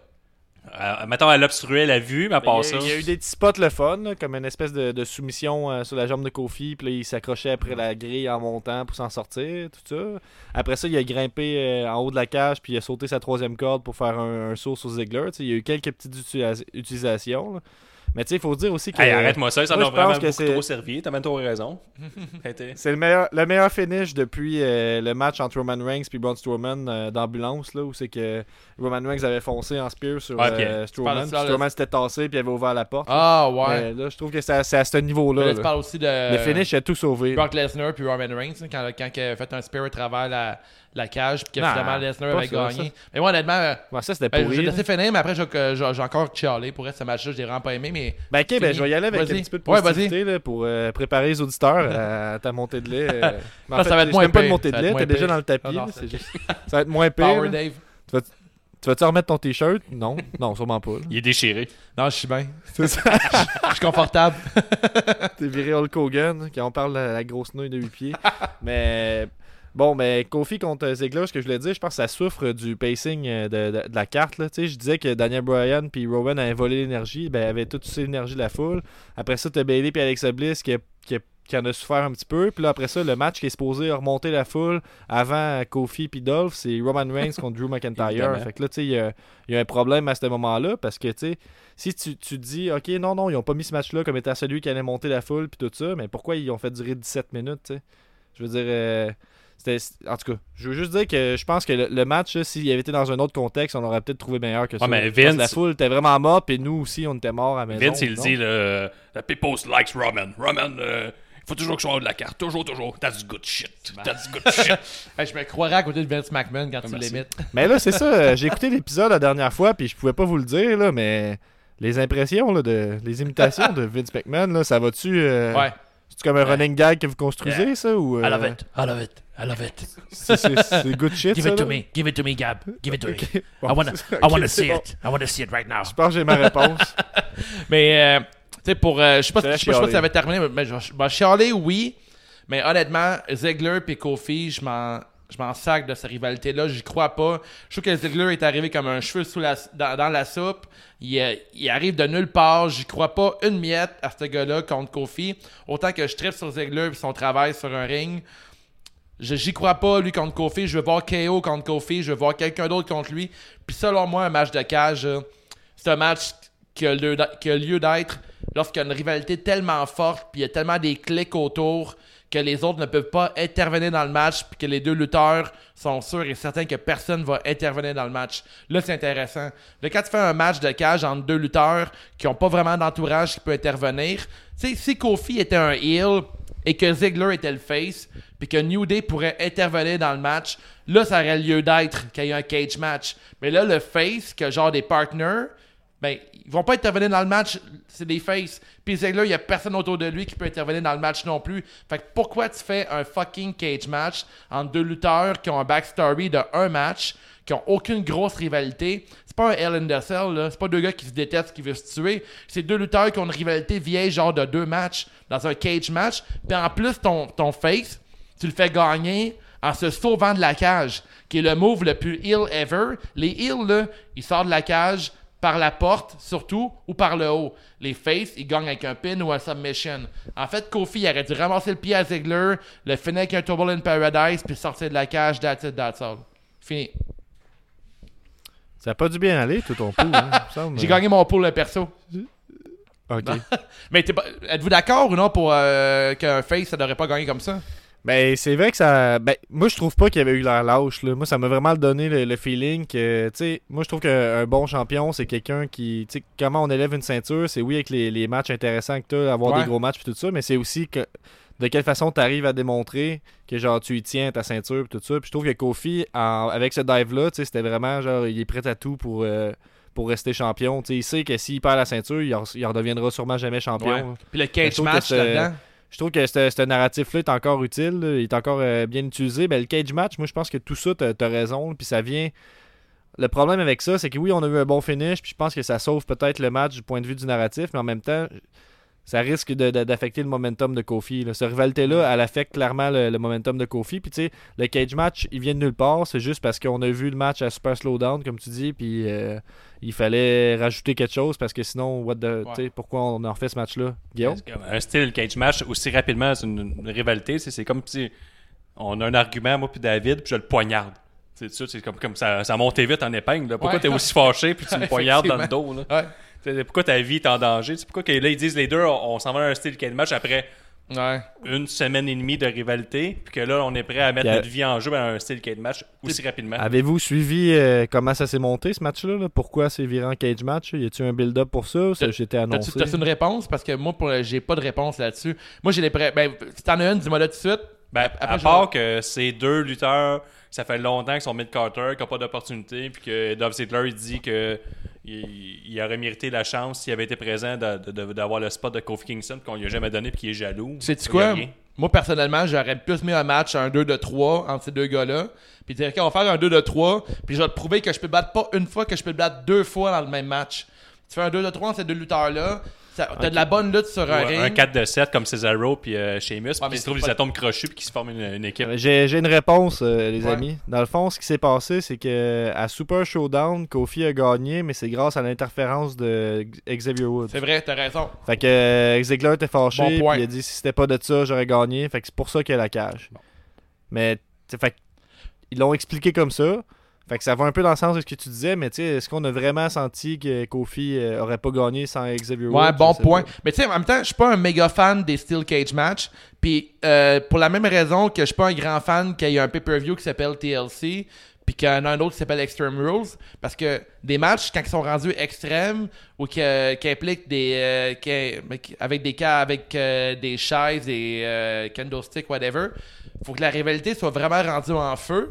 Speaker 2: Euh, mettons, elle obstruait la vue, mais à part
Speaker 3: il, y
Speaker 2: ça.
Speaker 3: il y a eu des petits spots le fun, là, comme une espèce de, de soumission euh, sur la jambe de Kofi, puis là, il s'accrochait après la grille en montant pour s'en sortir, tout ça. Après ça, il a grimpé euh, en haut de la cage, puis il a sauté sa troisième corde pour faire un, un saut sur Ziggler. Il y a eu quelques petites utilisa- utilisations. là. Mais tu sais, il faut dire aussi que
Speaker 2: Hey, arrête-moi ça, ça m'a vraiment
Speaker 3: que
Speaker 2: beaucoup
Speaker 3: c'est-
Speaker 2: trop servi. T'as même trop raison.
Speaker 3: C'est le meilleur, le meilleur finish depuis euh, le match entre Roman Reigns et Braun Strowman euh, d'ambulance, là, où c'est que Roman Reigns avait foncé en spear sur euh, Strowman. Strowman s'était tassé, puis avait ouvert la porte.
Speaker 1: Ah, ouais.
Speaker 3: Mais là, je trouve que c'est à, ce niveau-là.
Speaker 1: Tu parles aussi de.
Speaker 3: Le finish a tout sauvé.
Speaker 1: Brock Lesnar puis Roman Reigns, hein, quand, quand il a fait un spear à travers la, la cage, puis que
Speaker 3: Non,
Speaker 1: finalement Lesnar avait
Speaker 3: ça,
Speaker 1: gagné.
Speaker 3: ça.
Speaker 1: Mais moi, honnêtement, euh,
Speaker 3: Ouais, ça, c'était pourri.
Speaker 1: j'ai
Speaker 3: là.
Speaker 1: laissé finir, mais après, j'ai j'ai- j'ai encore chialé. Pour être ce match-là, je l'ai vraiment pas aimé, mais.
Speaker 3: Ben, ok, ben, je vais y aller avec un petit peu de
Speaker 1: Ouais,
Speaker 3: positivité là, pour euh, préparer les auditeurs à ta montée de lait. euh. Mais en
Speaker 1: Ça,
Speaker 3: fait,
Speaker 1: ça va être moins
Speaker 3: même pas
Speaker 1: pire.
Speaker 3: montée de lait, t'es déjà
Speaker 1: pire.
Speaker 3: dans le tapis.
Speaker 1: Non,
Speaker 3: là, juste- Ça va être moins pire.
Speaker 1: Power. Dave.
Speaker 3: Tu vas-tu remettre ton t-shirt? Non, non, sûrement pas. là.
Speaker 2: Il est déchiré.
Speaker 1: Non, je suis bien.
Speaker 3: C'est ça.
Speaker 1: Je suis confortable.
Speaker 3: T'es viré Hulk Hogan, quand on parle de la grosse nouille de 8 pieds. mais bon, mais Kofi contre Ziggler, ce que je voulais dire, je pense que ça souffre du pacing euh, de, de- de la carte. Là. Tu sais, Je disais que Daniel Bryan puis Rowan avaient volé l'énergie, ben, avaient toute l'énergie de la foule. Après ça, t'as Bailey puis Alexa Bliss qui, a- qui, a- qui en a souffert un petit peu. Puis là, après ça, le match qui est supposé remonter la foule avant Kofi puis Dolph, c'est Roman Reigns contre Drew McIntyre. Fait que là, tu sais, il y a, il y a un problème à ce moment-là parce que, tu sais, si tu, tu te dis, OK, non, non, ils ont pas mis ce match-là comme étant celui qui allait monter la foule puis tout ça, mais pourquoi ils ont fait durer 17 minutes, tu sais? Je veux dire, euh, En tout cas, je veux juste dire que je pense que le, le match, s'il avait été dans un autre contexte, on aurait peut-être trouvé meilleur que ça.
Speaker 2: mais Vince-
Speaker 3: La foule était vraiment morte, et nous aussi, on était morts à la maison.
Speaker 2: Vince, il
Speaker 3: non?
Speaker 2: dit, le, the people likes Roman. Roman, euh, il faut toujours que je sois de la carte. Toujours, toujours. That's good shit. That's good shit.
Speaker 1: Hey, je me croirais à côté de Vince McMahon quand tu
Speaker 2: merci.
Speaker 1: l'imites.
Speaker 3: Mais là, c'est ça. euh, J'ai écouté l'épisode la dernière fois, puis je pouvais pas vous le dire, là, mais les impressions, là, de, les imitations de Vince McMahon, là, ça va-tu. euh,
Speaker 1: Ouais.
Speaker 3: C'est comme un running gag que vous construisez, ça ou, euh,
Speaker 5: I love it. I love it. I love it.
Speaker 3: C'est good shit,
Speaker 5: Give
Speaker 3: ça,
Speaker 5: it to
Speaker 3: là?
Speaker 5: me. Give it to me, Gab. Give it to me.
Speaker 3: Bon,
Speaker 5: I wanna,
Speaker 3: c'est-
Speaker 5: I wanna see
Speaker 3: bon.
Speaker 5: it. I wanna see it right now.
Speaker 3: Je pense que j'ai ma réponse.
Speaker 1: Mais, euh, tu sais, pour. euh, je sais pas, pas si ça avait terminé, mais je, ben, chialer, oui. Mais honnêtement, Ziggler et Kofi, je m'en. Je m'en sac de cette rivalité-là, j'y crois pas. Je trouve que Ziggler est arrivé comme un cheveu dans, la soupe. Il, euh, il arrive de nulle part. J'y crois pas une miette à ce gars-là contre Kofi. Autant que je tripe sur Ziggler et son travail sur un ring. J'y crois pas, lui, contre Kofi. Je veux voir KO contre Kofi. Je veux voir quelqu'un d'autre contre lui. Puis selon moi, un match de cage, euh, c'est un match qui a lieu d'être lorsqu'il y a une rivalité tellement forte, puis il y a tellement des clics autour que les autres ne peuvent pas intervenir dans le match, puis que les deux lutteurs sont sûrs et certains que personne va intervenir dans le match. Là, c'est intéressant. Là, quand tu fais un match de cage entre deux lutteurs qui n'ont pas vraiment d'entourage qui peut intervenir, tu sais, si Kofi était un heel et que Ziggler était le face, puis que New Day pourrait intervenir dans le match, là, ça aurait lieu d'être qu'il y ait un cage match. Mais là, le face, que genre des partners, ben, ils vont pas intervenir dans le match, c'est des faces. Puis Ziggler, il y a personne autour de lui qui peut intervenir dans le match non plus. Fait que pourquoi tu fais un fucking cage match entre deux lutteurs qui ont un backstory de un match, qui ont aucune grosse rivalité? C'est pas un Hell in the Cell, là. C'est pas deux gars qui se détestent, qui veulent se tuer. C'est deux lutteurs qui ont une rivalité vieille, genre de deux matchs, dans un cage match. Puis en plus, ton, ton face, tu le fais gagner en se sauvant de la cage, qui est le move le plus heel ever. Les heels, là, ils sortent de la cage par la porte, surtout, ou par le haut. Les faces, ils gagnent avec un pin ou un submission. En fait, Kofi, il aurait dû ramasser le pied à Ziggler, le finir avec un Trouble in Paradise, puis sortir de la cage, that's it, that's all. Fini.
Speaker 3: Ça a pas dû bien aller, tout ton coup. Hein.
Speaker 1: J'ai gagné mon pool le perso.
Speaker 3: Ok.
Speaker 1: Mais pas- êtes-vous d'accord ou non pour euh, qu'un face, ça devrait pas gagner comme ça?
Speaker 3: Ben, c'est vrai que ça. Ben, moi, je trouve pas qu'il y avait eu l'air lâche. Là. Moi, ça m'a vraiment donné le, le feeling que, tu sais, moi, je trouve qu'un bon champion, c'est quelqu'un qui. Tu sais, comment on élève une ceinture, c'est oui avec les, les matchs intéressants que tu as, avoir
Speaker 1: Ouais.
Speaker 3: des gros matchs et tout ça, mais c'est aussi que de quelle façon tu arrives à démontrer que, genre, tu y tiens ta ceinture et tout ça. Puis je trouve que Kofi, en- avec ce dive-là, tu sais, c'était vraiment, genre, il est prêt à tout pour. euh, pour rester champion. Tu sais, il sait que s'il perd la ceinture, il, en redeviendra sûrement jamais champion.
Speaker 1: Ouais. Puis le cage match là-dedans?
Speaker 3: Je trouve que ce narratif-là est encore utile, il est encore euh, bien utilisé. Ben, le cage match, moi je pense que tout ça, t'as as raison. Puis ça vient. Le problème avec ça, c'est que oui, on a eu un bon finish, puis je pense que ça sauve peut-être le match du point de vue du narratif, mais en même temps, ça risque d'affecter le momentum de Kofi. Là. Cette rivalité-là, elle affecte clairement le, le momentum de Kofi. Puis tu sais, le cage match, il vient de nulle part. C'est juste parce qu'on a vu le match à Super Slowdown, comme tu dis, puis euh, il fallait rajouter quelque chose parce que sinon, what the, tu sais, pourquoi on en refait ce match-là, Guillaume?
Speaker 2: Que Un style cage match aussi rapidement, c'est une, une rivalité. C'est c'est comme si on a un argument, moi puis David, puis je le poignarde. C'est ça, c'est comme, comme ça, ça montait vite en épingle. là. Pourquoi
Speaker 1: Ouais.
Speaker 2: t'es aussi fâché puis tu me poignardes dans le dos? Là?
Speaker 1: Ouais.
Speaker 2: C'est- Pourquoi ta vie est en danger? C'est pourquoi que là, ils disent les deux, on, on s'en va à un style cage match après
Speaker 1: Ouais.
Speaker 2: une semaine et demie de rivalité, puis que là, on est prêt à mettre notre vie en jeu dans un style cage match aussi rapidement.
Speaker 3: Avez-vous suivi euh, comment ça s'est monté ce match-là? là? Pourquoi c'est viré en cage match? Y a-tu un build-up pour ça? Ça,
Speaker 1: T'as-
Speaker 3: j'étais annoncé.
Speaker 1: t'as-tu une réponse? Parce que moi, pour, j'ai pas de réponse là-dessus. Moi, j'ai les pré... Ben, si t'en as une, dis-moi là tout de suite.
Speaker 2: Ben,
Speaker 1: Après,
Speaker 2: à
Speaker 1: je
Speaker 2: part que ces deux lutteurs, ça fait longtemps qu'ils sont mid-carter, qu'ils n'ont pas d'opportunité, puis que Dolph Ziggler il dit que il, il aurait mérité la chance s'il avait été présent d'avoir le spot de Kofi Kingston qu'on lui a jamais donné puis qu'il est jaloux. A
Speaker 1: quoi?
Speaker 2: rien.
Speaker 1: Moi, personnellement, j'aurais plus mis un match, un 2 de 3 entre ces deux gars-là. Puis dire, OK, on va faire un 2 de 3. Puis je vais te prouver que je peux battre pas une fois, que je peux battre deux fois dans le même match. Tu fais un 2 de 3 entre ces deux lutteurs-là. T'as de la bonne lutte sur un
Speaker 2: Ou
Speaker 1: ring.
Speaker 2: un 4 de 7 comme Cesaro puis euh, Sheamus, puis ils se trouvent des atomes crochus puis qu'ils se forment une, une équipe.
Speaker 3: J'ai une réponse, euh, les
Speaker 1: Ouais.
Speaker 3: amis. Dans le fond, ce qui s'est passé, c'est que à Super Showdown, Kofi a gagné, mais c'est grâce à l'interférence de Xavier Woods.
Speaker 1: C'est vrai, t'as raison.
Speaker 3: Fait que euh, Ziggler était fâché,
Speaker 1: Bon
Speaker 3: puis il a dit si c'était pas de ça, j'aurais gagné. Fait que c'est pour ça qu'il y a la cage. Mais, t'sais, fait ils l'ont expliqué comme ça. Fait que ça va un peu dans le sens de ce que tu disais, mais tu sais, est-ce qu'on a vraiment senti que Kofi euh, aurait pas gagné sans Xavier
Speaker 1: Ouais,
Speaker 3: Woods?
Speaker 1: bon
Speaker 3: Je sais
Speaker 1: point.
Speaker 3: pas.
Speaker 1: Mais tu sais, en même temps, je suis pas un méga fan des Steel Cage match. Puis euh, pour la même raison que je suis pas un grand fan qu'il y ait un pay-per-view qui s'appelle TLC, puis qu'il y en a un autre qui s'appelle Extreme Rules. Parce que des matchs, quand ils sont rendus extrêmes ou qui, euh, qui impliquent des. euh, qui- avec des cas, avec euh, des chaises, des euh, kendo sticks, whatever, faut que la rivalité soit vraiment rendue en feu.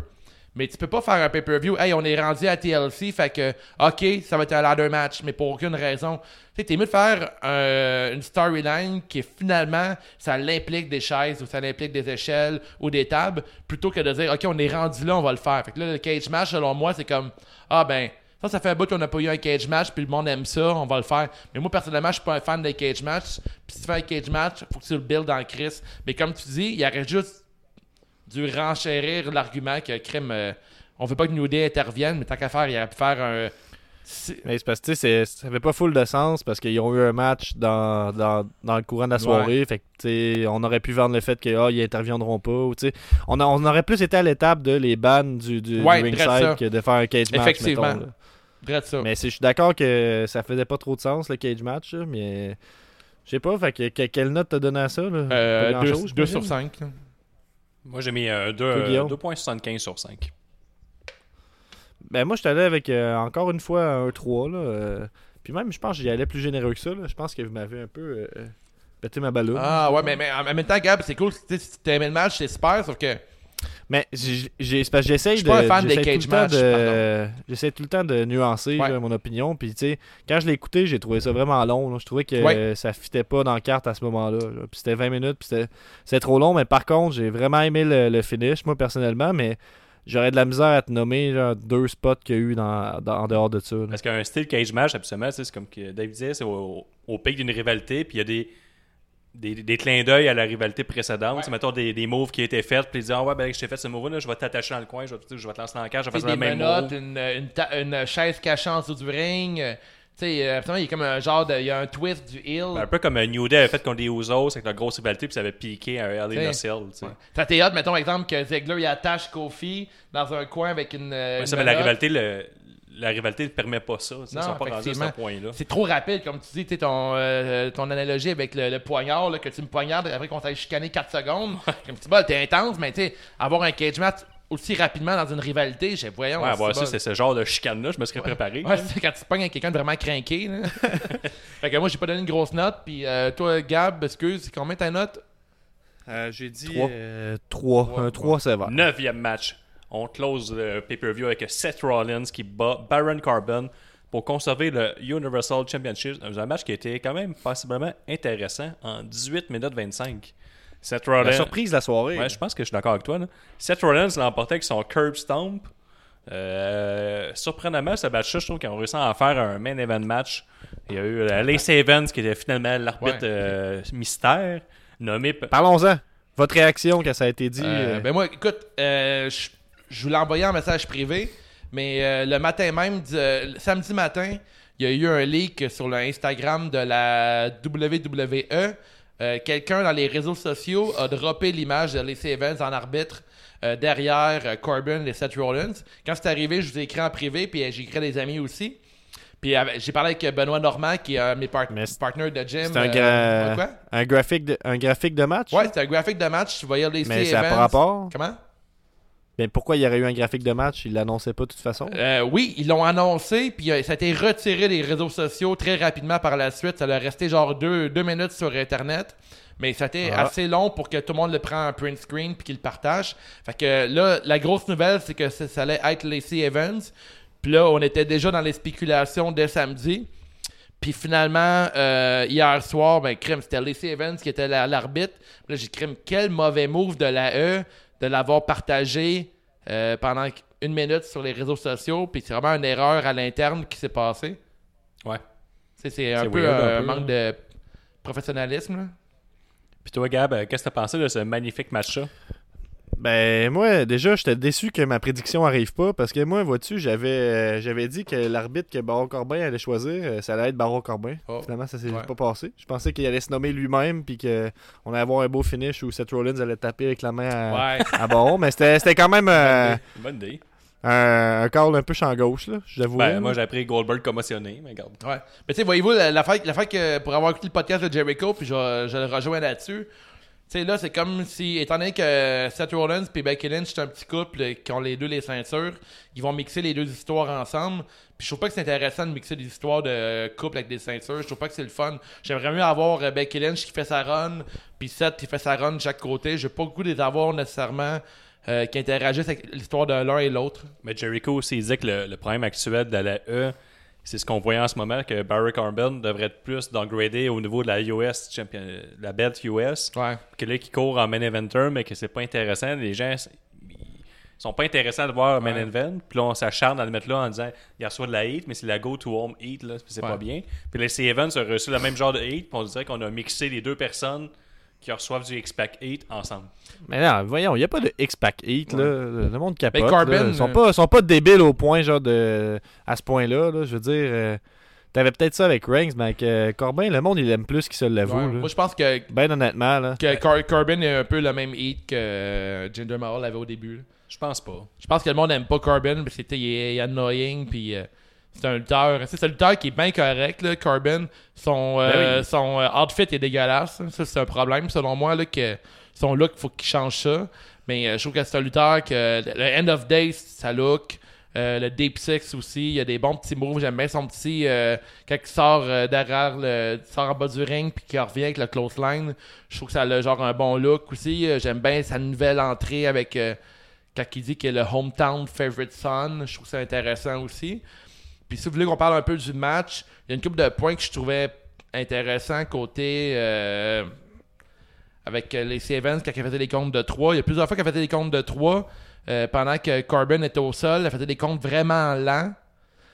Speaker 1: Mais tu peux pas faire un pay-per-view. Hey, on est rendu à TLC, fait que, ok, ça va être un ladder match, mais pour aucune raison. Tu sais, t'es mieux de faire euh, une storyline qui finalement, ça l'implique des chaises ou ça l'implique des échelles ou des tables, plutôt que de dire, ok, on est rendu là, on va le faire. Fait que là, le cage match, selon moi, c'est comme, ah ben, ça, ça fait un bout qu'on n'a pas eu un cage match, puis le monde aime ça, on va le faire. Mais moi, personnellement, je suis pas un fan des cage match. Puis si tu fais un cage match, faut que tu le builds dans le Chris. Mais comme tu dis, il y aurait juste dû renchérir l'argument que crime, euh, on veut pas que New Day intervienne, mais tant qu'à faire, il aurait pu faire un.
Speaker 3: Mais c'est parce que tu sais, c'est- ça avait pas full de sens parce qu'ils ont eu un match dans, dans, dans le courant de la soirée. Fait que tu sais, on aurait pu vendre le fait qu'ils ah, ils interviendront pas. Ou, on, a- on aurait plus été à l'étape de les bans du, du,
Speaker 1: Ouais,
Speaker 3: du ringside que de faire un cage match.
Speaker 1: Effectivement.
Speaker 3: mettons,
Speaker 1: ça.
Speaker 3: Mais je suis d'accord que ça faisait pas trop de sens le cage match, mais je sais pas, fait que, que- quelle note t'as donné à ça? Là?
Speaker 1: Euh,
Speaker 3: Pas
Speaker 1: deux-
Speaker 3: grand-chose,
Speaker 1: 2
Speaker 3: j'imagine.
Speaker 1: sur 5.
Speaker 2: Moi, j'ai mis euh, deux-
Speaker 3: Toi,
Speaker 2: euh,
Speaker 3: Guillaume?
Speaker 2: 2.75 sur 5.
Speaker 3: Ben moi, je suis allé avec euh, encore une fois un 3. Là, euh, puis même, je pense que j'y allais plus généreux que ça. Là. Je pense que vous m'avez un peu euh, pété ma ballonne.
Speaker 1: Ah ouais, mais, mais en même temps, Gab, c'est cool. Si t'aimais le match, c'est super, sauf que.
Speaker 3: Mais j'ai- j'ai- c'est parce que j'essaye
Speaker 1: Je
Speaker 3: de.
Speaker 1: suis pas un fan des cage match,
Speaker 3: de- J'essaie tout le temps de nuancer
Speaker 1: Ouais.
Speaker 3: là, mon opinion. Puis tu sais, quand je l'ai écouté, j'ai trouvé ça vraiment long. là. Je trouvais que
Speaker 1: Ouais.
Speaker 3: ça fitait pas dans la carte à ce moment-là. là. Puis c'était 20 minutes, puis c'était- trop long. Mais par contre, j'ai vraiment aimé le, le finish, moi personnellement. Mais j'aurais de la misère à te nommer genre, deux spots qu'il y a eu dans, dans- en dehors de ça. là.
Speaker 2: Parce qu'un style cage match, absolument, c'est comme que Dave disait, c'est au, au pic d'une rivalité, puis il y a des, des, des clins d'œil à la rivalité précédente. C'est, mettons des, des moves qui ont été faits, puis ils disent Ah ouais, ben, je t'ai fait ce move-là, je vais t'attacher dans le coin, je vais, je te lancer dans le cage, je vais faire
Speaker 1: des
Speaker 2: le même
Speaker 1: menottes,
Speaker 2: move.
Speaker 1: une, une, ta- une chaise cachée en dessous du ring. euh, Tu sais, euh, il y a comme un genre de. Il y a un twist du heel.
Speaker 2: Ben, un peu comme euh, New Day avait fait contre les Usos avec la grosse rivalité, puis ça avait piqué un Hell in a
Speaker 1: T'sais.
Speaker 2: Cell. tu sais.
Speaker 1: Ça t'est hot, mettons, exemple, que Ziggler il attache Kofi dans un coin avec une. euh,
Speaker 2: Ouais,
Speaker 1: une
Speaker 2: ça, mais la rivalité, le- la rivalité ne permet pas ça. Ils sont pas rendus à ce point-là.
Speaker 1: C'est trop rapide, comme tu dis, tu sais, ton, euh, ton analogie avec le, le poignard, là, que tu me poignardes après qu'on t'aille chicaner 4 secondes. Comme tu bol, t'es intense, mais tu sais, avoir un cage match aussi rapidement dans une rivalité, j'ai voyons.
Speaker 2: Ouais, avoir
Speaker 1: c'est
Speaker 2: ça, c'est ce genre de chicane-là, je me serais préparé.
Speaker 1: Ouais, c'est quand tu te pognes avec quelqu'un de vraiment craqué. Fait que moi, j'ai pas donné une grosse note. Puis euh, toi, Gab, excuse, c'est combien ta note?
Speaker 3: Euh, j'ai dit
Speaker 2: Trois.
Speaker 3: 3. Un 3 sévère.
Speaker 2: Neuvième match. On close le pay-per-view avec Seth Rollins qui bat Baron Corbin pour conserver le Universal Championship. C'est un match qui était quand même possiblement intéressant en 18 minutes 25. Seth Rollins.
Speaker 3: La surprise de la soirée.
Speaker 2: Ouais, je pense que je suis d'accord avec toi. là. Seth Rollins l'a emporté avec son curb stomp. Euh, surprenamment, ce match-là, je trouve qu'ils ont réussi à en faire un main event match. Il y a eu euh, Lacey Evans qui était finalement l'arbitre
Speaker 1: Ouais.
Speaker 2: euh, mystère, nommé.
Speaker 3: Parlons-en. Votre réaction quand ça a été dit.
Speaker 1: Euh,
Speaker 3: euh,
Speaker 1: Ben moi, écoute, euh, je je vous l'ai envoyé en message privé, mais euh, le matin même, euh, samedi matin, il y a eu un leak sur le Instagram de la WWE. Euh, Quelqu'un dans les réseaux sociaux a droppé l'image de Lacey Evans en arbitre derrière Corbin et Seth Rollins. Quand c'est arrivé, je vous ai écrit en privé, puis j'ai écrit à des amis aussi. Puis j'ai parlé avec Benoît Normand, qui est un de mes part-
Speaker 3: Mais c'est-
Speaker 1: partners de gym.
Speaker 3: c'est un, gra- un, graphique de, un graphique de match?
Speaker 1: Ouais, c'était un graphique de match. Tu voyais Lacey
Speaker 3: mais ça pas rapport?
Speaker 1: Comment?
Speaker 3: Mais pourquoi il y aurait eu un graphique de match? Il l'annonçait pas de toute façon?
Speaker 1: Euh, oui, ils l'ont annoncé, puis euh, ça a été retiré des réseaux sociaux très rapidement par la suite. Ça a resté genre deux, deux minutes sur Internet. Mais ça a été
Speaker 3: Ah.
Speaker 1: assez long pour que tout le monde le prenne en print screen puis qu'il le partage. Fait que là, la grosse nouvelle, c'est que ça, ça allait être Lacey Evans. Puis là, on était déjà dans les spéculations dès samedi. Puis finalement, euh, hier soir, ben, c'était Lacey Evans qui était la- l'arbitre. Puis Là, j'ai crime, quel mauvais move de la E de l'avoir partagé euh, pendant une minute sur les réseaux sociaux. Puis c'est vraiment une erreur à l'interne qui s'est passée.
Speaker 2: Ouais.
Speaker 1: Tu C'est un peu
Speaker 2: weird, un
Speaker 1: un
Speaker 2: peu,
Speaker 1: manque de professionnalisme. là.
Speaker 2: Puis toi, Gab, euh, qu'est-ce que t'as pensé de ce magnifique match-là?
Speaker 3: Ben moi déjà j'étais déçu que ma prédiction arrive pas parce que moi vois-tu j'avais euh, j'avais dit que l'arbitre que Baron Corbin allait choisir euh, ça allait être Baron Corbin.
Speaker 1: Oh.
Speaker 3: Finalement ça s'est
Speaker 1: Ouais.
Speaker 3: pas passé. Je pensais qu'il allait se nommer lui-même puis que on allait avoir un beau finish où Seth Rollins allait taper avec la main à,
Speaker 1: Ouais.
Speaker 3: à Baron mais c'était c'était quand même euh,
Speaker 2: Bonne idée.
Speaker 3: un, un call un peu champ gauche, là, j'avoue.
Speaker 2: Ben, moi, j'ai appris Goldberg commotionné, mais regarde.
Speaker 1: Ouais. Mais tu sais, voyez-vous, la- l'affaire l'affaire que pour avoir écouté le podcast de Jericho, puis je, je le rejoins là-dessus. Tu sais, là, c'est comme si, étant donné que Seth Rollins et Becky Lynch, c'est un petit couple qui ont les deux les ceintures, ils vont mixer les deux histoires ensemble. Puis je trouve pas que c'est intéressant de mixer des histoires de couple avec des ceintures. Je trouve pas que c'est le fun. J'aimerais mieux avoir euh, Becky Lynch qui fait sa run, puis Seth qui fait sa run de chaque côté. J'ai pas goût de les avoir nécessairement euh, qui interagissent avec l'histoire de l'un et l'autre.
Speaker 2: Mais Jericho aussi il disait que le, le problème actuel de la E, c'est ce qu'on voyait en ce moment, que Barry Corbin devrait être plus downgradé au niveau de la US, champion, la belt US.
Speaker 1: Ouais.
Speaker 2: Que là, qui court en main eventer, mais que c'est pas intéressant. Les gens sont pas intéressants de voir un main
Speaker 1: Ouais.
Speaker 2: event. Puis là, on s'acharne à le mettre là en disant il reçoit de la hate, mais c'est la go to home hate, là, c'est
Speaker 1: Ouais.
Speaker 2: pas bien. Puis les C-Events ont reçu le même genre de hate, puis on dirait qu'on a mixé les deux personnes qui reçoivent du X-Pac hate ensemble.
Speaker 3: Mais non, voyons, il n'y a pas de X-Pac Heat, là. Le monde capote.
Speaker 1: Ben, Corbin,
Speaker 3: là. Ils sont
Speaker 1: euh,
Speaker 3: pas, sont pas débiles au point, genre, de. À ce point-là, là. Je veux dire. euh, T'avais peut-être ça avec Reigns, mais avec euh, Corbin, le monde, il aime plus qu'il se l'avoue,
Speaker 1: Ouais. Moi, je pense que
Speaker 3: Ben honnêtement, là.
Speaker 1: que Car- Corbin est un peu le même hit que euh, Jinder Mahal avait au début.
Speaker 2: Je pense pas.
Speaker 1: Je pense que le monde aime pas Corbin parce qu'il est annoying puis euh, c'est un lutteur. C'est un lutteur qui est bien correct là, Corbin. Son euh,
Speaker 2: Ben oui.
Speaker 1: son euh, outfit est dégueulasse. Ça c'est un problème selon moi là que son look faut qu'il change ça. Mais euh, je trouve que c'est un lutteur que le end of days sa look le Deep Six aussi, il y a des bons petits moves. J'aime bien son petit. quand il sort derrière, le, il sort en bas du ring, puis qu'il revient avec le close line. Je trouve que ça a genre un bon look aussi. J'aime bien sa nouvelle entrée avec. quand il dit qu'il est le hometown favorite son, je trouve ça intéressant aussi. Puis si vous voulez qu'on parle un peu du match, il y a une couple de points que je trouvais intéressants côté euh, avec les Sevens quand il faisait des comptes de 3. Il y a plusieurs fois qu'il faisait des comptes de 3 euh, pendant que Corbin était au sol, il faisait des comptes vraiment lents.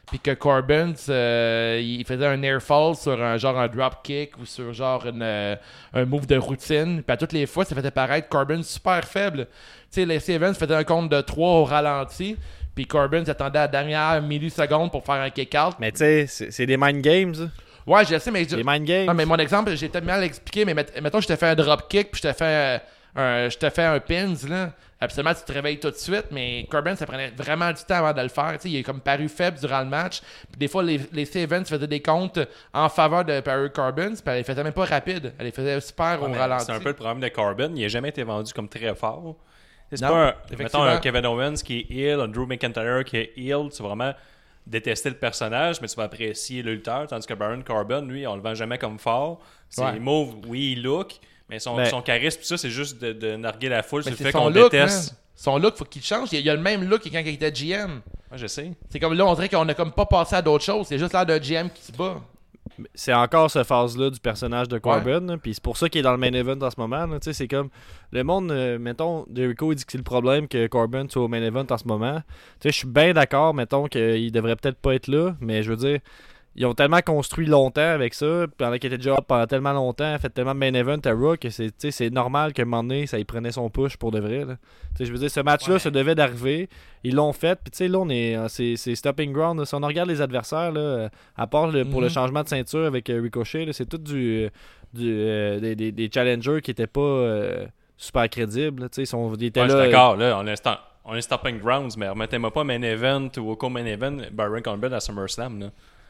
Speaker 1: Puis que Corbin, euh, il faisait un air fall sur un genre un drop kick ou sur genre un move de routine. Puis à toutes les fois, ça faisait paraître Corbin super faible. Tu sais, les Evans faisaient un compte de 3 au ralenti. Puis Corbin s'attendait à la dernière milliseconde pour faire un kick-out.
Speaker 3: Mais tu sais, c'est des mind games.
Speaker 1: Ouais, je sais, mais...
Speaker 3: Des mind games.
Speaker 1: non, mais mon exemple, j'ai peut-être mal expliqué, mais met- mettons, je te fais un drop kick, puis je te fais euh, un, je te fais un pins, là. Absolument, tu te réveilles tout de suite, mais Corbin, ça prenait vraiment du temps avant de le faire. Tu sais, il est comme paru faible durant le match. Puis des fois, les, les Sevens faisaient des comptes en faveur de Barry Corbin, puis elle les faisait même pas rapide. Elle les faisait super
Speaker 2: Ouais,
Speaker 1: au ralenti.
Speaker 2: C'est un peu le problème de Corbin. Il n'a jamais été vendu comme très fort. C'est pas un, mettons un Kevin Owens qui est heel, un Drew McIntyre qui est heel. Tu vas vraiment détester le personnage, mais tu vas apprécier le lutteur. Tandis que Baron Corbin, lui, on le vend jamais comme fort. Ses
Speaker 1: Ouais.
Speaker 2: moves, oui, il look, mais son,
Speaker 3: Ben-
Speaker 2: son charisme, tout ça, c'est juste de, de narguer la foule
Speaker 1: Mais
Speaker 2: sur le fait
Speaker 1: son
Speaker 2: qu'on
Speaker 1: look,
Speaker 2: déteste.
Speaker 1: Son look, faut qu'il change. Il il a le même look que quand il était GM.
Speaker 2: Ouais, je sais.
Speaker 1: C'est comme là, on dirait qu'on a comme pas passé à d'autres choses. C'est juste l'air d'un GM qui se bat.
Speaker 3: C'est encore cette phase-là du personnage de Corbin. Puis c'est pour ça qu'il est dans le main event en ce moment. là, tu sais, C'est comme le monde, euh, mettons, Jericho il dit que c'est le problème que Corbin soit au main event en ce moment. Tu sais, Je suis bien d'accord, mettons, qu'il devrait peut-être pas être là. Mais je veux dire, ils ont tellement construit longtemps avec ça. Pendant qu'il était déjà up pendant tellement longtemps, fait tellement de main event à Raw que c'est normal qu'à un moment donné, ça y prenait son push pour de vrai. là. Je veux dire, ce match-là
Speaker 2: Ouais.
Speaker 3: se devait d'arriver. Ils l'ont fait. Puis tu sais, là, on est, euh, c'est, stopping ground. là. Si on regarde les adversaires, là, euh, à part le- pour le
Speaker 1: Mhm.
Speaker 3: changement de ceinture avec euh, Ricochet, là, c'est tout du, du, euh, des, des- des challengers qui étaient pas euh, super crédibles. là. Ils, sont, ils étaient
Speaker 2: Ouais, je
Speaker 3: là.
Speaker 2: suis d'accord. Là, on est, sta- on est stopping grounds, mais remettez-moi pas main event ou au co-main event Baron Corbin à SummerSlam. Là.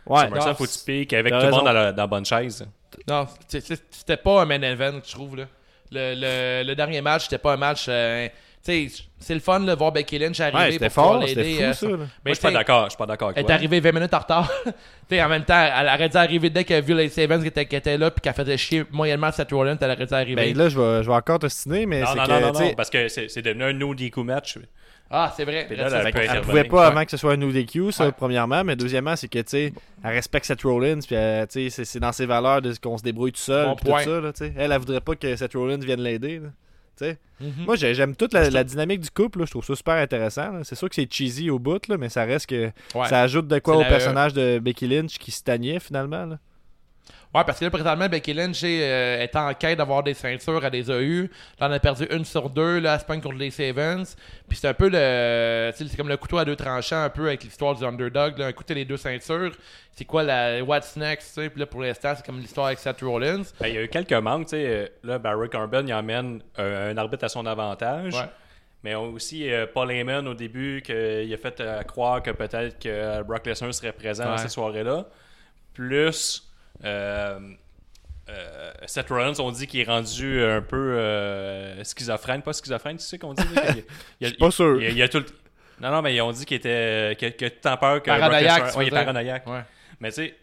Speaker 3: Ouais,
Speaker 2: SummerSlam,
Speaker 1: non,
Speaker 2: faut que tu piques avec tout le monde dans la, dans la bonne chaise.
Speaker 1: Non, c'est- c'est- c'était pas un main event, je trouve. Là. Le, le, le dernier match, c'était pas un match. euh, tu sais, c'est le fun de voir Becky Lynch arriver.
Speaker 3: ouais, c'était
Speaker 1: pour pouvoir
Speaker 3: fort. C'était
Speaker 1: l'aider,
Speaker 3: fou,
Speaker 1: euh,
Speaker 3: ça. là.
Speaker 1: mais
Speaker 2: Moi, je suis pas d'accord. Je suis pas d'accord avec
Speaker 1: Elle est arrivée 20 minutes en retard. Tu sais, en même temps, elle aurait dû arriver dès qu'elle a vu les Sevens qui étaient, qui étaient là puis qu'elle faisait chier moyennement Seth Rollins, elle aurait dû arriver.
Speaker 3: Ben là, je vais, je vais encore t'ostiner, mais
Speaker 2: Non,
Speaker 3: c'est
Speaker 2: non,
Speaker 3: que,
Speaker 2: non, non, non, parce que c'est c'est devenu un no DQ match.
Speaker 1: Ah, c'est vrai. Là,
Speaker 2: là,
Speaker 3: qu'elle
Speaker 2: intervenir.
Speaker 3: pouvait pas avant que ce soit un ODQ, ça,
Speaker 1: Ouais.
Speaker 3: premièrement. Mais deuxièmement, c'est que, tu sais, elle respecte Seth Rollins, puis euh, tu sais, c'est- dans ses valeurs qu'on se débrouille tout seul,
Speaker 1: Bon
Speaker 3: tout ça, là, tu sais. Elle, elle voudrait pas que Seth Rollins vienne l'aider.
Speaker 1: Mhm.
Speaker 3: Moi, j'ai- j'aime toute la, la dynamique du couple, là. je trouve ça super intéressant. C'est sûr que c'est cheesy au bout, là, mais ça reste que
Speaker 1: Ouais.
Speaker 3: ça ajoute de quoi au personnage de Becky Lynch qui se tagnait finalement. Là.
Speaker 1: Ouais, parce que là, présentement, Becky Lynch euh, est en quête d'avoir des ceintures, elle les a eues. Là, on a perdu une sur deux, là, pogne contre les Sevens. Puis c'est un peu le. C'est comme le couteau à deux tranchants, un peu avec l'histoire du underdog. Là. Un coup, les deux ceintures. C'est quoi la. What's next, tu sais? Puis là, pour l'instant, c'est comme l'histoire avec Seth Rollins.
Speaker 2: Ben, il y a eu quelques manques. tu sais. Euh, Là, Barry Corbin, il emmène euh, un arbitre à son avantage.
Speaker 1: Ouais.
Speaker 2: Mais aussi, euh, Paul Heyman, au début, qu'il a fait euh, croire que peut-être que Brock Lesnar serait présent dans
Speaker 1: Ouais.
Speaker 2: cette soirée-là. Plus, Seth Rollins, on dit qu'il est rendu un peu euh, schizophrène. Pas schizophrène, tu sais qu'on dit?
Speaker 3: Je suis pas sûr.
Speaker 2: Il, il- il a tout le- Non, non, mais ils ont dit qu'il était. que, que tout en peur que.
Speaker 1: Paranoïaque,
Speaker 2: Ouais, il est paranoïaque.
Speaker 1: Ouais.
Speaker 2: Mais tu sais,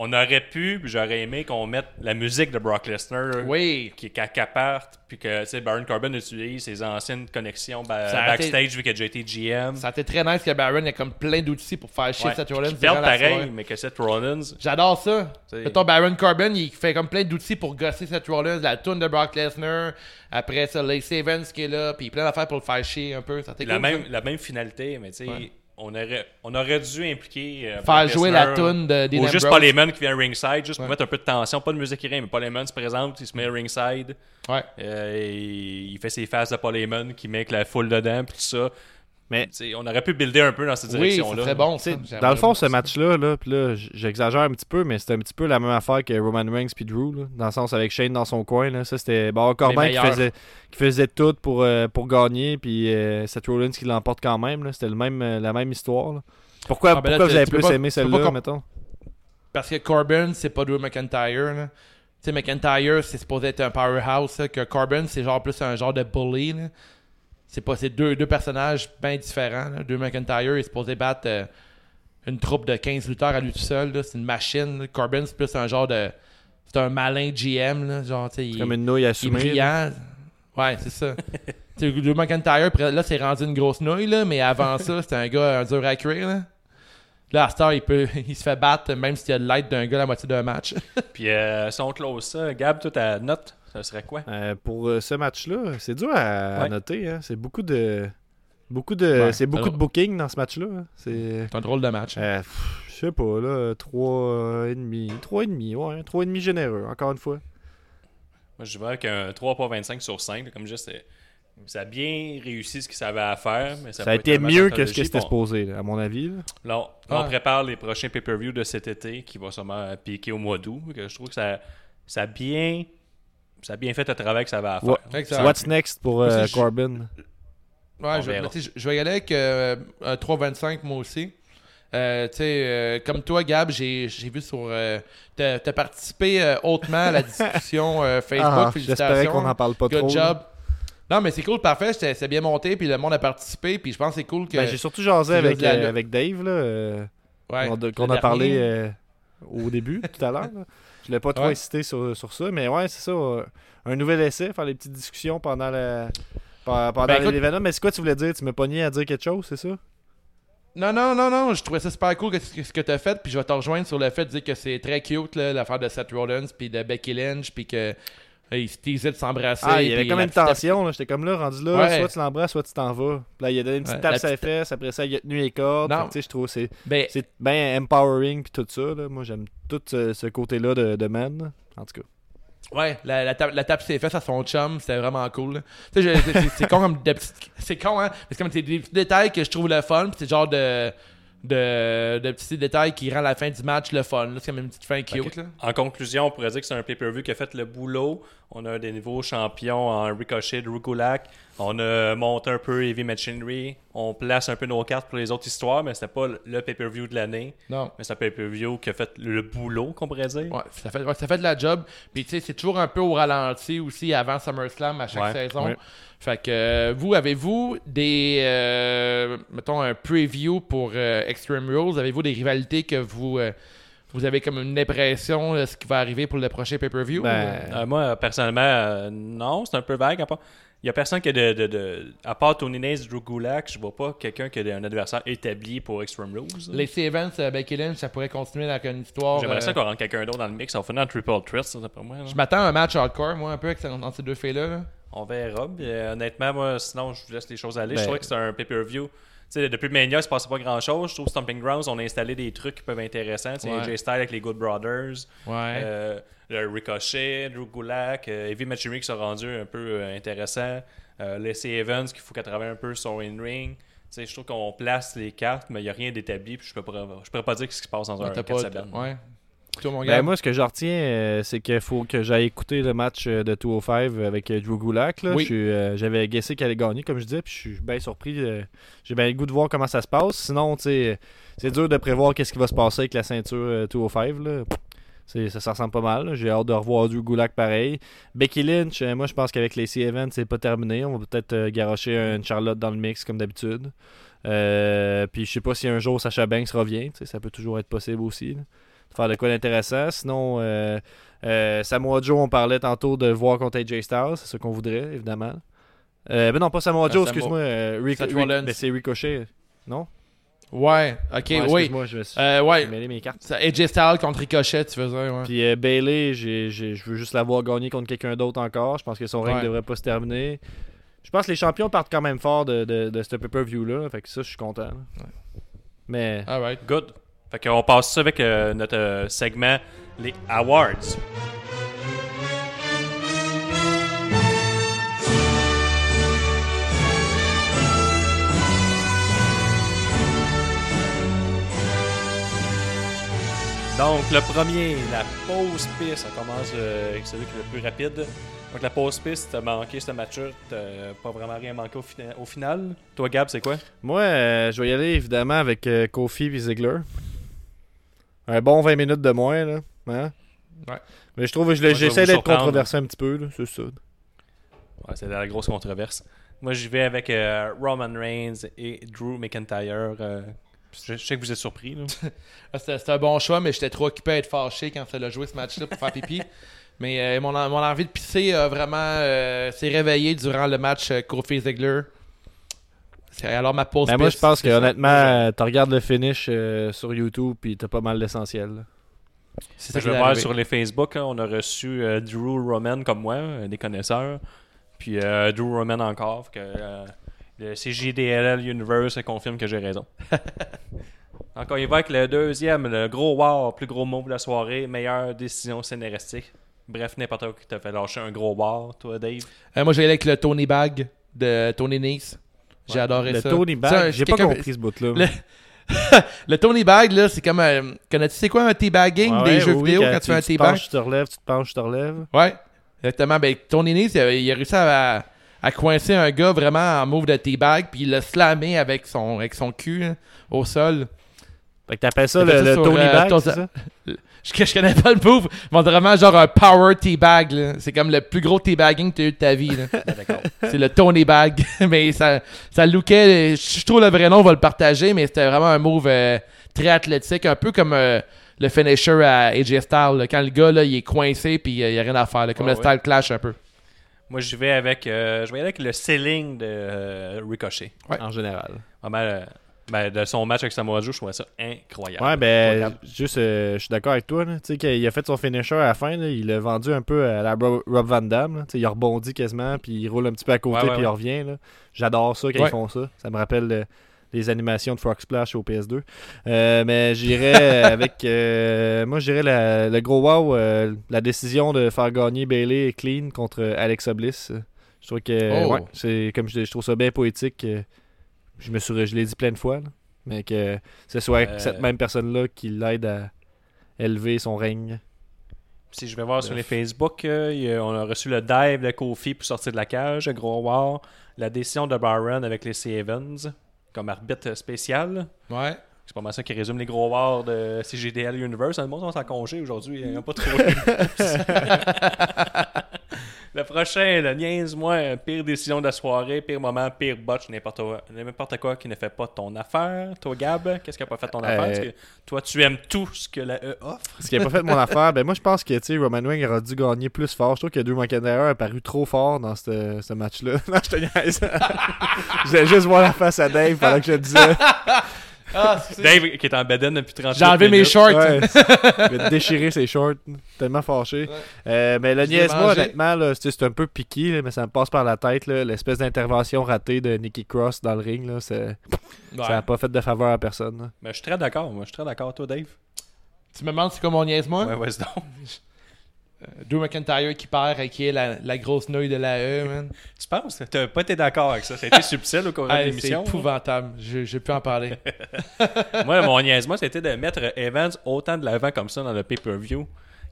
Speaker 2: on aurait pu, puis j'aurais aimé qu'on mette la musique de Brock Lesnar
Speaker 1: Oui.
Speaker 2: qui qu'à qu'à parte, puis que tu sais, Baron Corbin utilise ses anciennes connexions ba-
Speaker 1: Ça a été-
Speaker 2: backstage vu qu'il a déjà été GM.
Speaker 1: Ça a été très nice que Baron ait comme plein d'outils pour faire chier
Speaker 2: Ouais.
Speaker 1: Seth Rollins.
Speaker 2: Perd pareil,
Speaker 1: soirée.
Speaker 2: mais que Seth Rollins.
Speaker 1: J'adore ça. Mettons, Baron Corbin, il fait comme plein d'outils pour gosser Seth Rollins, la tune de Brock Lesnar. Après ça, Lacey Evans qui est là, puis plein d'affaires pour le faire chier un peu. Ça
Speaker 2: La
Speaker 1: cool,
Speaker 2: même,
Speaker 1: ça.
Speaker 2: la même finalité, mais tu sais,
Speaker 1: Ouais.
Speaker 2: On, aurait, on aurait dû impliquer. euh,
Speaker 1: Faire jouer
Speaker 2: Lesnar,
Speaker 1: la tune de Dean
Speaker 2: Ou juste. Paul Heyman qui vient ringside, juste
Speaker 1: Ouais.
Speaker 2: pour mettre un peu de tension, pas de musique qui rien, mais Paul Heyman se présente, il se met ringside.
Speaker 1: Ouais.
Speaker 2: Euh, et il fait ses faces de Paul Heyman qui met avec la foule dedans, puis tout ça.
Speaker 3: Mais-
Speaker 2: on aurait pu builder un peu dans cette
Speaker 1: Oui,
Speaker 2: direction-là.
Speaker 1: très bon. Ça.
Speaker 3: Dans le fond, ce match-là, là, puis là, j'exagère un petit peu, mais c'était un petit peu la même affaire que Roman Reigns puis Drew, là, dans le sens avec Shane dans son coin. Là, ça, c'était Corbin qui faisait, qui faisait tout pour, euh, pour gagner, puis euh, Seth Rollins qui l'emporte quand même. là. C'était le même, euh, la même histoire. là. Pourquoi,
Speaker 1: Ah, ben là,
Speaker 3: pourquoi vous avez plus
Speaker 1: pas-
Speaker 3: aimé celle-là, mettons?
Speaker 1: Parce que Corbin, c'est pas Drew McIntyre. là. Tu sais, McIntyre, c'est supposé être un powerhouse. là, que Corbin, c'est genre plus un genre de bully. là. C'est pas c'est deux, deux personnages bien différents. Là. Drew McIntyre est supposé battre euh, une troupe de 15 lutteurs à lui tout seul. là. C'est une machine. là. Corbin, c'est plus un genre de. C'est un malin GM. Là. Genre, tu sais, il,
Speaker 3: Comme une nouille
Speaker 1: il est brillant. Ouais, c'est ça. Drew McIntyre, là, c'est rendu une grosse nouille, là, mais avant ça, c'était un gars un dur à cuire. Là, là à Star, il, peut, il se fait battre même s'il y a l'aide d'un gars à la moitié d'un match.
Speaker 2: Puis euh, si on close ça, Gab, toi, ta note, ça serait quoi?
Speaker 3: Euh, pour euh, ce match-là, c'est dur à, noter. Hein. C'est beaucoup de. Beaucoup de,
Speaker 1: Ouais,
Speaker 3: c'est beaucoup de booking dans ce match-là. hein. C'est.
Speaker 1: Un drôle de match.
Speaker 3: Euh, pff, je sais pas, là, 3,5. 3,5, ouais, 3,5 généreux, encore une fois.
Speaker 2: Moi, je dirais qu'un 3.25 sur 5, là, comme je dis, c'est- ça a bien réussi ce qu'il savait à faire. Mais ça,
Speaker 3: Ça a été
Speaker 2: un
Speaker 3: mieux que ce c'était
Speaker 2: Bon,
Speaker 3: supposé, là, à mon avis. là.
Speaker 2: On, prépare les prochains pay-per-view de cet été qui va sûrement piquer au mois d'août. que Je trouve que ça, ça, a bien, ça a bien fait le travail que ça avait à faire.
Speaker 3: What's next pour euh, Corbin?
Speaker 1: Ouais, je, vais y aller avec euh, un 3.25 moi aussi. Euh, tu sais, euh, comme toi, Gab, j'ai j'ai vu sur. Euh, T'as t'as participé euh, hautement à la discussion euh, Facebook.
Speaker 3: Ah. J'espérais qu'on en parle pas
Speaker 1: Good
Speaker 3: trop.
Speaker 1: job. Non, mais c'est cool, parfait. c'était- C'est bien monté, puis le monde a participé, puis je pense que c'est cool que.
Speaker 3: Ben, J'ai surtout jasé avec, euh, avec Dave, là, euh,
Speaker 1: ouais,
Speaker 3: qu'on a- parlé euh, au début, tout à l'heure. Je l'ai pas trop
Speaker 1: Ouais.
Speaker 3: incité sur, sur ça, mais ouais, c'est ça. euh, un nouvel essai, faire des petites discussions pendant la. Pendant
Speaker 1: Ben,
Speaker 3: l'événement. Mais c'est quoi tu voulais dire? Tu me pogné à dire quelque chose, c'est ça?
Speaker 1: Non, non, non, non, je trouvais ça super cool que, que- ce que tu as fait, puis je vais te rejoindre sur le fait de dire que c'est très cute, l'affaire de Seth Rollins, puis de Becky Lynch, puis que ils se teasaient de s'embrasser.
Speaker 3: Ah, il y avait comme une tension. là. J'étais comme là, rendu là,
Speaker 1: Ouais.
Speaker 3: soit tu l'embrasses, soit tu t'en vas. Puis Là, il a donné une petite
Speaker 1: Ouais,
Speaker 3: tape sur les fesses. Après ça, il a tenu les cordes. Tu sais, je trouve que c'est
Speaker 1: Ben,
Speaker 3: c'est bien empowering puis tout ça. Là. Moi, j'aime tout ce, ce côté-là de, de man. En tout cas.
Speaker 1: ouais, la, la, tape, la tape sur les fesses à son chum, c'était vraiment cool. Tu sais, je- c'est- con comme des petites- C'est con, hein? C'est comme des petits détails que je trouve le fun, puis c'est genre de. De, de petits détails qui rendent la fin du match le fun. là. C'est comme une petite fin cute. Là.
Speaker 2: En conclusion, on pourrait dire que c'est un pay-per-view qui a fait le boulot. On a des nouveaux champions en Ricochet, Drew Gulak. On a monté un peu Heavy Machinery. On place un peu nos cartes pour les autres histoires, mais c'était pas le pay-per-view de l'année.
Speaker 1: Non.
Speaker 2: Mais c'est un pay-per-view qui a fait le boulot, qu'on pourrait dire.
Speaker 1: Ouais, ça fait, ouais, ça fait de la job. Puis tu sais, c'est toujours un peu au ralenti aussi avant SummerSlam à chaque
Speaker 2: Ouais,
Speaker 1: saison.
Speaker 3: ouais.
Speaker 1: Fait que euh, vous, avez-vous des euh, mettons un preview pour euh, Extreme Rules? Avez-vous des rivalités que vous vous avez comme une impression de ce qui va arriver pour le prochain pay-per-view?
Speaker 3: Ben,
Speaker 2: Euh, moi, personnellement, euh, non, c'est un peu vague. à part- Il n'y a personne qui a de, de, de- À part Tony Nese, Drew Gulak, je vois pas quelqu'un qui a un adversaire établi pour Extreme Rules.
Speaker 1: Les Evans, euh, Becky Lynch, ça pourrait continuer dans une histoire.
Speaker 2: J'aimerais
Speaker 1: euh,
Speaker 2: ça qu'on rentre quelqu'un d'autre dans le mix. On fait un triple threat, ça, c'est pas moi. là.
Speaker 1: Je m'attends à un match hardcore, moi, un peu, avec- entre ces deux filles-là. là.
Speaker 2: On verra. Euh, honnêtement, moi, sinon, je vous laisse les choses aller.
Speaker 3: Ben-
Speaker 2: je trouvais que c'est un pay-per-view. Sais, depuis Mania, il se passait pas grand-chose. Je trouve Stomping Grounds, on a installé des trucs qui peuvent être intéressants. Tu sais,
Speaker 1: Ouais.
Speaker 2: AJ Styles avec les Good Brothers,
Speaker 1: Ouais.
Speaker 2: euh, le Ricochet, Drew Gulak, euh, Heavy Machinery qui sont rendus un peu euh, intéressants. Euh, Lacey Evans qu'il faut qu'elle travaille un peu in-ring. Tu sais, je trouve qu'on place les cartes, mais il n'y a rien d'établi. Puis je ne pourrais, je pourrais pas dire ce qui se passe dans un
Speaker 1: Ouais, t'as
Speaker 2: 4
Speaker 1: pas- ouais. Toi, mon
Speaker 3: Ben, moi, ce que je retiens, euh, c'est qu'il faut que j'aille écouter le match euh, de 205 avec euh, Drew Gulak. là.
Speaker 1: Oui.
Speaker 3: Je suis, euh, J'avais guessé qu'elle allait gagner, comme je disais, puis je suis bien surpris. J'ai bien le goût de voir comment ça se passe. Sinon, tu sais, c'est dur de prévoir qu'est-ce qui va se passer avec la ceinture euh, 205. Là. C'est- Ça, ça ressemble pas mal. là. J'ai hâte de revoir Drew Gulak pareil. Becky Lynch, euh, moi, je pense qu'avec les C-Events, c'est pas terminé. On va peut-être euh, garocher une Charlotte dans le mix, comme d'habitude. Euh, puis je sais pas si un jour Sacha Banks revient. Ça peut toujours être possible aussi. là. Faire de quoi d'intéressant. Sinon, euh, euh, Samoa Joe, on parlait tantôt de voir contre AJ Styles. C'est ce qu'on voudrait, évidemment. Euh, ben non, pas Samoa
Speaker 1: Euh,
Speaker 3: Joe, excuse-moi. euh, Ric-
Speaker 1: Seth
Speaker 3: Ric-
Speaker 1: Rollins.
Speaker 3: ben, c'est Ricochet. Non?
Speaker 1: Ouais, ok,
Speaker 3: Ouais,
Speaker 1: oui.
Speaker 3: Excuse-moi, je suis
Speaker 1: Euh, ouais.
Speaker 3: mêlé mes cartes.
Speaker 1: AJ Styles contre Ricochet, tu faisais, ouais.
Speaker 3: Puis euh, Bailey, j'ai- j'ai- je veux juste la voir gagner contre quelqu'un d'autre encore. Je pense que son règne
Speaker 1: Ouais.
Speaker 3: devrait pas se terminer. Je pense que les champions partent quand même fort de, de, de ce pay-per-view-là. Fait que ça, je suis content. Mais
Speaker 1: Alright.
Speaker 2: Good. Fait qu'on passe ça avec euh, notre euh, segment, les awards. Donc, le premier, la pause piste. On commence euh, avec celui qui est le plus rapide. Donc, la pause piste, t'as manqué ce match-là. T'as pas vraiment rien manqué au, fina- au final. Toi, Gab, c'est quoi?
Speaker 3: moi, euh, je vais y aller évidemment avec euh, Kofi et. Un bon 20 minutes de moins. Là. Hein?
Speaker 1: Ouais.
Speaker 3: Mais je trouve que je
Speaker 2: je
Speaker 3: j'essaie d'être controversé un petit peu. là, C'est ça.
Speaker 2: Ouais, c'est la grosse controverse. Moi, j'y vais avec euh, Roman Reigns et Drew McIntyre. euh, je, je sais que vous êtes surpris. Là.
Speaker 1: Ah, C'était un bon choix, mais j'étais trop occupé à être fâché quand ça l'a joué ce match-là pour faire pipi. Mais euh, mon, mon envie de pisser a vraiment euh, s'est réveillé durant le match euh, Kofi Ziggler. Alors ma pause
Speaker 3: Ben, moi, je pense que honnêtement, euh, tu regardes le finish euh, sur YouTube puis t'as pas mal l'essentiel.
Speaker 1: c'est ça
Speaker 2: je
Speaker 1: qui
Speaker 2: vais voir sur les Facebook. hein, on a reçu euh, Drew Roman comme moi, euh, des connaisseurs. Puis euh, Drew Roman encore. que, euh, le CJDLL Universe confirme que j'ai raison. Encore, il va avec le deuxième, le gros wow, plus gros mot de la soirée, meilleure décision scénaristique. Bref, n'importe quoi qui t'a fait lâcher un gros wow, toi, Dave.
Speaker 1: Euh, moi, j'ai allé avec le Tony Bag de Tony Nice. J'ai adoré
Speaker 3: Le
Speaker 1: ça.
Speaker 3: Tony
Speaker 1: Ça,
Speaker 3: Bag, j'ai pas compris ce bout-là.
Speaker 1: Le- Le Tony Bag, là, c'est comme. euh, Connais-tu c'est quoi un teabagging
Speaker 3: Ouais,
Speaker 1: des
Speaker 3: ouais,
Speaker 1: jeux
Speaker 3: oui,
Speaker 1: vidéo quand tu fais un
Speaker 3: te
Speaker 1: teabag?
Speaker 3: penches, tu te relèves, tu te penches, tu te relèves.
Speaker 1: Ouais, exactement. Ben, Tony Nese, il a, il a réussi à, à coincer un gars vraiment en move de teabag, puis il l'a slamé avec son, avec son cul hein, au sol.
Speaker 3: Fait que t'appelles ça le, le
Speaker 1: sur,
Speaker 3: Tony
Speaker 1: euh,
Speaker 3: Bag,
Speaker 1: ton-
Speaker 3: c'est ça?
Speaker 1: Je, je connais pas le move, mais vraiment genre un power teabag. là. C'est comme le plus gros teabagging que tu as eu de ta vie. là. C'est le Tony Bag. mais ça, ça lookait. Je trouve le vrai nom, on va le partager, mais c'était vraiment un move euh, très athlétique, un peu comme euh, le finisher à AJ Styles. Quand le gars là, il est coincé, puis euh, il n'y a rien à faire. là, comme le style clash un peu.
Speaker 2: Moi, j'y vais avec, je vais avec le ceiling de Ricochet.
Speaker 3: En général.
Speaker 2: Vraiment, ben, de son match avec Samoa Joe, je trouvais ça incroyable.
Speaker 3: Ouais, ben, juste, euh, je suis d'accord avec toi. Tu sais, qu'il a fait son finisher à la fin, là, il l'a vendu un peu à la Rob, Rob Van Damme. Tu sais, il a rebondi quasiment, puis il roule un petit peu à côté,
Speaker 2: Ouais, ouais,
Speaker 3: puis il revient. J'adore ça quand ils font ça. Ça me rappelle euh, les animations de Frog Splash au PS2. Euh, mais j'irais avec. moi, j'irais le gros wow, la décision de faire gagner Bailey et Clean contre Alexa Bliss. Je trouve que.
Speaker 1: Oh.
Speaker 3: ouais, c'est comme je, je trouve ça bien poétique. Je me suis, je l'ai dit plein de fois. là. mais que ce soit
Speaker 2: Euh,
Speaker 3: cette même personne-là qui l'aide à élever son règne.
Speaker 2: Si je vais voir sur les. Facebook, euh, on a reçu le dive de Kofi pour sortir de la cage, gros war. La décision de Baron avec les C. Evans comme arbitre spécial.
Speaker 1: Ouais.
Speaker 2: C'est pas mal ça qui résume les gros wars de CGDL Universe. Le monde sont en congé aujourd'hui. Il n'y a pas trop. le prochain, le niaise-moi. Pire décision de la soirée, pire moment, pire botch, n'importe quoi, n'importe quoi qui ne fait pas ton affaire. Toi, Gab, qu'est-ce qui n'a pas fait ton affaire?
Speaker 3: Euh,
Speaker 2: Parce que toi, tu aimes tout ce que la E offre.
Speaker 3: Ce qui n'a pas fait mon affaire, ben moi je pense que tu sais, Roman Reigns aurait dû gagner plus fort. Je trouve que Drew McIntyre a paru trop fort dans ce ce match-là. non, je te niaise. je voulais juste voir la face à Dave pendant que je disais.
Speaker 1: Ah, c'est-
Speaker 2: Dave, qui est en bedaine depuis 30
Speaker 1: J'ai enlevé mes shorts.
Speaker 3: Ouais, il va déchirer ses shorts. Tellement fâché.
Speaker 1: Ouais.
Speaker 3: Euh, mais le niaise-moi, honnêtement, là, c'est c'est un peu piqué, là, mais ça me passe par la tête. là, L'espèce d'intervention ratée de Nikki Cross dans le ring. Là, c'est-
Speaker 1: Ouais.
Speaker 3: Ça n'a pas fait de faveur à personne. là.
Speaker 2: Mais je suis très d'accord. Moi, je suis très d'accord. Toi, Dave?
Speaker 1: Tu me demandes c'est quoi mon niaise-moi?
Speaker 2: Ouais, vas-y donc.
Speaker 1: Drew McIntyre qui perd et qui est la, la grosse nouille de la E, man.
Speaker 2: Tu penses? T'as pas été d'accord avec ça. Ça a été subtil au cours de
Speaker 1: Hey, c'est
Speaker 2: l'émission.
Speaker 1: épouvantable. Je, je peux en parler.
Speaker 2: Moi, mon niaise-moi, c'était de mettre Evans autant de l'avant comme ça dans le pay-per-view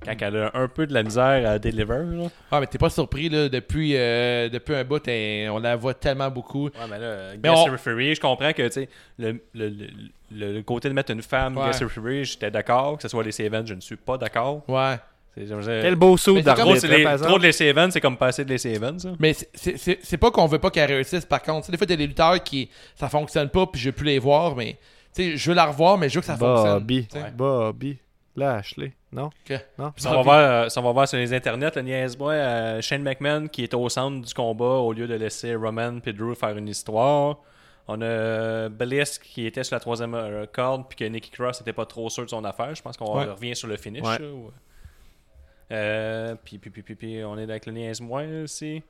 Speaker 2: quand elle a un peu de la misère à deliver. Là.
Speaker 1: Ah, mais t'es pas surpris, là, depuis, euh, depuis un bout, on la voit tellement beaucoup.
Speaker 2: Ouais, mais là,
Speaker 1: Mais
Speaker 2: guest
Speaker 1: on-
Speaker 2: referee, je comprends que, tu sais, le, le, le, le- le côté de mettre une femme
Speaker 1: Ouais.
Speaker 2: guest referee, j'étais d'accord. Que ce soit les Evans, je ne suis pas d'accord.
Speaker 1: Ouais.
Speaker 3: Quel beau saut
Speaker 2: Trop,
Speaker 3: d'arbitre, hein,
Speaker 2: les- trop de laisser Evans, c'est comme passer de laisser Evans. ça.
Speaker 1: Mais c'est- c'est c'est- c'est pas qu'on veut pas qu'elle réussisse, par contre. Tu sais, des fois, t'as des lutteurs qui, ça fonctionne pas, puis je veux plus les voir, mais, tu sais, je veux la revoir, mais je veux que ça fonctionne.
Speaker 3: Bobby. Bobby. Lashley. Non? Non?
Speaker 2: Si on, va voir, euh, on va voir sur les internets, le niaise-moi, euh, Shane McMahon qui est au centre du combat au lieu de laisser Roman et Drew faire une histoire. On a euh, Bliss qui était sur la troisième euh, corde puis que Nikki Cross n'était pas trop sûr de son affaire. Je pense qu'on
Speaker 1: Ouais.
Speaker 2: revient sur le finish.
Speaker 3: Ouais.
Speaker 2: là, ou- Euh, puis, puis, puis, puis, puis, on est avec le niaise-moi aussi.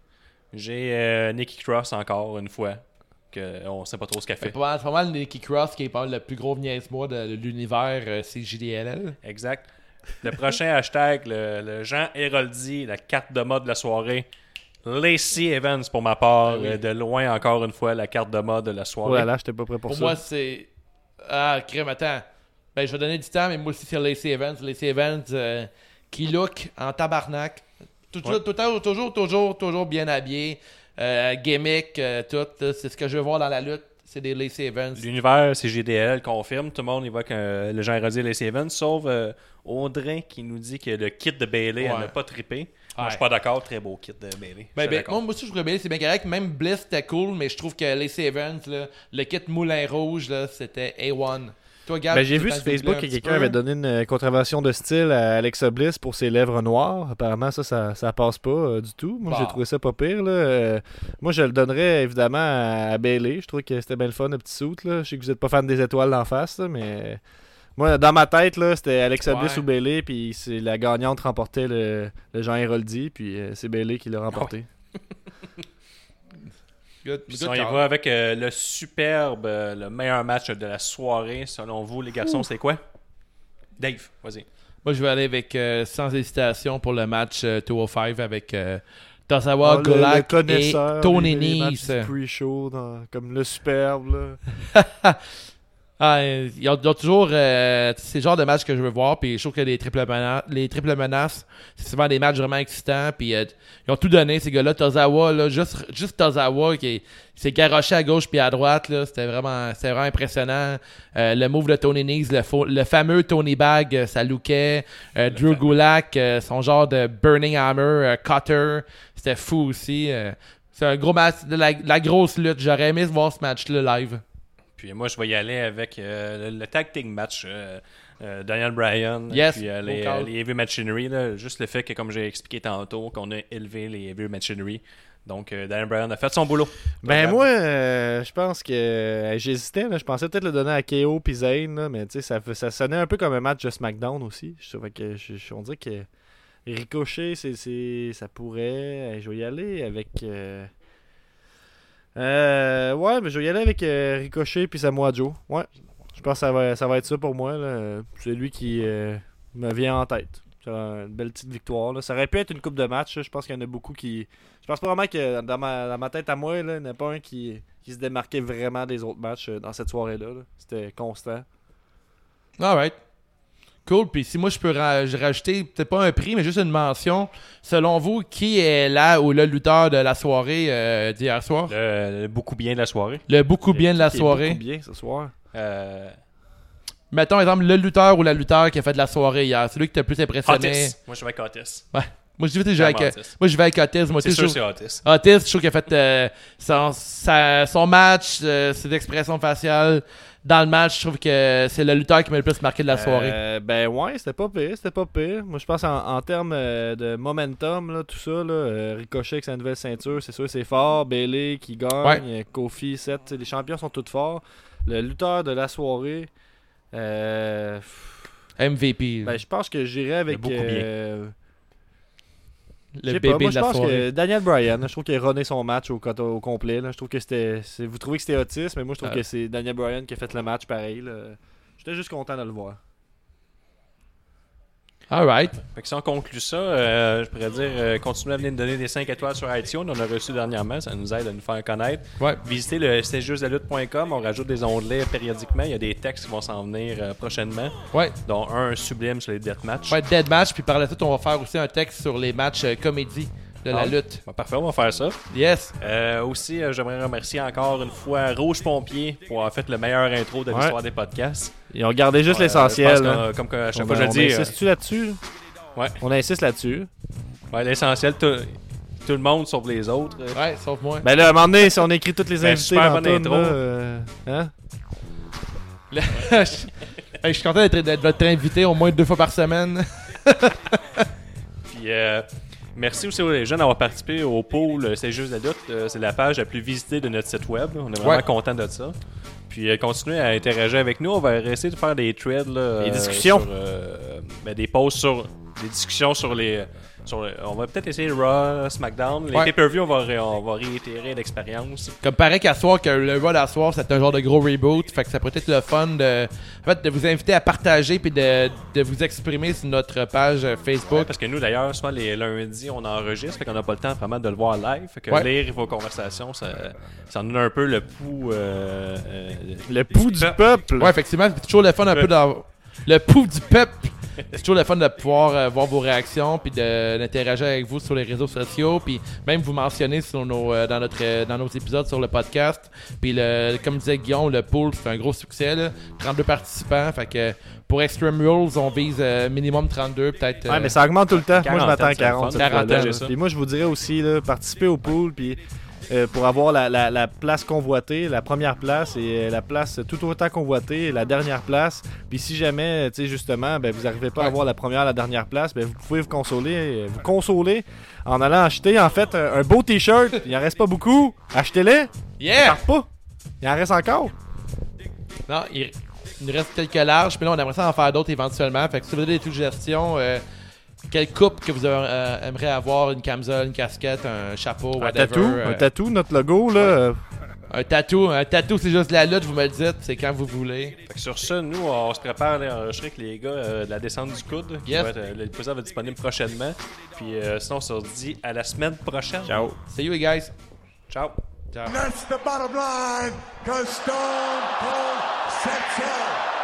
Speaker 2: J'ai euh, Nikki Cross encore une fois. Que on sait pas trop ce qu'elle
Speaker 1: C'est
Speaker 2: fait.
Speaker 1: pas mal, c'est pas mal Nicky Cross qui est pas mal le plus gros niaise-moi de, de l'univers euh, CJDLL.
Speaker 2: Exact. Le prochain hashtag, le, le Jean Héroldi, la carte de mode de la soirée. Lacey Evans pour ma part,
Speaker 1: Ah oui.
Speaker 2: euh, de loin encore une fois la carte de mode de la
Speaker 3: Oh
Speaker 2: soirée.
Speaker 3: là là, j'étais pas prêt pour,
Speaker 1: Pour
Speaker 3: ça.
Speaker 1: moi, c'est. Ah, crème, attends. Ben, je vais donner du temps, mais moi aussi, c'est Lacey Evans. Lacey Evans euh, qui look en tabarnak.
Speaker 2: Ouais.
Speaker 1: tout toujours, toujours, toujours bien habillé. Euh, gimmick, euh, tout. C'est ce que je veux voir dans la lutte. C'est des Lacey Evans.
Speaker 2: L'univers CGDL confirme, tout le monde évoque euh, le Héroldi et Lacey Evans, sauf euh, Audrey qui nous dit que le kit de Bailey, elle n'a pas trippé. Moi,
Speaker 1: Ouais.
Speaker 2: je suis pas d'accord, très beau kit de Bailey.
Speaker 1: Ben, ben, moi, moi aussi, je trouvais bien, c'est bien correct. Même Bliss, c'était cool, mais je trouve que Lacey Evans, là, le kit Moulin Rouge, c'était A1. Toi,
Speaker 3: Ben, j'ai vu sur Facebook que quelqu'un avait donné une euh, contravention de style à Alexa Bliss pour ses lèvres noires. Apparemment, ça, ça, ça passe pas euh, du tout. Moi, j'ai
Speaker 1: Bah.
Speaker 3: trouvé ça pas pire. Là. Euh, moi, je le donnerais évidemment à, à Bailey. Je trouvais que c'était bien le fun, le petit. Là. Je sais que vous êtes pas fan des étoiles d'en face, là, mais moi, dans ma tête, là, c'était Alexa
Speaker 1: Ouais.
Speaker 3: Bliss ou Bailey. Puis c'est la gagnante remportait le, le Jean Héroldi. Puis euh, c'est Bailey qui l'a remporté.
Speaker 1: Good-
Speaker 2: Puis
Speaker 1: good
Speaker 2: on y va avec euh, le superbe, euh, le meilleur match de la soirée, selon vous, les garçons, c'est quoi? Dave, vas-y.
Speaker 1: Moi, je vais aller avec, euh, sans hésitation, pour le match euh, 205 avec euh, Tozawa,
Speaker 3: Ah,
Speaker 1: Gulak et Tony
Speaker 3: dans- comme le superbe. Là.
Speaker 1: Ah, euh, il y, a il y a toujours euh, c'est le genre de match que je veux voir. Puis je trouve que les triple, mena- les triple menaces, c'est souvent des matchs vraiment excitants. Puis euh, ils ont tout donné, ces gars-là. Tozawa, là, juste, juste Tozawa qui, est- qui s'est garoché à gauche puis à droite. là, C'était vraiment, c'était vraiment impressionnant. Euh, le move de Tony Nese, le, le fameux Tony Bag, ça lookait. Euh, Drew Gulak, euh, son genre de Burning Hammer, euh, Cutter, c'était fou aussi. euh. c'est un gros match, de la, la grosse lutte. J'aurais aimé voir ce match-là live.
Speaker 2: Puis moi, je vais y aller avec euh, le, le tag team match. euh, euh, Daniel Bryan,
Speaker 1: Yes,
Speaker 2: puis les, les Heavy Machinery. là, juste le fait que, comme j'ai expliqué tantôt, qu'on a élevé les Heavy Machinery. Donc, Daniel Bryan a fait son boulot.
Speaker 3: Ben moi, je pense que j'hésitais. Je pensais peut-être le donner à KO puis Zayn, là, mais tu sais, ça, ça sonnait un peu comme un match de SmackDown aussi. Je trouvais que je, on dirait que Ricochet, c'est, ça pourrait. Je vais y aller avec. Euh, ouais, mais je vais y aller avec euh, Ricochet puis Samoa Joe. Ouais, je pense que ça va, ça va être ça pour moi. C'est lui qui euh, me vient en tête. Une belle petite victoire. Ça aurait pu être une coupe de match. Je pense qu'il y en a beaucoup qui. Je pense pas vraiment que dans ma, dans ma tête à moi, là, il n'y en a pas un qui, qui se démarquait vraiment des autres matchs euh, dans cette soirée-là. là. C'était constant.
Speaker 1: Alright. Cool. Puis si moi je peux ra- rajouter peut-être pas un prix, mais juste une mention. Selon vous, qui est là ou le lutteur de la soirée euh, d'hier soir?
Speaker 2: Le, le beaucoup bien de la soirée.
Speaker 1: Le beaucoup bien de la soirée.
Speaker 3: beaucoup bien ce soir.
Speaker 2: Euh,
Speaker 1: Mettons exemple le lutteur ou la lutteur qui a fait de la soirée hier. C'est lui qui t'a le plus impressionné.
Speaker 2: Otis. Moi, je vais avec Otis.
Speaker 1: Moi je vais avec,
Speaker 2: Otis.
Speaker 1: moi je vais avec Otis. Moi
Speaker 2: C'est sûr,
Speaker 1: trouve-
Speaker 2: c'est Otis.
Speaker 1: Otis, je trouve qu'il a fait euh, son, sa- son match, ses expressions faciales dans le match. Je trouve que c'est le lutteur qui m'a le plus marqué de la soirée.
Speaker 3: Euh, ben ouais, c'était pas pire, c'était pas pire. Moi je pense en, en termes euh, de momentum, là, tout ça, là, euh, Ricochet avec sa nouvelle ceinture, c'est sûr c'est fort. Bailey qui gagne,
Speaker 1: Ouais.
Speaker 3: Kofi, Seth, tu sais, les champions sont tous forts. Le lutteur de la soirée, euh,
Speaker 1: MVP.
Speaker 3: ben, je pense que j'irais avec
Speaker 2: beaucoup bien.
Speaker 3: euh, Je
Speaker 1: le bébé
Speaker 3: pas, moi,
Speaker 1: de
Speaker 3: je
Speaker 1: la
Speaker 3: pense
Speaker 1: soirée.
Speaker 3: que Daniel Bryan, je trouve qu'il a runné son match au, complet. là. Je trouve que c'était. Vous trouvez que c'était Otis, mais moi je trouve
Speaker 1: Ah.
Speaker 3: que c'est Daniel Bryan qui a fait le match pareil. J'étais juste content de le voir.
Speaker 1: Alright.
Speaker 2: Fait que si on conclut ça, euh, je pourrais dire, euh, continuez à venir nous donner des 5 étoiles sur iTunes. On a reçu dernièrement, ça nous aide à nous faire connaître.
Speaker 1: Ouais.
Speaker 2: Visitez le c'est juste la lutte.com, on rajoute des onglets périodiquement. Il y a des textes qui vont s'en venir euh, prochainement,
Speaker 1: Ouais.
Speaker 2: dont un sublime sur les deathmatchs.
Speaker 1: Ouais, dead match, puis par la suite, on va faire aussi un texte sur les matchs euh, comédie de la
Speaker 2: Ah.
Speaker 1: lutte.
Speaker 2: Parfait, on va faire ça.
Speaker 1: Yes.
Speaker 2: Euh, aussi, euh, j'aimerais remercier encore une fois Rouge Pompier pour avoir fait le meilleur intro de
Speaker 3: Ouais.
Speaker 2: l'histoire des podcasts.
Speaker 3: Ils ont gardé juste
Speaker 2: Euh,
Speaker 3: l'essentiel. hein.
Speaker 2: Comme que à chaque
Speaker 3: On,
Speaker 2: fois je le
Speaker 3: on
Speaker 2: dis, euh,
Speaker 3: insiste-tu là-dessus?
Speaker 2: Ouais.
Speaker 3: On insiste là-dessus.
Speaker 2: ouais, l'essentiel, tout, tout le monde sauf les autres.
Speaker 1: Ouais, sauf moi.
Speaker 3: Ben là, à un moment donné, si on écrit toutes les
Speaker 2: Ben,
Speaker 3: invités
Speaker 2: super
Speaker 3: dans
Speaker 2: bonne intro.
Speaker 3: là, euh, hein?
Speaker 1: Hey, je suis content d'être, d'être votre invité au moins deux fois par semaine.
Speaker 2: Puis euh, merci aussi aux jeunes d'avoir participé au pool euh, C'est juste. Euh, c'est la page la plus visitée de notre site web. On est vraiment
Speaker 1: Ouais.
Speaker 2: content de ça. Puis euh, continuez à interagir avec nous. On va essayer de faire des threads. Là,
Speaker 3: Des discussions.
Speaker 2: sur, ben, des posts sur. Des discussions sur les. Sur le- on va peut-être essayer Raw, SmackDown. Les
Speaker 1: Ouais.
Speaker 2: pay-per-view, on va, ré- on va réitérer l'expérience.
Speaker 1: Comme paraît qu'à soir, que le Raw à soir, c'est un genre de gros reboot. Fait que ça pourrait être le fun de, en fait, de vous inviter à partager puis de, de vous exprimer sur notre page euh,
Speaker 2: Ouais,
Speaker 1: Facebook.
Speaker 2: parce que nous, d'ailleurs, souvent les lundis, on enregistre, fait qu'on n'a pas le temps vraiment de le voir live. Fait que
Speaker 1: Ouais.
Speaker 2: lire vos conversations, ça, ça en donne un peu le pouls. euh, euh,
Speaker 3: Le pouls du peuple.
Speaker 1: Ouais, effectivement, c'est toujours le fun un peu dans le pouls du peuple. C'est toujours le fun de pouvoir euh, voir vos réactions puis d'interagir avec vous sur les réseaux sociaux puis même vous mentionner sur nos, euh, dans notre euh, dans nos épisodes sur le podcast. Puis le comme disait Guillaume, le pool c'est un gros succès là. 32 participants, fait que pour Extreme Rules, on vise minimum 32 peut-être.
Speaker 3: Ouais, mais ça augmente tout le temps. Moi, je m'attends à
Speaker 2: Quarantaine,
Speaker 3: 40.
Speaker 2: c'est
Speaker 3: cette
Speaker 2: le fun.
Speaker 3: fois-là,
Speaker 2: Quarantaine,
Speaker 3: là.
Speaker 2: j'ai ça.
Speaker 3: Puis moi, je vous dirais aussi, là, participer au pool, puis euh, pour avoir la, la- la place convoitée, la première place et euh, la place tout autant convoitée, la dernière place. Puis si jamais, tu sais, justement, ben, vous n'arrivez pas à avoir la première, la dernière place, ben, vous pouvez vous consoler, euh, vous consoler en allant acheter, en fait, un, un beau t-shirt. Il en reste pas beaucoup. Achetez-les.
Speaker 1: Yeah!
Speaker 3: Part pas. Il en reste encore.
Speaker 1: Non, il, il nous reste quelques larges, mais là, on aimerait ça en faire d'autres éventuellement. Fait que si vous avez des suggestions, euh, quelle coupe que vous euh, aimeriez avoir, une camisole, une casquette, un chapeau,
Speaker 3: Un
Speaker 1: whatever.
Speaker 3: tatou,
Speaker 1: euh,
Speaker 3: un tatou, notre logo, là?
Speaker 1: un tatou, un tatou, c'est juste de la lutte, vous me le dites, c'est quand vous voulez.
Speaker 2: Fait que sur ça, nous, on se prépare à aller enregistrer avec les gars euh, de la descente du coude. Qui
Speaker 1: Yes.
Speaker 2: va être, euh, L'épisode va être disponible prochainement. Puis euh, sinon, on se dit à la semaine prochaine.
Speaker 3: Ciao.
Speaker 1: See you guys.
Speaker 2: Ciao.
Speaker 1: Ciao.
Speaker 6: That's the bottom line, because Stone Cold.